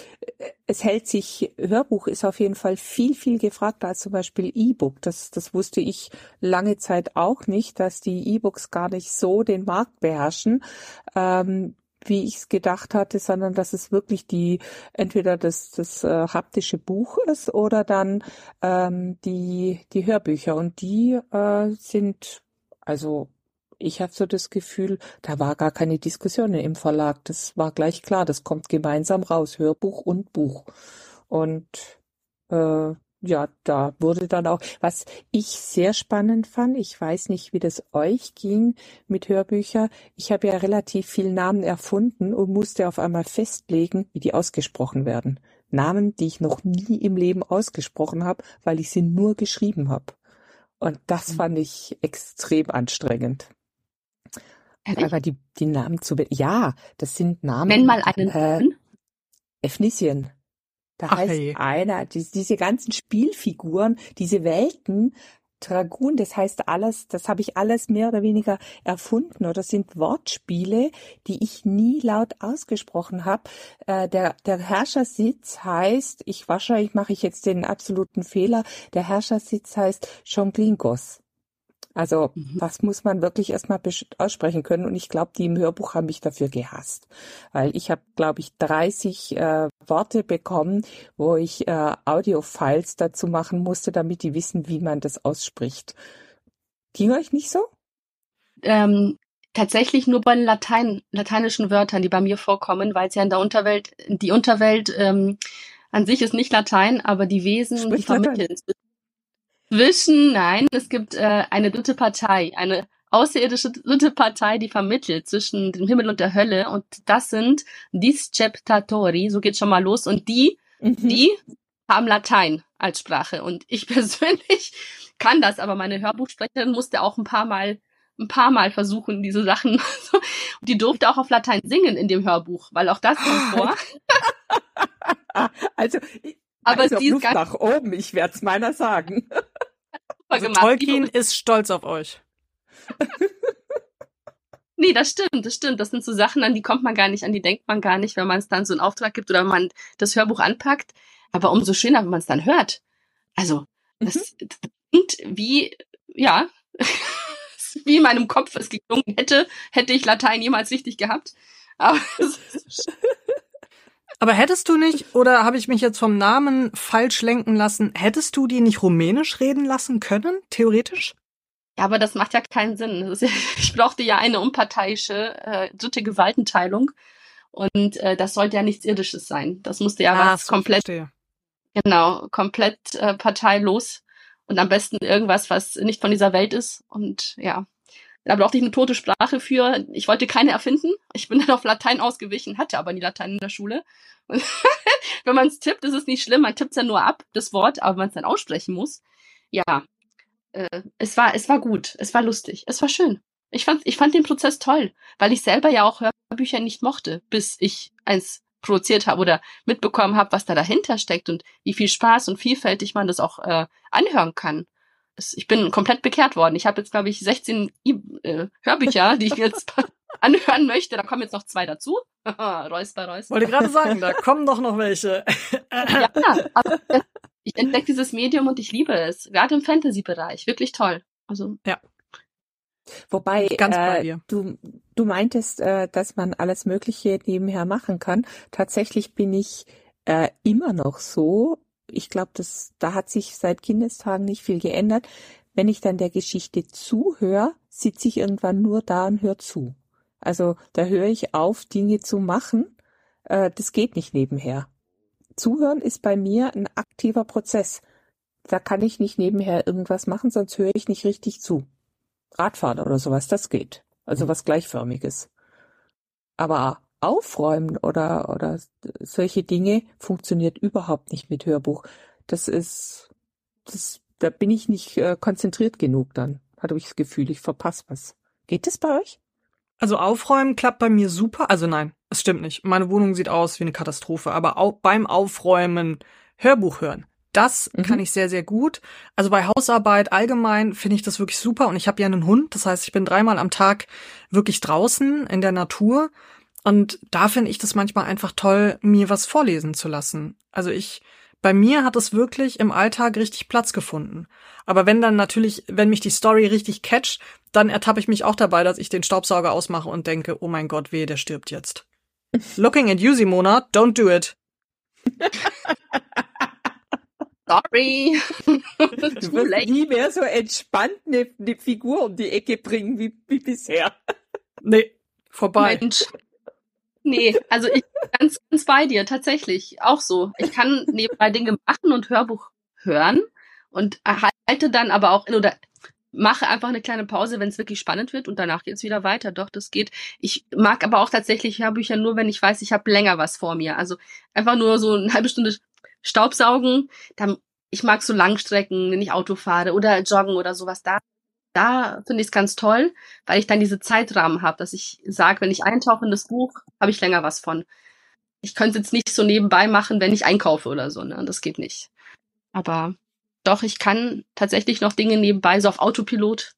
[SPEAKER 6] es hält sich, Hörbuch ist auf jeden Fall viel, viel gefragter als zum Beispiel E-Book. Das, das wusste ich lange Zeit auch nicht, dass die E-Books gar nicht so den Markt beherrschen. Ähm, wie ich es gedacht hatte, sondern dass es wirklich die entweder das, das äh, haptische Buch ist oder dann ähm, die, die Hörbücher. Und die äh, sind also ich habe so das Gefühl, da war gar keine Diskussion im Verlag. Das war gleich klar, das kommt gemeinsam raus, Hörbuch und Buch. Und äh, ja, da wurde dann auch, was ich sehr spannend fand, ich weiß nicht, wie das euch ging mit Hörbüchern. Ich habe ja relativ viele Namen erfunden und musste auf einmal festlegen, wie die ausgesprochen werden. Namen, die ich noch nie im Leben ausgesprochen habe, weil ich sie nur geschrieben habe. Und das mhm. fand ich extrem anstrengend. Ehrlich? Aber die, die Namen zu, ja, das sind Namen.
[SPEAKER 4] Nenn mal einen. Äh,
[SPEAKER 6] Efnisien. Da Ach, heißt hey. einer, die, diese ganzen Spielfiguren, diese Welten, Dragoon, das heißt alles, das habe ich alles mehr oder weniger erfunden oder sind Wortspiele, die ich nie laut ausgesprochen habe. Äh, der, der Herrschersitz heißt, ich wahrscheinlich mache ich jetzt den absoluten Fehler, der Herrschersitz heißt Jonglingos. Also mhm. das muss man wirklich erstmal aussprechen können. Und ich glaube, die im Hörbuch haben mich dafür gehasst. Weil ich habe, glaube ich, 30 äh, Worte bekommen, wo ich äh, Audio-Files dazu machen musste, damit die wissen, wie man das ausspricht. Ging euch nicht so?
[SPEAKER 4] Ähm, tatsächlich nur bei den Latein, lateinischen Wörtern, die bei mir vorkommen, weil es ja in der Unterwelt, die Unterwelt ähm, an sich ist nicht Latein, aber die Wesen, Sprich die vermitteln zwischen, nein, es gibt äh, eine dritte Partei, eine außerirdische dritte Partei, die vermittelt zwischen dem Himmel und der Hölle. Und das sind Disceptatori, so geht schon mal los. Und die, mhm. die haben Latein als Sprache. Und ich persönlich kann das, aber meine Hörbuchsprecherin musste auch ein paar Mal ein paar Mal versuchen, diese Sachen. die durfte auch auf Latein singen in dem Hörbuch, weil auch das kommt vor.
[SPEAKER 6] also, aber also sie ist Luft nach oben, ich werde es meiner sagen.
[SPEAKER 5] Also Tolkien ist stolz auf euch.
[SPEAKER 4] nee, das stimmt, das stimmt. Das sind so Sachen, an die kommt man gar nicht, an die denkt man gar nicht, wenn man es dann so einen Auftrag gibt oder wenn man das Hörbuch anpackt. Aber umso schöner, wenn man es dann hört. Also, das, mhm. klingt wie, ja, wie in meinem Kopf es geklungen hätte, hätte ich Latein jemals richtig gehabt. Aber
[SPEAKER 5] Aber hättest du nicht, oder habe ich mich jetzt vom Namen falsch lenken lassen, hättest du die nicht rumänisch reden lassen können, theoretisch?
[SPEAKER 4] Ja, aber das macht ja keinen Sinn. Ja, ich brauchte ja eine unparteiische äh, dritte Gewaltenteilung. Und äh, das sollte ja nichts Irdisches sein. Das musste ja ah, was so komplett, genau, komplett äh, parteilos und am besten irgendwas, was nicht von dieser Welt ist. Und ja, da brauchte ich eine tote Sprache für. Ich wollte keine erfinden. Ich bin dann auf Latein ausgewichen, hatte aber nie Latein in der Schule. Und wenn man es tippt, ist es nicht schlimm. Man tippt es ja nur ab, das Wort, aber wenn man es dann aussprechen muss, ja, äh, es war, es war gut, es war lustig, es war schön. Ich fand, ich fand den Prozess toll, weil ich selber ja auch Hörbücher nicht mochte, bis ich eins produziert habe oder mitbekommen habe, was da dahinter steckt und wie viel Spaß und vielfältig man das auch äh, anhören kann. Ich bin komplett bekehrt worden. Ich habe jetzt, glaube ich, 16 äh, Hörbücher, die ich jetzt anhören möchte. Da kommen jetzt noch zwei dazu. Räusper, Räusper.
[SPEAKER 5] Wollte gerade sagen, da kommen doch noch welche.
[SPEAKER 4] ja, aber ich entdecke dieses Medium und ich liebe es. Gerade im Fantasy-Bereich. Wirklich toll. Also.
[SPEAKER 5] Ja.
[SPEAKER 6] Wobei äh, du, du meintest, äh, dass man alles Mögliche nebenher machen kann. Tatsächlich bin ich äh, immer noch so. Ich glaube, das da hat sich seit Kindestagen nicht viel geändert. Wenn ich dann der Geschichte zuhöre, sitze ich irgendwann nur da und höre zu. Also da höre ich auf, Dinge zu machen. Äh, das geht nicht nebenher. Zuhören ist bei mir ein aktiver Prozess. Da kann ich nicht nebenher irgendwas machen, sonst höre ich nicht richtig zu. Radfahren oder sowas, das geht. Also was gleichförmiges. Aber aufräumen oder, oder solche Dinge funktioniert überhaupt nicht mit Hörbuch. Das ist, das, da bin ich nicht äh, konzentriert genug dann. Hatte ich das Gefühl, ich verpasse was. Geht das bei euch?
[SPEAKER 5] Also aufräumen klappt bei mir super. Also nein, es stimmt nicht. Meine Wohnung sieht aus wie eine Katastrophe. Aber auch beim Aufräumen Hörbuch hören. Das mhm. kann ich sehr, sehr gut. Also bei Hausarbeit allgemein finde ich das wirklich super. Und ich habe ja einen Hund. Das heißt, ich bin dreimal am Tag wirklich draußen in der Natur. Und da finde ich das manchmal einfach toll, mir was vorlesen zu lassen. Also ich bei mir hat es wirklich im Alltag richtig Platz gefunden. Aber wenn dann natürlich, wenn mich die Story richtig catcht, dann ertappe ich mich auch dabei, dass ich den Staubsauger ausmache und denke, oh mein Gott, weh, der stirbt jetzt. Looking at you, Simona, don't do it.
[SPEAKER 4] Sorry.
[SPEAKER 6] Du wirst nie mehr so entspannt eine, eine Figur um die Ecke bringen wie, wie bisher.
[SPEAKER 5] Nee, vorbei.
[SPEAKER 4] Mensch. Nee, also ich bin ganz, ganz bei dir, tatsächlich. Auch so. Ich kann nebenbei Dinge machen und Hörbuch hören und erhalte dann aber auch, oder mache einfach eine kleine Pause, wenn es wirklich spannend wird und danach geht's wieder weiter. Doch, das geht. Ich mag aber auch tatsächlich Hörbücher nur, wenn ich weiß, ich habe länger was vor mir. Also einfach nur so eine halbe Stunde Staubsaugen. Dann, ich mag so Langstrecken, wenn ich Auto fahre oder joggen oder sowas. Da da finde ich es ganz toll, weil ich dann diese Zeitrahmen habe, dass ich sage, wenn ich eintauche in das Buch, habe ich länger was von. Ich könnte es jetzt nicht so nebenbei machen, wenn ich einkaufe oder so, ne? Das geht nicht. Aber doch, ich kann tatsächlich noch Dinge nebenbei, so auf Autopilot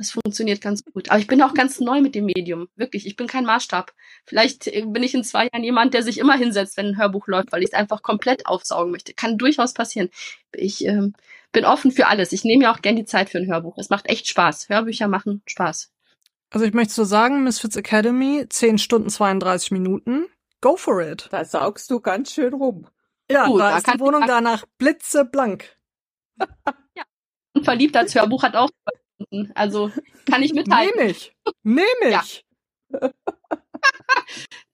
[SPEAKER 4] das funktioniert ganz gut. Aber ich bin auch ganz neu mit dem Medium. Wirklich, ich bin kein Maßstab. Vielleicht äh, bin ich in zwei Jahren jemand, der sich immer hinsetzt, wenn ein Hörbuch läuft, weil ich es einfach komplett aufsaugen möchte. Kann durchaus passieren. Ich ähm, bin offen für alles. Ich nehme ja auch gern die Zeit für ein Hörbuch. Es macht echt Spaß. Hörbücher machen Spaß.
[SPEAKER 5] Also ich möchte so sagen, Misfits Academy, 10 Stunden 32 Minuten. Go for it.
[SPEAKER 6] Da saugst du ganz schön rum.
[SPEAKER 5] Ja, Gut, da, da ist die Wohnung danach blitzeblank.
[SPEAKER 4] ja. Und verliebt als Hörbuch hat auch also kann ich mitteilen.
[SPEAKER 5] Nehm ich. Nehm ich.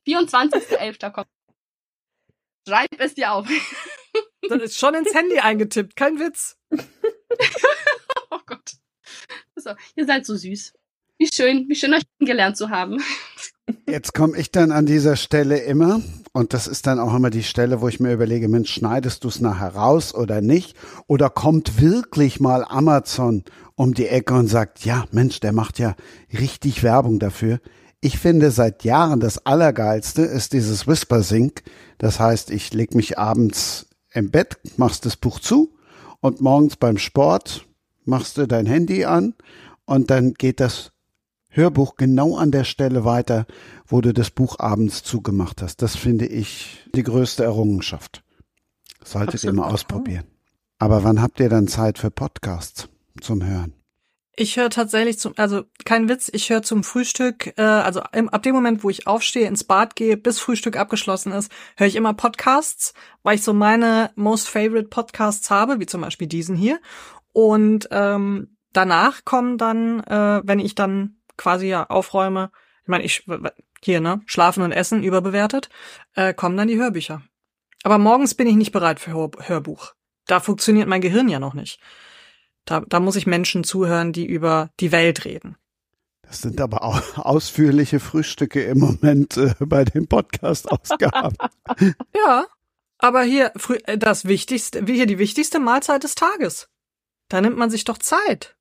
[SPEAKER 5] Ja.
[SPEAKER 4] 24.11. kommt. Schreib es dir auf.
[SPEAKER 5] Das ist schon ins Handy eingetippt, kein Witz.
[SPEAKER 4] oh Gott. So, ihr seid so süß. Wie schön, wie schön euch kennengelernt zu haben.
[SPEAKER 2] Jetzt komme ich dann an dieser Stelle immer, und das ist dann auch immer die Stelle, wo ich mir überlege, Mensch, schneidest du es nachher raus oder nicht? Oder kommt wirklich mal Amazon um die Ecke und sagt, ja, Mensch, der macht ja richtig Werbung dafür. Ich finde seit Jahren das Allergeilste ist dieses Whisper Sync. Das heißt, ich leg mich abends im Bett, machst das Buch zu und morgens beim Sport machst du dein Handy an und dann geht das Hörbuch genau an der Stelle weiter, wo du das Buch abends zugemacht hast. Das finde ich die größte Errungenschaft. Solltet Absolut. ihr mal ausprobieren. Aber wann habt ihr dann Zeit für Podcasts? zum Hören?
[SPEAKER 5] Ich höre tatsächlich zum, also kein Witz, ich höre zum Frühstück, äh, also im, ab dem Moment, wo ich aufstehe, ins Bad gehe, bis Frühstück abgeschlossen ist, höre ich immer Podcasts, weil ich so meine most favorite Podcasts habe, wie zum Beispiel diesen hier. Und ähm, danach kommen dann, äh, wenn ich dann quasi ja aufräume, ich meine, ich hier, ne, schlafen und essen überbewertet, äh, kommen dann die Hörbücher. Aber morgens bin ich nicht bereit für Hör Hörbuch. Da funktioniert mein Gehirn ja noch nicht. Da, da muss ich Menschen zuhören, die über die Welt reden.
[SPEAKER 2] Das sind aber auch ausführliche Frühstücke im Moment äh, bei den Podcast-Ausgaben.
[SPEAKER 5] ja, aber hier äh, das wichtigste, hier die wichtigste Mahlzeit des Tages. Da nimmt man sich doch Zeit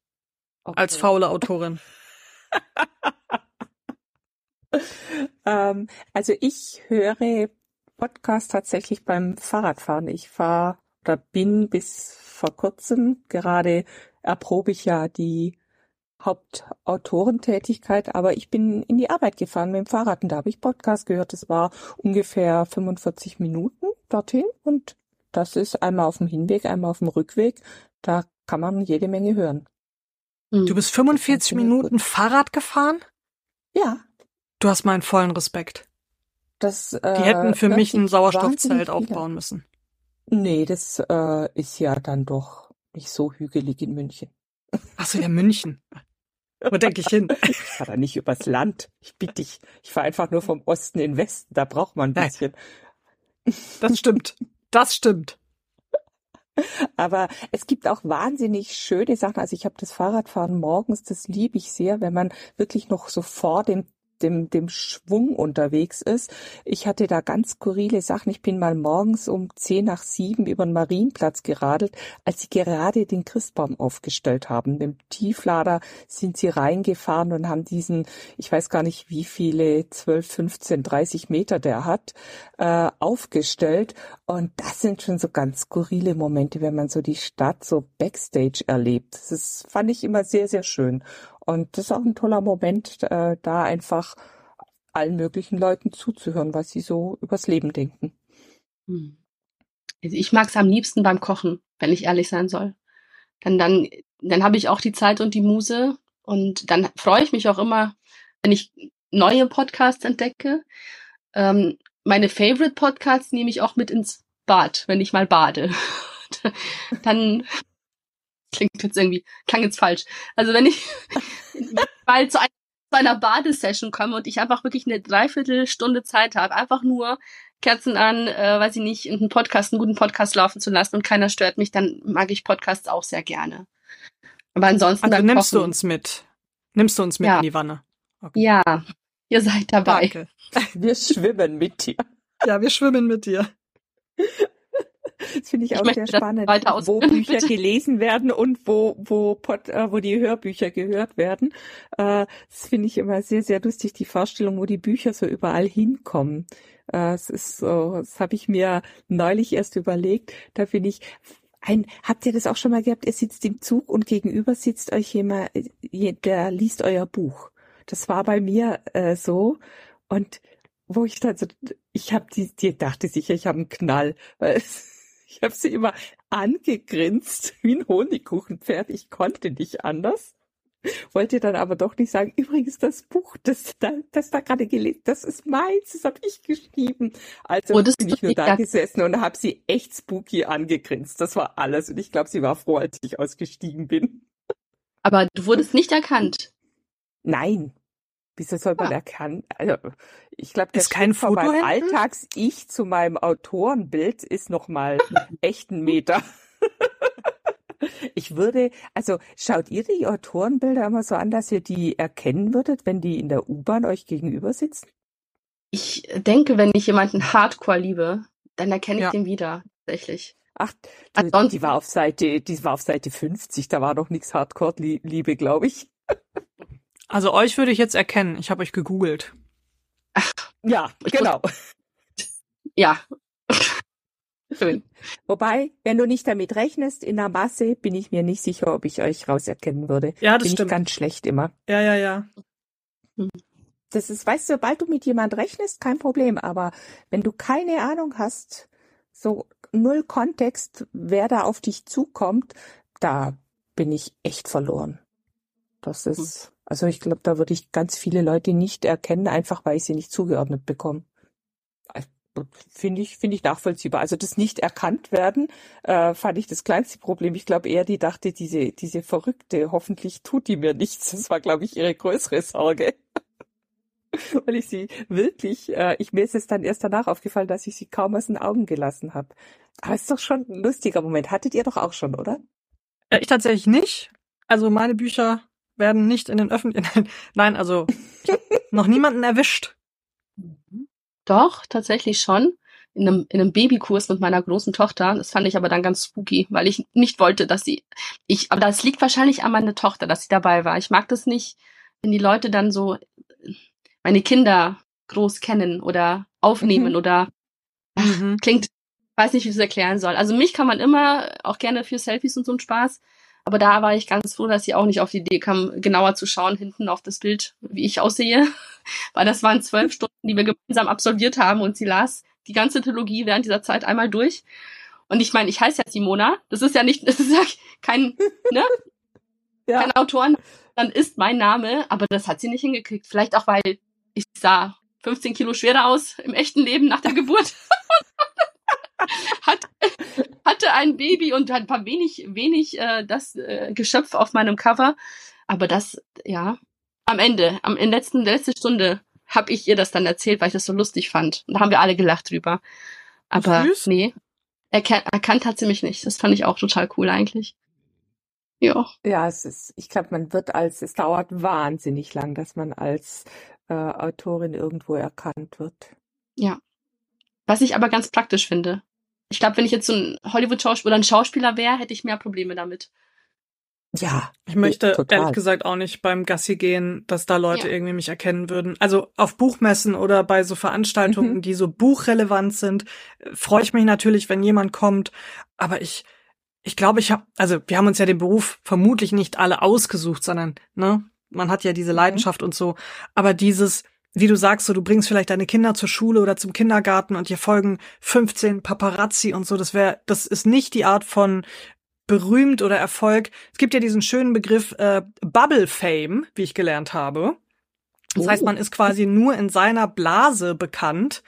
[SPEAKER 5] okay. als faule Autorin.
[SPEAKER 6] Ähm, also ich höre Podcast tatsächlich beim Fahrradfahren. Ich fahre oder bin bis vor kurzem gerade erprobe ich ja die Hauptautorentätigkeit, aber ich bin in die Arbeit gefahren mit dem Fahrrad und da habe ich Podcast gehört. Es war ungefähr 45 Minuten dorthin und das ist einmal auf dem Hinweg, einmal auf dem Rückweg. Da kann man jede Menge hören.
[SPEAKER 5] Du bist 45 Minuten Fahrrad gefahren?
[SPEAKER 6] Ja.
[SPEAKER 5] Du hast meinen vollen Respekt.
[SPEAKER 6] Das, äh,
[SPEAKER 5] Die hätten für mich ein Sauerstoffzelt aufbauen müssen.
[SPEAKER 6] Nee, das äh, ist ja dann doch nicht so hügelig in München.
[SPEAKER 5] Ach so, ja, München. Wo denke ich hin?
[SPEAKER 6] Ich fahre da nicht übers Land. Ich bitte dich. Ich fahre einfach nur vom Osten in den Westen. Da braucht man ein bisschen.
[SPEAKER 5] Das stimmt. Das stimmt.
[SPEAKER 6] Aber es gibt auch wahnsinnig schöne Sachen. Also ich habe das Fahrradfahren morgens, das liebe ich sehr, wenn man wirklich noch so vor dem dem, dem Schwung unterwegs ist. Ich hatte da ganz skurrile Sachen. Ich bin mal morgens um zehn nach sieben über den Marienplatz geradelt, als sie gerade den Christbaum aufgestellt haben. Mit dem Tieflader sind sie reingefahren und haben diesen, ich weiß gar nicht wie viele, zwölf, fünfzehn, dreißig Meter der hat, äh, aufgestellt. Und das sind schon so ganz skurrile Momente, wenn man so die Stadt so backstage erlebt. Das ist, fand ich immer sehr, sehr schön. Und das ist auch ein toller Moment, äh, da einfach allen möglichen Leuten zuzuhören, was sie so übers Leben denken.
[SPEAKER 4] Hm. Also ich mag es am liebsten beim Kochen, wenn ich ehrlich sein soll. Dann, dann, dann habe ich auch die Zeit und die Muse und dann freue ich mich auch immer, wenn ich neue Podcasts entdecke. Ähm, meine Favorite Podcasts nehme ich auch mit ins Bad, wenn ich mal bade. dann klingt jetzt irgendwie, klang jetzt falsch. Also wenn ich mal zu, ein, zu einer Badesession komme und ich einfach wirklich eine Dreiviertelstunde Zeit habe, einfach nur Kerzen an, äh, weiß ich nicht, einen Podcast, einen guten Podcast laufen zu lassen und keiner stört mich, dann mag ich Podcasts auch sehr gerne. Aber ansonsten.
[SPEAKER 5] Also nimmst Kochen, du uns mit. Nimmst du uns mit
[SPEAKER 4] ja.
[SPEAKER 5] in die Wanne?
[SPEAKER 4] Okay. Ja, ihr seid dabei.
[SPEAKER 6] Danke. Wir schwimmen mit dir.
[SPEAKER 5] Ja, wir schwimmen mit dir.
[SPEAKER 6] Das finde ich auch ich sehr spannend, wo Bücher bitte. gelesen werden und wo, wo, Pod, äh, wo die Hörbücher gehört werden. Äh, das finde ich immer sehr, sehr lustig, die Vorstellung, wo die Bücher so überall hinkommen. Äh, es ist so, das habe ich mir neulich erst überlegt. Da finde ich, ein, habt ihr das auch schon mal gehabt? Ihr sitzt im Zug und gegenüber sitzt euch jemand, der liest euer Buch. Das war bei mir äh, so. Und wo ich dann so, ich habe die, die dachte sicher, ich habe einen Knall, weil es, ich habe sie immer angegrinst wie ein Honigkuchenpferd. Ich konnte nicht anders. Wollte dann aber doch nicht sagen, übrigens das Buch, das da, das da gerade gelesen, das ist meins, das habe ich geschrieben. Also oh, bin ich nur da gesessen und habe sie echt spooky angegrinst. Das war alles. Und ich glaube, sie war froh, als ich ausgestiegen bin.
[SPEAKER 4] Aber du wurdest nicht erkannt.
[SPEAKER 6] Nein, Wieso soll man ja. erkennen? Also, ich glaube,
[SPEAKER 5] ist kein Foto
[SPEAKER 6] von meinem Alltags-Ich zu meinem Autorenbild ist noch mal echt ein Meter. ich würde, also schaut ihr die Autorenbilder immer so an, dass ihr die erkennen würdet, wenn die in der U-Bahn euch gegenüber sitzen?
[SPEAKER 4] Ich denke, wenn ich jemanden Hardcore liebe, dann erkenne ich ja. den wieder, tatsächlich.
[SPEAKER 6] Ach, die, die, war auf Seite, die war auf Seite 50, da war noch nichts Hardcore-Liebe, glaube ich.
[SPEAKER 5] Also euch würde ich jetzt erkennen. Ich habe euch gegoogelt.
[SPEAKER 6] Ach, ja, genau.
[SPEAKER 4] Ja.
[SPEAKER 6] Schön. Wobei, wenn du nicht damit rechnest, in der Masse bin ich mir nicht sicher, ob ich euch rauserkennen würde.
[SPEAKER 5] Ja, das
[SPEAKER 6] bin
[SPEAKER 5] stimmt.
[SPEAKER 6] Ich ganz schlecht immer.
[SPEAKER 5] Ja, ja, ja.
[SPEAKER 6] Das ist, weißt du, sobald du mit jemand rechnest, kein Problem. Aber wenn du keine Ahnung hast, so null Kontext, wer da auf dich zukommt, da bin ich echt verloren. Das ist, also ich glaube, da würde ich ganz viele Leute nicht erkennen, einfach weil ich sie nicht zugeordnet bekomme. Finde ich, finde ich nachvollziehbar. Also das nicht erkannt werden, äh, fand ich das kleinste Problem. Ich glaube eher, die dachte, diese, diese Verrückte, hoffentlich tut die mir nichts. Das war, glaube ich, ihre größere Sorge. Weil ich sie wirklich, äh, ich, mir ist es dann erst danach aufgefallen, dass ich sie kaum aus den Augen gelassen habe. Aber es ist doch schon ein lustiger Moment. Hattet ihr doch auch schon, oder?
[SPEAKER 5] Äh, ich tatsächlich nicht. Also meine Bücher werden nicht in den öffentlichen. Nein, also noch niemanden erwischt.
[SPEAKER 4] Doch, tatsächlich schon. In einem, in einem Babykurs mit meiner großen Tochter. Das fand ich aber dann ganz spooky, weil ich nicht wollte, dass sie. Ich, aber das liegt wahrscheinlich an meiner Tochter, dass sie dabei war. Ich mag das nicht, wenn die Leute dann so meine Kinder groß kennen oder aufnehmen mhm. oder ach, mhm. klingt, weiß nicht, wie ich es erklären soll. Also mich kann man immer auch gerne für Selfies und so einen Spaß. Aber da war ich ganz froh, dass sie auch nicht auf die Idee kam, genauer zu schauen hinten auf das Bild, wie ich aussehe. Weil das waren zwölf Stunden, die wir gemeinsam absolviert haben und sie las die ganze Trilogie während dieser Zeit einmal durch. Und ich meine, ich heiße ja Simona. Das ist ja nicht, das ist ja kein, ne? ja. Kein Autoren. Dann ist mein Name, aber das hat sie nicht hingekriegt. Vielleicht auch, weil ich sah 15 Kilo schwerer aus im echten Leben nach der Geburt. Hat, hatte ein Baby und ein paar wenig, wenig äh, das äh, Geschöpf auf meinem Cover. Aber das, ja, am Ende, am in letzten, letzte Stunde habe ich ihr das dann erzählt, weil ich das so lustig fand. Und da haben wir alle gelacht drüber. Aber Süß. nee, erkannt, erkannt hat sie mich nicht. Das fand ich auch total cool eigentlich. Ja.
[SPEAKER 6] Ja, es ist, ich glaube, man wird als, es dauert wahnsinnig lang, dass man als äh, Autorin irgendwo erkannt wird.
[SPEAKER 4] Ja. Was ich aber ganz praktisch finde. Ich glaube, wenn ich jetzt so ein Hollywood-Schauspieler oder ein Schauspieler wäre, hätte ich mehr Probleme damit.
[SPEAKER 5] Ja. Ich möchte total. ehrlich gesagt auch nicht beim Gassi gehen, dass da Leute ja. irgendwie mich erkennen würden. Also auf Buchmessen oder bei so Veranstaltungen, mhm. die so buchrelevant sind, freue ich mich natürlich, wenn jemand kommt. Aber ich, ich glaube, ich habe, also wir haben uns ja den Beruf vermutlich nicht alle ausgesucht, sondern ne, man hat ja diese mhm. Leidenschaft mhm. und so. Aber dieses, wie du sagst, so du bringst vielleicht deine Kinder zur Schule oder zum Kindergarten und dir folgen 15 Paparazzi und so, das wäre, das ist nicht die Art von berühmt oder Erfolg. Es gibt ja diesen schönen Begriff äh, Bubble Fame, wie ich gelernt habe. Das heißt, man ist quasi nur in seiner Blase bekannt.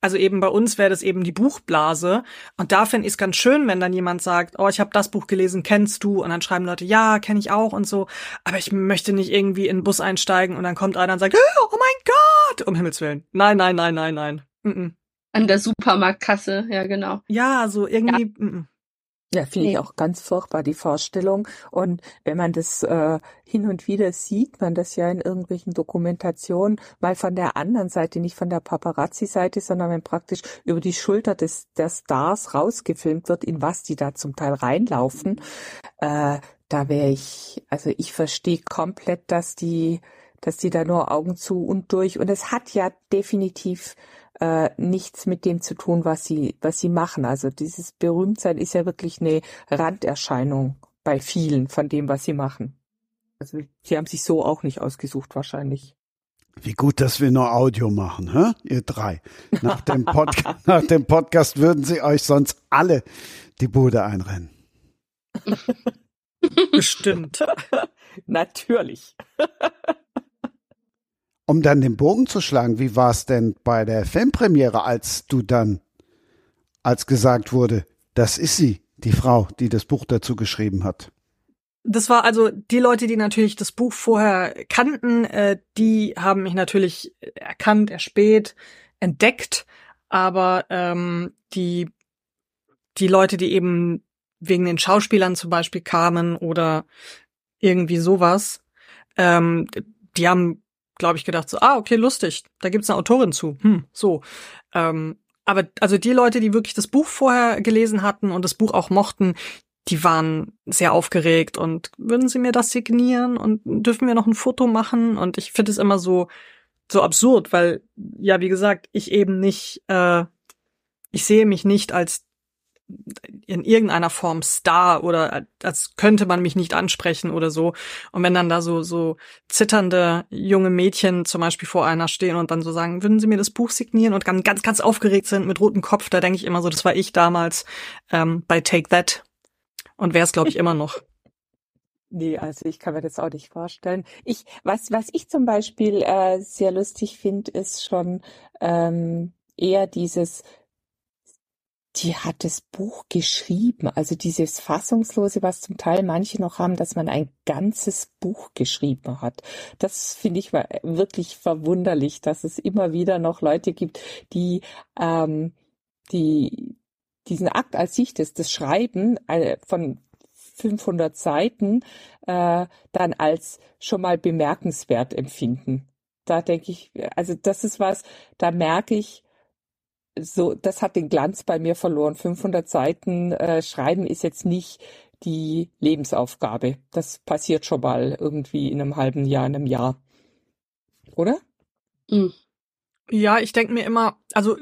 [SPEAKER 5] Also eben bei uns wäre das eben die Buchblase. Und da finde ich es ganz schön, wenn dann jemand sagt, oh, ich habe das Buch gelesen, kennst du? Und dann schreiben Leute, ja, kenne ich auch und so. Aber ich möchte nicht irgendwie in den Bus einsteigen und dann kommt einer und sagt, oh mein Gott, um Himmels Willen. Nein, nein, nein, nein, nein. Mm -mm.
[SPEAKER 4] An der Supermarktkasse, ja genau.
[SPEAKER 5] Ja, so irgendwie. Ja. Mm
[SPEAKER 6] ja, finde ich auch ganz furchtbar, die Vorstellung. Und wenn man das äh, hin und wieder sieht, man das ja in irgendwelchen Dokumentationen, mal von der anderen Seite, nicht von der Paparazzi-Seite, sondern wenn praktisch über die Schulter des der Stars rausgefilmt wird, in was die da zum Teil reinlaufen, äh, da wäre ich, also ich verstehe komplett, dass die, dass die da nur Augen zu und durch. Und es hat ja definitiv äh, nichts mit dem zu tun, was sie, was sie machen. Also dieses Berühmtsein ist ja wirklich eine Randerscheinung bei vielen von dem, was sie machen. Also sie haben sich so auch nicht ausgesucht wahrscheinlich.
[SPEAKER 2] Wie gut, dass wir nur Audio machen, hä? ihr drei. Nach dem, Podcast, nach dem Podcast würden sie euch sonst alle die Bude einrennen.
[SPEAKER 5] Bestimmt.
[SPEAKER 6] Natürlich.
[SPEAKER 2] Um dann den Bogen zu schlagen, wie war es denn bei der Filmpremiere, als du dann, als gesagt wurde, das ist sie, die Frau, die das Buch dazu geschrieben hat?
[SPEAKER 5] Das war also die Leute, die natürlich das Buch vorher kannten, äh, die haben mich natürlich erkannt, erspäht, entdeckt, aber ähm, die die Leute, die eben wegen den Schauspielern zum Beispiel kamen oder irgendwie sowas, ähm, die haben glaube ich, gedacht, so, ah, okay, lustig, da gibt's eine Autorin zu. Hm, so. Ähm, aber also die Leute, die wirklich das Buch vorher gelesen hatten und das Buch auch mochten, die waren sehr aufgeregt und würden sie mir das signieren und dürfen wir noch ein Foto machen? Und ich finde es immer so, so absurd, weil, ja, wie gesagt, ich eben nicht, äh, ich sehe mich nicht als in irgendeiner Form Star oder als könnte man mich nicht ansprechen oder so. Und wenn dann da so, so zitternde junge Mädchen zum Beispiel vor einer stehen und dann so sagen, würden Sie mir das Buch signieren und ganz, ganz, ganz aufgeregt sind mit rotem Kopf, da denke ich immer so, das war ich damals ähm, bei Take That und wäre es, glaube ich, immer noch.
[SPEAKER 6] Nee, also ich kann mir das auch nicht vorstellen. Ich, was, was ich zum Beispiel äh, sehr lustig finde, ist schon ähm, eher dieses die hat das Buch geschrieben. Also dieses Fassungslose, was zum Teil manche noch haben, dass man ein ganzes Buch geschrieben hat. Das finde ich wirklich verwunderlich, dass es immer wieder noch Leute gibt, die, ähm, die diesen Akt als sich, das, das Schreiben äh, von 500 Seiten, äh, dann als schon mal bemerkenswert empfinden. Da denke ich, also das ist was, da merke ich, so, das hat den Glanz bei mir verloren. 500 Seiten äh, schreiben ist jetzt nicht die Lebensaufgabe. Das passiert schon mal irgendwie in einem halben Jahr, in einem Jahr. oder?
[SPEAKER 5] Mhm. Ja, ich denke mir immer, also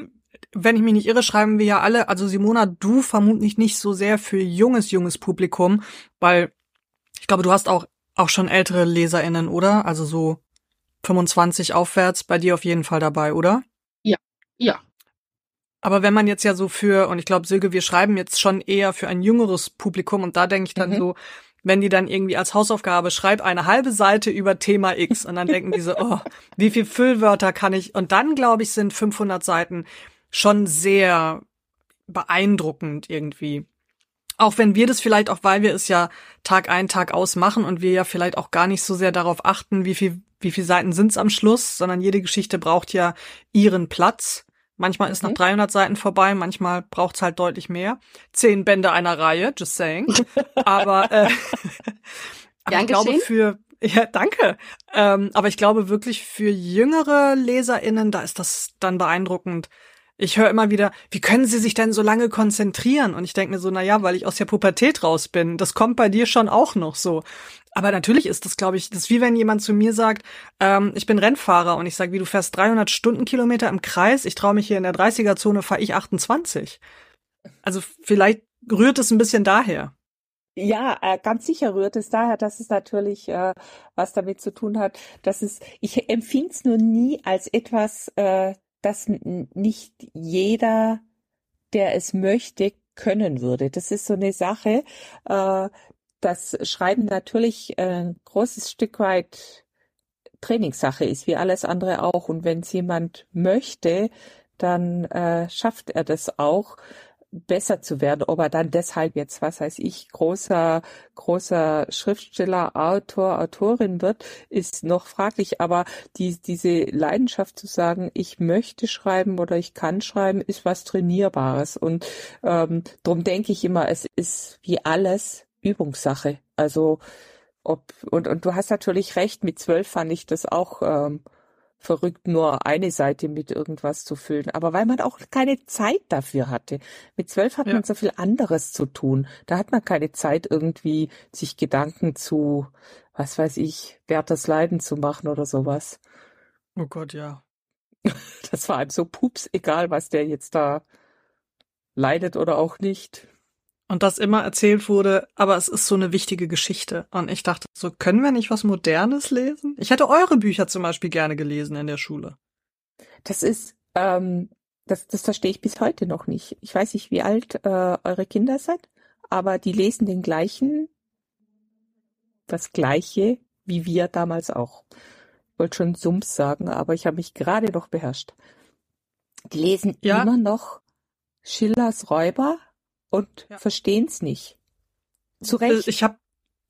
[SPEAKER 5] wenn ich mich nicht irre, schreiben wir ja alle, also Simona, du vermutlich nicht so sehr für junges, junges Publikum, weil ich glaube, du hast auch, auch schon ältere LeserInnen, oder? Also so 25 aufwärts bei dir auf jeden Fall dabei, oder?
[SPEAKER 4] Ja, ja.
[SPEAKER 5] Aber wenn man jetzt ja so für, und ich glaube, Silke, wir schreiben jetzt schon eher für ein jüngeres Publikum und da denke ich dann mhm. so, wenn die dann irgendwie als Hausaufgabe schreib eine halbe Seite über Thema X und dann denken die so, oh, wie viel Füllwörter kann ich? Und dann glaube ich, sind 500 Seiten schon sehr beeindruckend irgendwie. Auch wenn wir das vielleicht auch, weil wir es ja Tag ein, Tag aus machen und wir ja vielleicht auch gar nicht so sehr darauf achten, wie viel, wie viel Seiten sind's am Schluss, sondern jede Geschichte braucht ja ihren Platz. Manchmal ist mhm. nach 300 Seiten vorbei, manchmal braucht's halt deutlich mehr. Zehn Bände einer Reihe, just saying. aber, äh, aber ich glaube für, ja, danke. Ähm, aber ich glaube wirklich für jüngere LeserInnen, da ist das dann beeindruckend, ich höre immer wieder, wie können Sie sich denn so lange konzentrieren? Und ich denke mir so, na ja, weil ich aus der Pubertät raus bin. Das kommt bei dir schon auch noch so. Aber natürlich ist das, glaube ich, das ist wie wenn jemand zu mir sagt, ähm, ich bin Rennfahrer und ich sage, wie du fährst 300 Stundenkilometer im Kreis, ich traue mich hier in der 30er-Zone, fahre ich 28. Also vielleicht rührt es ein bisschen daher.
[SPEAKER 6] Ja, äh, ganz sicher rührt es daher, dass es natürlich äh, was damit zu tun hat, dass es, ich empfinde es nur nie als etwas, äh, dass nicht jeder, der es möchte, können würde. Das ist so eine Sache. Äh, das Schreiben natürlich ein großes Stück weit Trainingssache ist, wie alles andere auch. Und wenn es jemand möchte, dann äh, schafft er das auch besser zu werden. Ob er dann deshalb jetzt, was weiß ich, großer, großer Schriftsteller, Autor, Autorin wird, ist noch fraglich. Aber die, diese Leidenschaft zu sagen, ich möchte schreiben oder ich kann schreiben, ist was Trainierbares. Und ähm, darum denke ich immer, es ist wie alles Übungssache. Also ob, und, und du hast natürlich recht, mit zwölf fand ich das auch ähm, verrückt, nur eine Seite mit irgendwas zu füllen. Aber weil man auch keine Zeit dafür hatte. Mit zwölf hat ja. man so viel anderes zu tun. Da hat man keine Zeit, irgendwie sich Gedanken zu, was weiß ich, Werthers Leiden zu machen oder sowas.
[SPEAKER 5] Oh Gott, ja.
[SPEAKER 6] Das war einem so pups, egal was der jetzt da leidet oder auch nicht
[SPEAKER 5] und das immer erzählt wurde, aber es ist so eine wichtige Geschichte. Und ich dachte, so können wir nicht was Modernes lesen? Ich hätte eure Bücher zum Beispiel gerne gelesen in der Schule.
[SPEAKER 6] Das ist, ähm, das, das verstehe ich bis heute noch nicht. Ich weiß nicht, wie alt äh, eure Kinder seid, aber die lesen den gleichen, das gleiche wie wir damals auch. Ich wollte schon Sums sagen, aber ich habe mich gerade noch beherrscht. Die lesen ja. immer noch Schillers Räuber und ja. verstehen es nicht. Zu äh, Recht.
[SPEAKER 5] Ich habe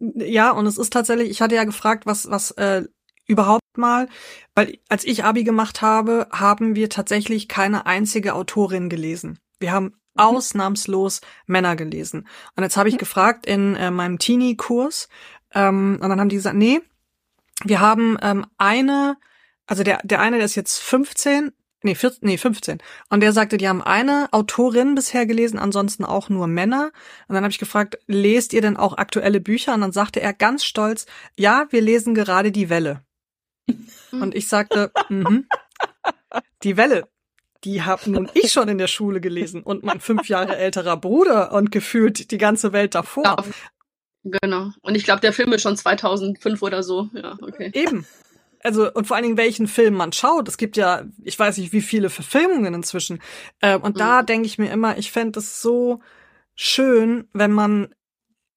[SPEAKER 5] ja, und es ist tatsächlich, ich hatte ja gefragt, was, was äh, überhaupt mal, weil als ich Abi gemacht habe, haben wir tatsächlich keine einzige Autorin gelesen. Wir haben mhm. ausnahmslos Männer gelesen. Und jetzt habe ich mhm. gefragt in äh, meinem Teenie-Kurs, ähm, und dann haben die gesagt, nee, wir haben ähm, eine, also der, der eine, der ist jetzt 15, nee, 14, nee, 15. Und der sagte, die haben eine Autorin bisher gelesen, ansonsten auch nur Männer. Und dann habe ich gefragt, lest ihr denn auch aktuelle Bücher? Und dann sagte er ganz stolz, ja, wir lesen gerade die Welle. Und ich sagte, mhm. Die Welle, die habe nun ich schon in der Schule gelesen und mein fünf Jahre älterer Bruder und gefühlt die ganze Welt davor.
[SPEAKER 4] Genau. Und ich glaube, der Film ist schon 2005 oder so. Ja, okay.
[SPEAKER 5] Eben also und vor allen Dingen welchen Film man schaut. Es gibt ja, ich weiß nicht, wie viele Verfilmungen inzwischen. Äh, und mhm. da denke ich mir immer, ich fände es so schön, wenn man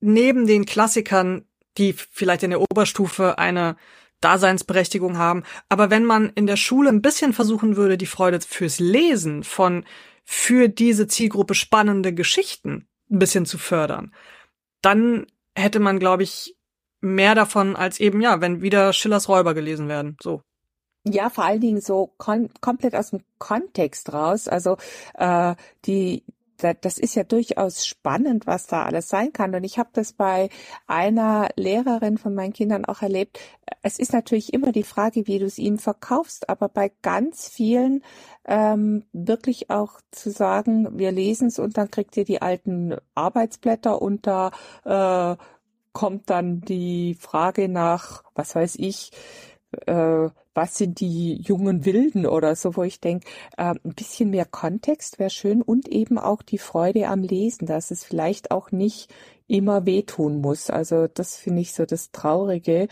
[SPEAKER 5] neben den Klassikern, die vielleicht in der Oberstufe eine Daseinsberechtigung haben, aber wenn man in der Schule ein bisschen versuchen würde, die Freude fürs Lesen von für diese Zielgruppe spannende Geschichten ein bisschen zu fördern, dann hätte man, glaube ich, mehr davon als eben, ja, wenn wieder Schillers Räuber gelesen werden. So.
[SPEAKER 6] Ja, vor allen Dingen so kom komplett aus dem Kontext raus. Also äh, die das ist ja durchaus spannend, was da alles sein kann. Und ich habe das bei einer Lehrerin von meinen Kindern auch erlebt. Es ist natürlich immer die Frage, wie du es ihnen verkaufst, aber bei ganz vielen ähm, wirklich auch zu sagen, wir lesen es und dann kriegt ihr die alten Arbeitsblätter unter äh, kommt dann die Frage nach, was weiß ich, äh, was sind die jungen Wilden oder so, wo ich denke, äh, ein bisschen mehr Kontext wäre schön und eben auch die Freude am Lesen, dass es vielleicht auch nicht immer wehtun muss. Also das finde ich so das Traurige.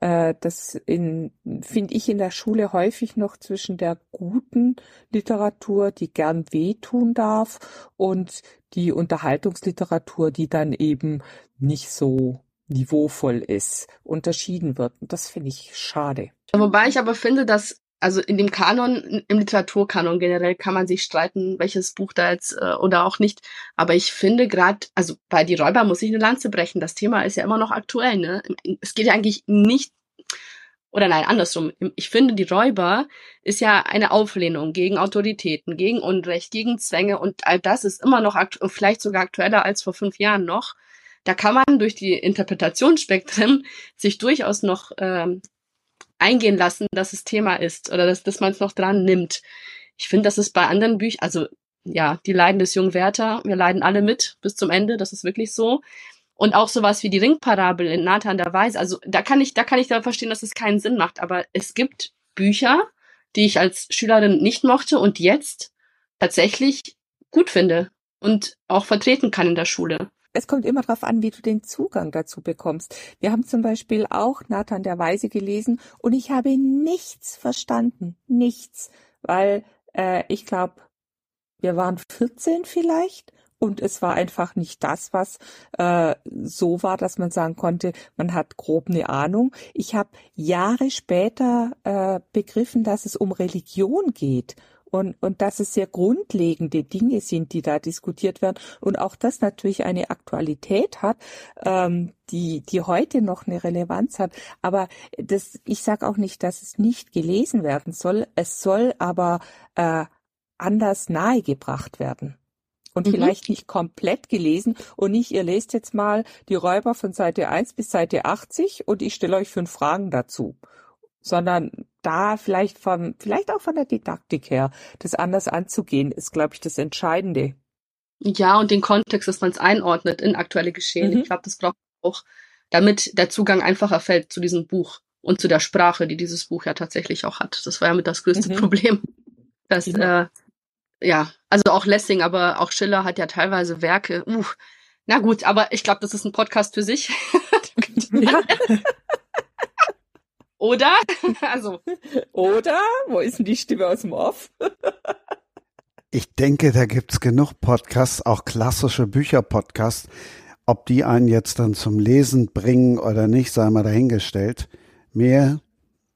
[SPEAKER 6] Äh, das finde ich in der Schule häufig noch zwischen der guten Literatur, die gern wehtun darf, und die Unterhaltungsliteratur, die dann eben nicht so niveauvoll ist, unterschieden wird. Und das finde ich schade.
[SPEAKER 4] Wobei ich aber finde, dass also in dem Kanon, im Literaturkanon generell kann man sich streiten, welches Buch da jetzt äh, oder auch nicht. Aber ich finde gerade, also bei die Räuber muss ich eine Lanze brechen. Das Thema ist ja immer noch aktuell. Ne? Es geht ja eigentlich nicht oder nein, andersrum. Ich finde, die Räuber ist ja eine Auflehnung gegen Autoritäten, gegen Unrecht, gegen Zwänge und all das ist immer noch vielleicht sogar aktueller als vor fünf Jahren noch. Da kann man durch die Interpretationsspektren sich durchaus noch ähm, eingehen lassen, dass es Thema ist oder dass, dass man es noch dran nimmt. Ich finde, das ist bei anderen Büchern, also ja, die Leiden des jungen Werther, wir leiden alle mit bis zum Ende, das ist wirklich so. Und auch sowas wie die Ringparabel in Nathan der Weise, also da kann ich, da kann ich da verstehen, dass es keinen Sinn macht, aber es gibt Bücher, die ich als Schülerin nicht mochte und jetzt tatsächlich gut finde und auch vertreten kann in der Schule
[SPEAKER 6] es kommt immer darauf an, wie du den Zugang dazu bekommst. Wir haben zum Beispiel auch Nathan der Weise gelesen und ich habe nichts verstanden. Nichts. Weil äh, ich glaube, wir waren 14 vielleicht und es war einfach nicht das, was äh, so war, dass man sagen konnte, man hat grob eine Ahnung. Ich habe Jahre später äh, begriffen, dass es um Religion geht und, und dass es sehr grundlegende Dinge sind, die da diskutiert werden und auch das natürlich eine Aktualität hat, ähm, die, die heute noch eine Relevanz hat. Aber das, ich sage auch nicht, dass es nicht gelesen werden soll. Es soll aber äh, anders nahegebracht werden und mhm. vielleicht nicht komplett gelesen und nicht, ihr lest jetzt mal die Räuber von Seite 1 bis Seite 80 und ich stelle euch fünf Fragen dazu sondern da vielleicht von, vielleicht auch von der Didaktik her, das anders anzugehen, ist, glaube ich, das Entscheidende.
[SPEAKER 4] Ja, und den Kontext, dass man es einordnet in aktuelle Geschehen. Mhm. Ich glaube, das braucht auch, damit der Zugang einfacher fällt zu diesem Buch und zu der Sprache, die dieses Buch ja tatsächlich auch hat. Das war ja mit das größte mhm. Problem. Dass, ja. äh, ja, also auch Lessing, aber auch Schiller hat ja teilweise Werke. Uh, na gut, aber ich glaube, das ist ein Podcast für sich. ja. Oder? Also.
[SPEAKER 6] Oder? Wo ist denn die Stimme aus dem Off?
[SPEAKER 2] ich denke, da gibt's genug Podcasts, auch klassische Bücherpodcasts. Ob die einen jetzt dann zum Lesen bringen oder nicht, sei mal dahingestellt. Mir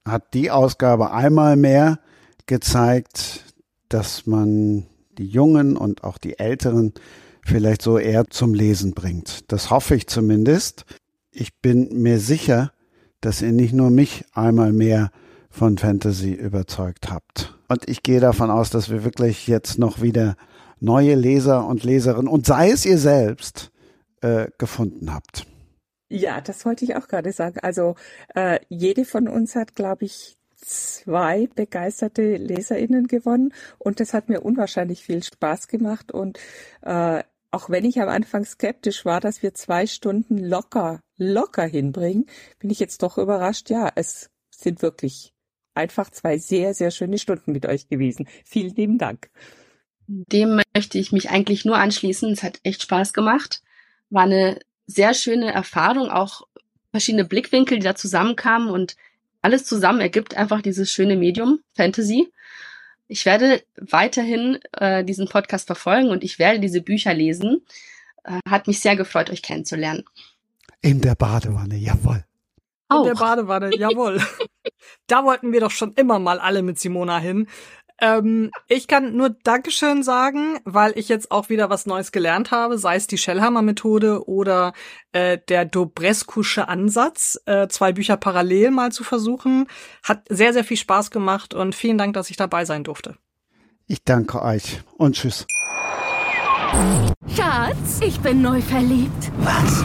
[SPEAKER 2] hat die Ausgabe einmal mehr gezeigt, dass man die Jungen und auch die Älteren vielleicht so eher zum Lesen bringt. Das hoffe ich zumindest. Ich bin mir sicher, dass ihr nicht nur mich einmal mehr von Fantasy überzeugt habt. Und ich gehe davon aus, dass wir wirklich jetzt noch wieder neue Leser und Leserinnen und sei es ihr selbst äh, gefunden habt.
[SPEAKER 6] Ja, das wollte ich auch gerade sagen. Also äh, jede von uns hat, glaube ich, zwei begeisterte LeserInnen gewonnen und das hat mir unwahrscheinlich viel Spaß gemacht und äh, auch wenn ich am Anfang skeptisch war, dass wir zwei Stunden locker, locker hinbringen, bin ich jetzt doch überrascht. Ja, es sind wirklich einfach zwei sehr, sehr schöne Stunden mit euch gewesen. Vielen lieben Dank.
[SPEAKER 4] Dem möchte ich mich eigentlich nur anschließen. Es hat echt Spaß gemacht. War eine sehr schöne Erfahrung, auch verschiedene Blickwinkel, die da zusammenkamen und alles zusammen ergibt einfach dieses schöne Medium Fantasy. Ich werde weiterhin äh, diesen Podcast verfolgen und ich werde diese Bücher lesen. Äh, hat mich sehr gefreut, euch kennenzulernen.
[SPEAKER 2] In der Badewanne, jawohl.
[SPEAKER 5] In der Badewanne, jawohl. da wollten wir doch schon immer mal alle mit Simona hin. Ähm, ich kann nur Dankeschön sagen, weil ich jetzt auch wieder was Neues gelernt habe, sei es die Shellhammer-Methode oder äh, der Dobreskusche Ansatz, äh, zwei Bücher parallel mal zu versuchen. Hat sehr, sehr viel Spaß gemacht und vielen Dank, dass ich dabei sein durfte.
[SPEAKER 2] Ich danke euch und tschüss.
[SPEAKER 8] Schatz, ich bin neu verliebt.
[SPEAKER 9] Was?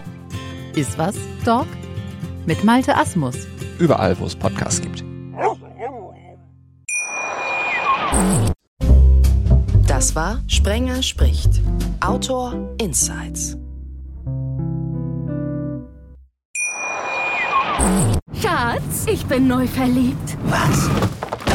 [SPEAKER 10] Iswas Dog mit Malte Asmus.
[SPEAKER 11] Überall, wo es Podcasts gibt.
[SPEAKER 1] Das war Sprenger spricht. Autor Insights.
[SPEAKER 8] Schatz, ich bin neu verliebt.
[SPEAKER 9] Was?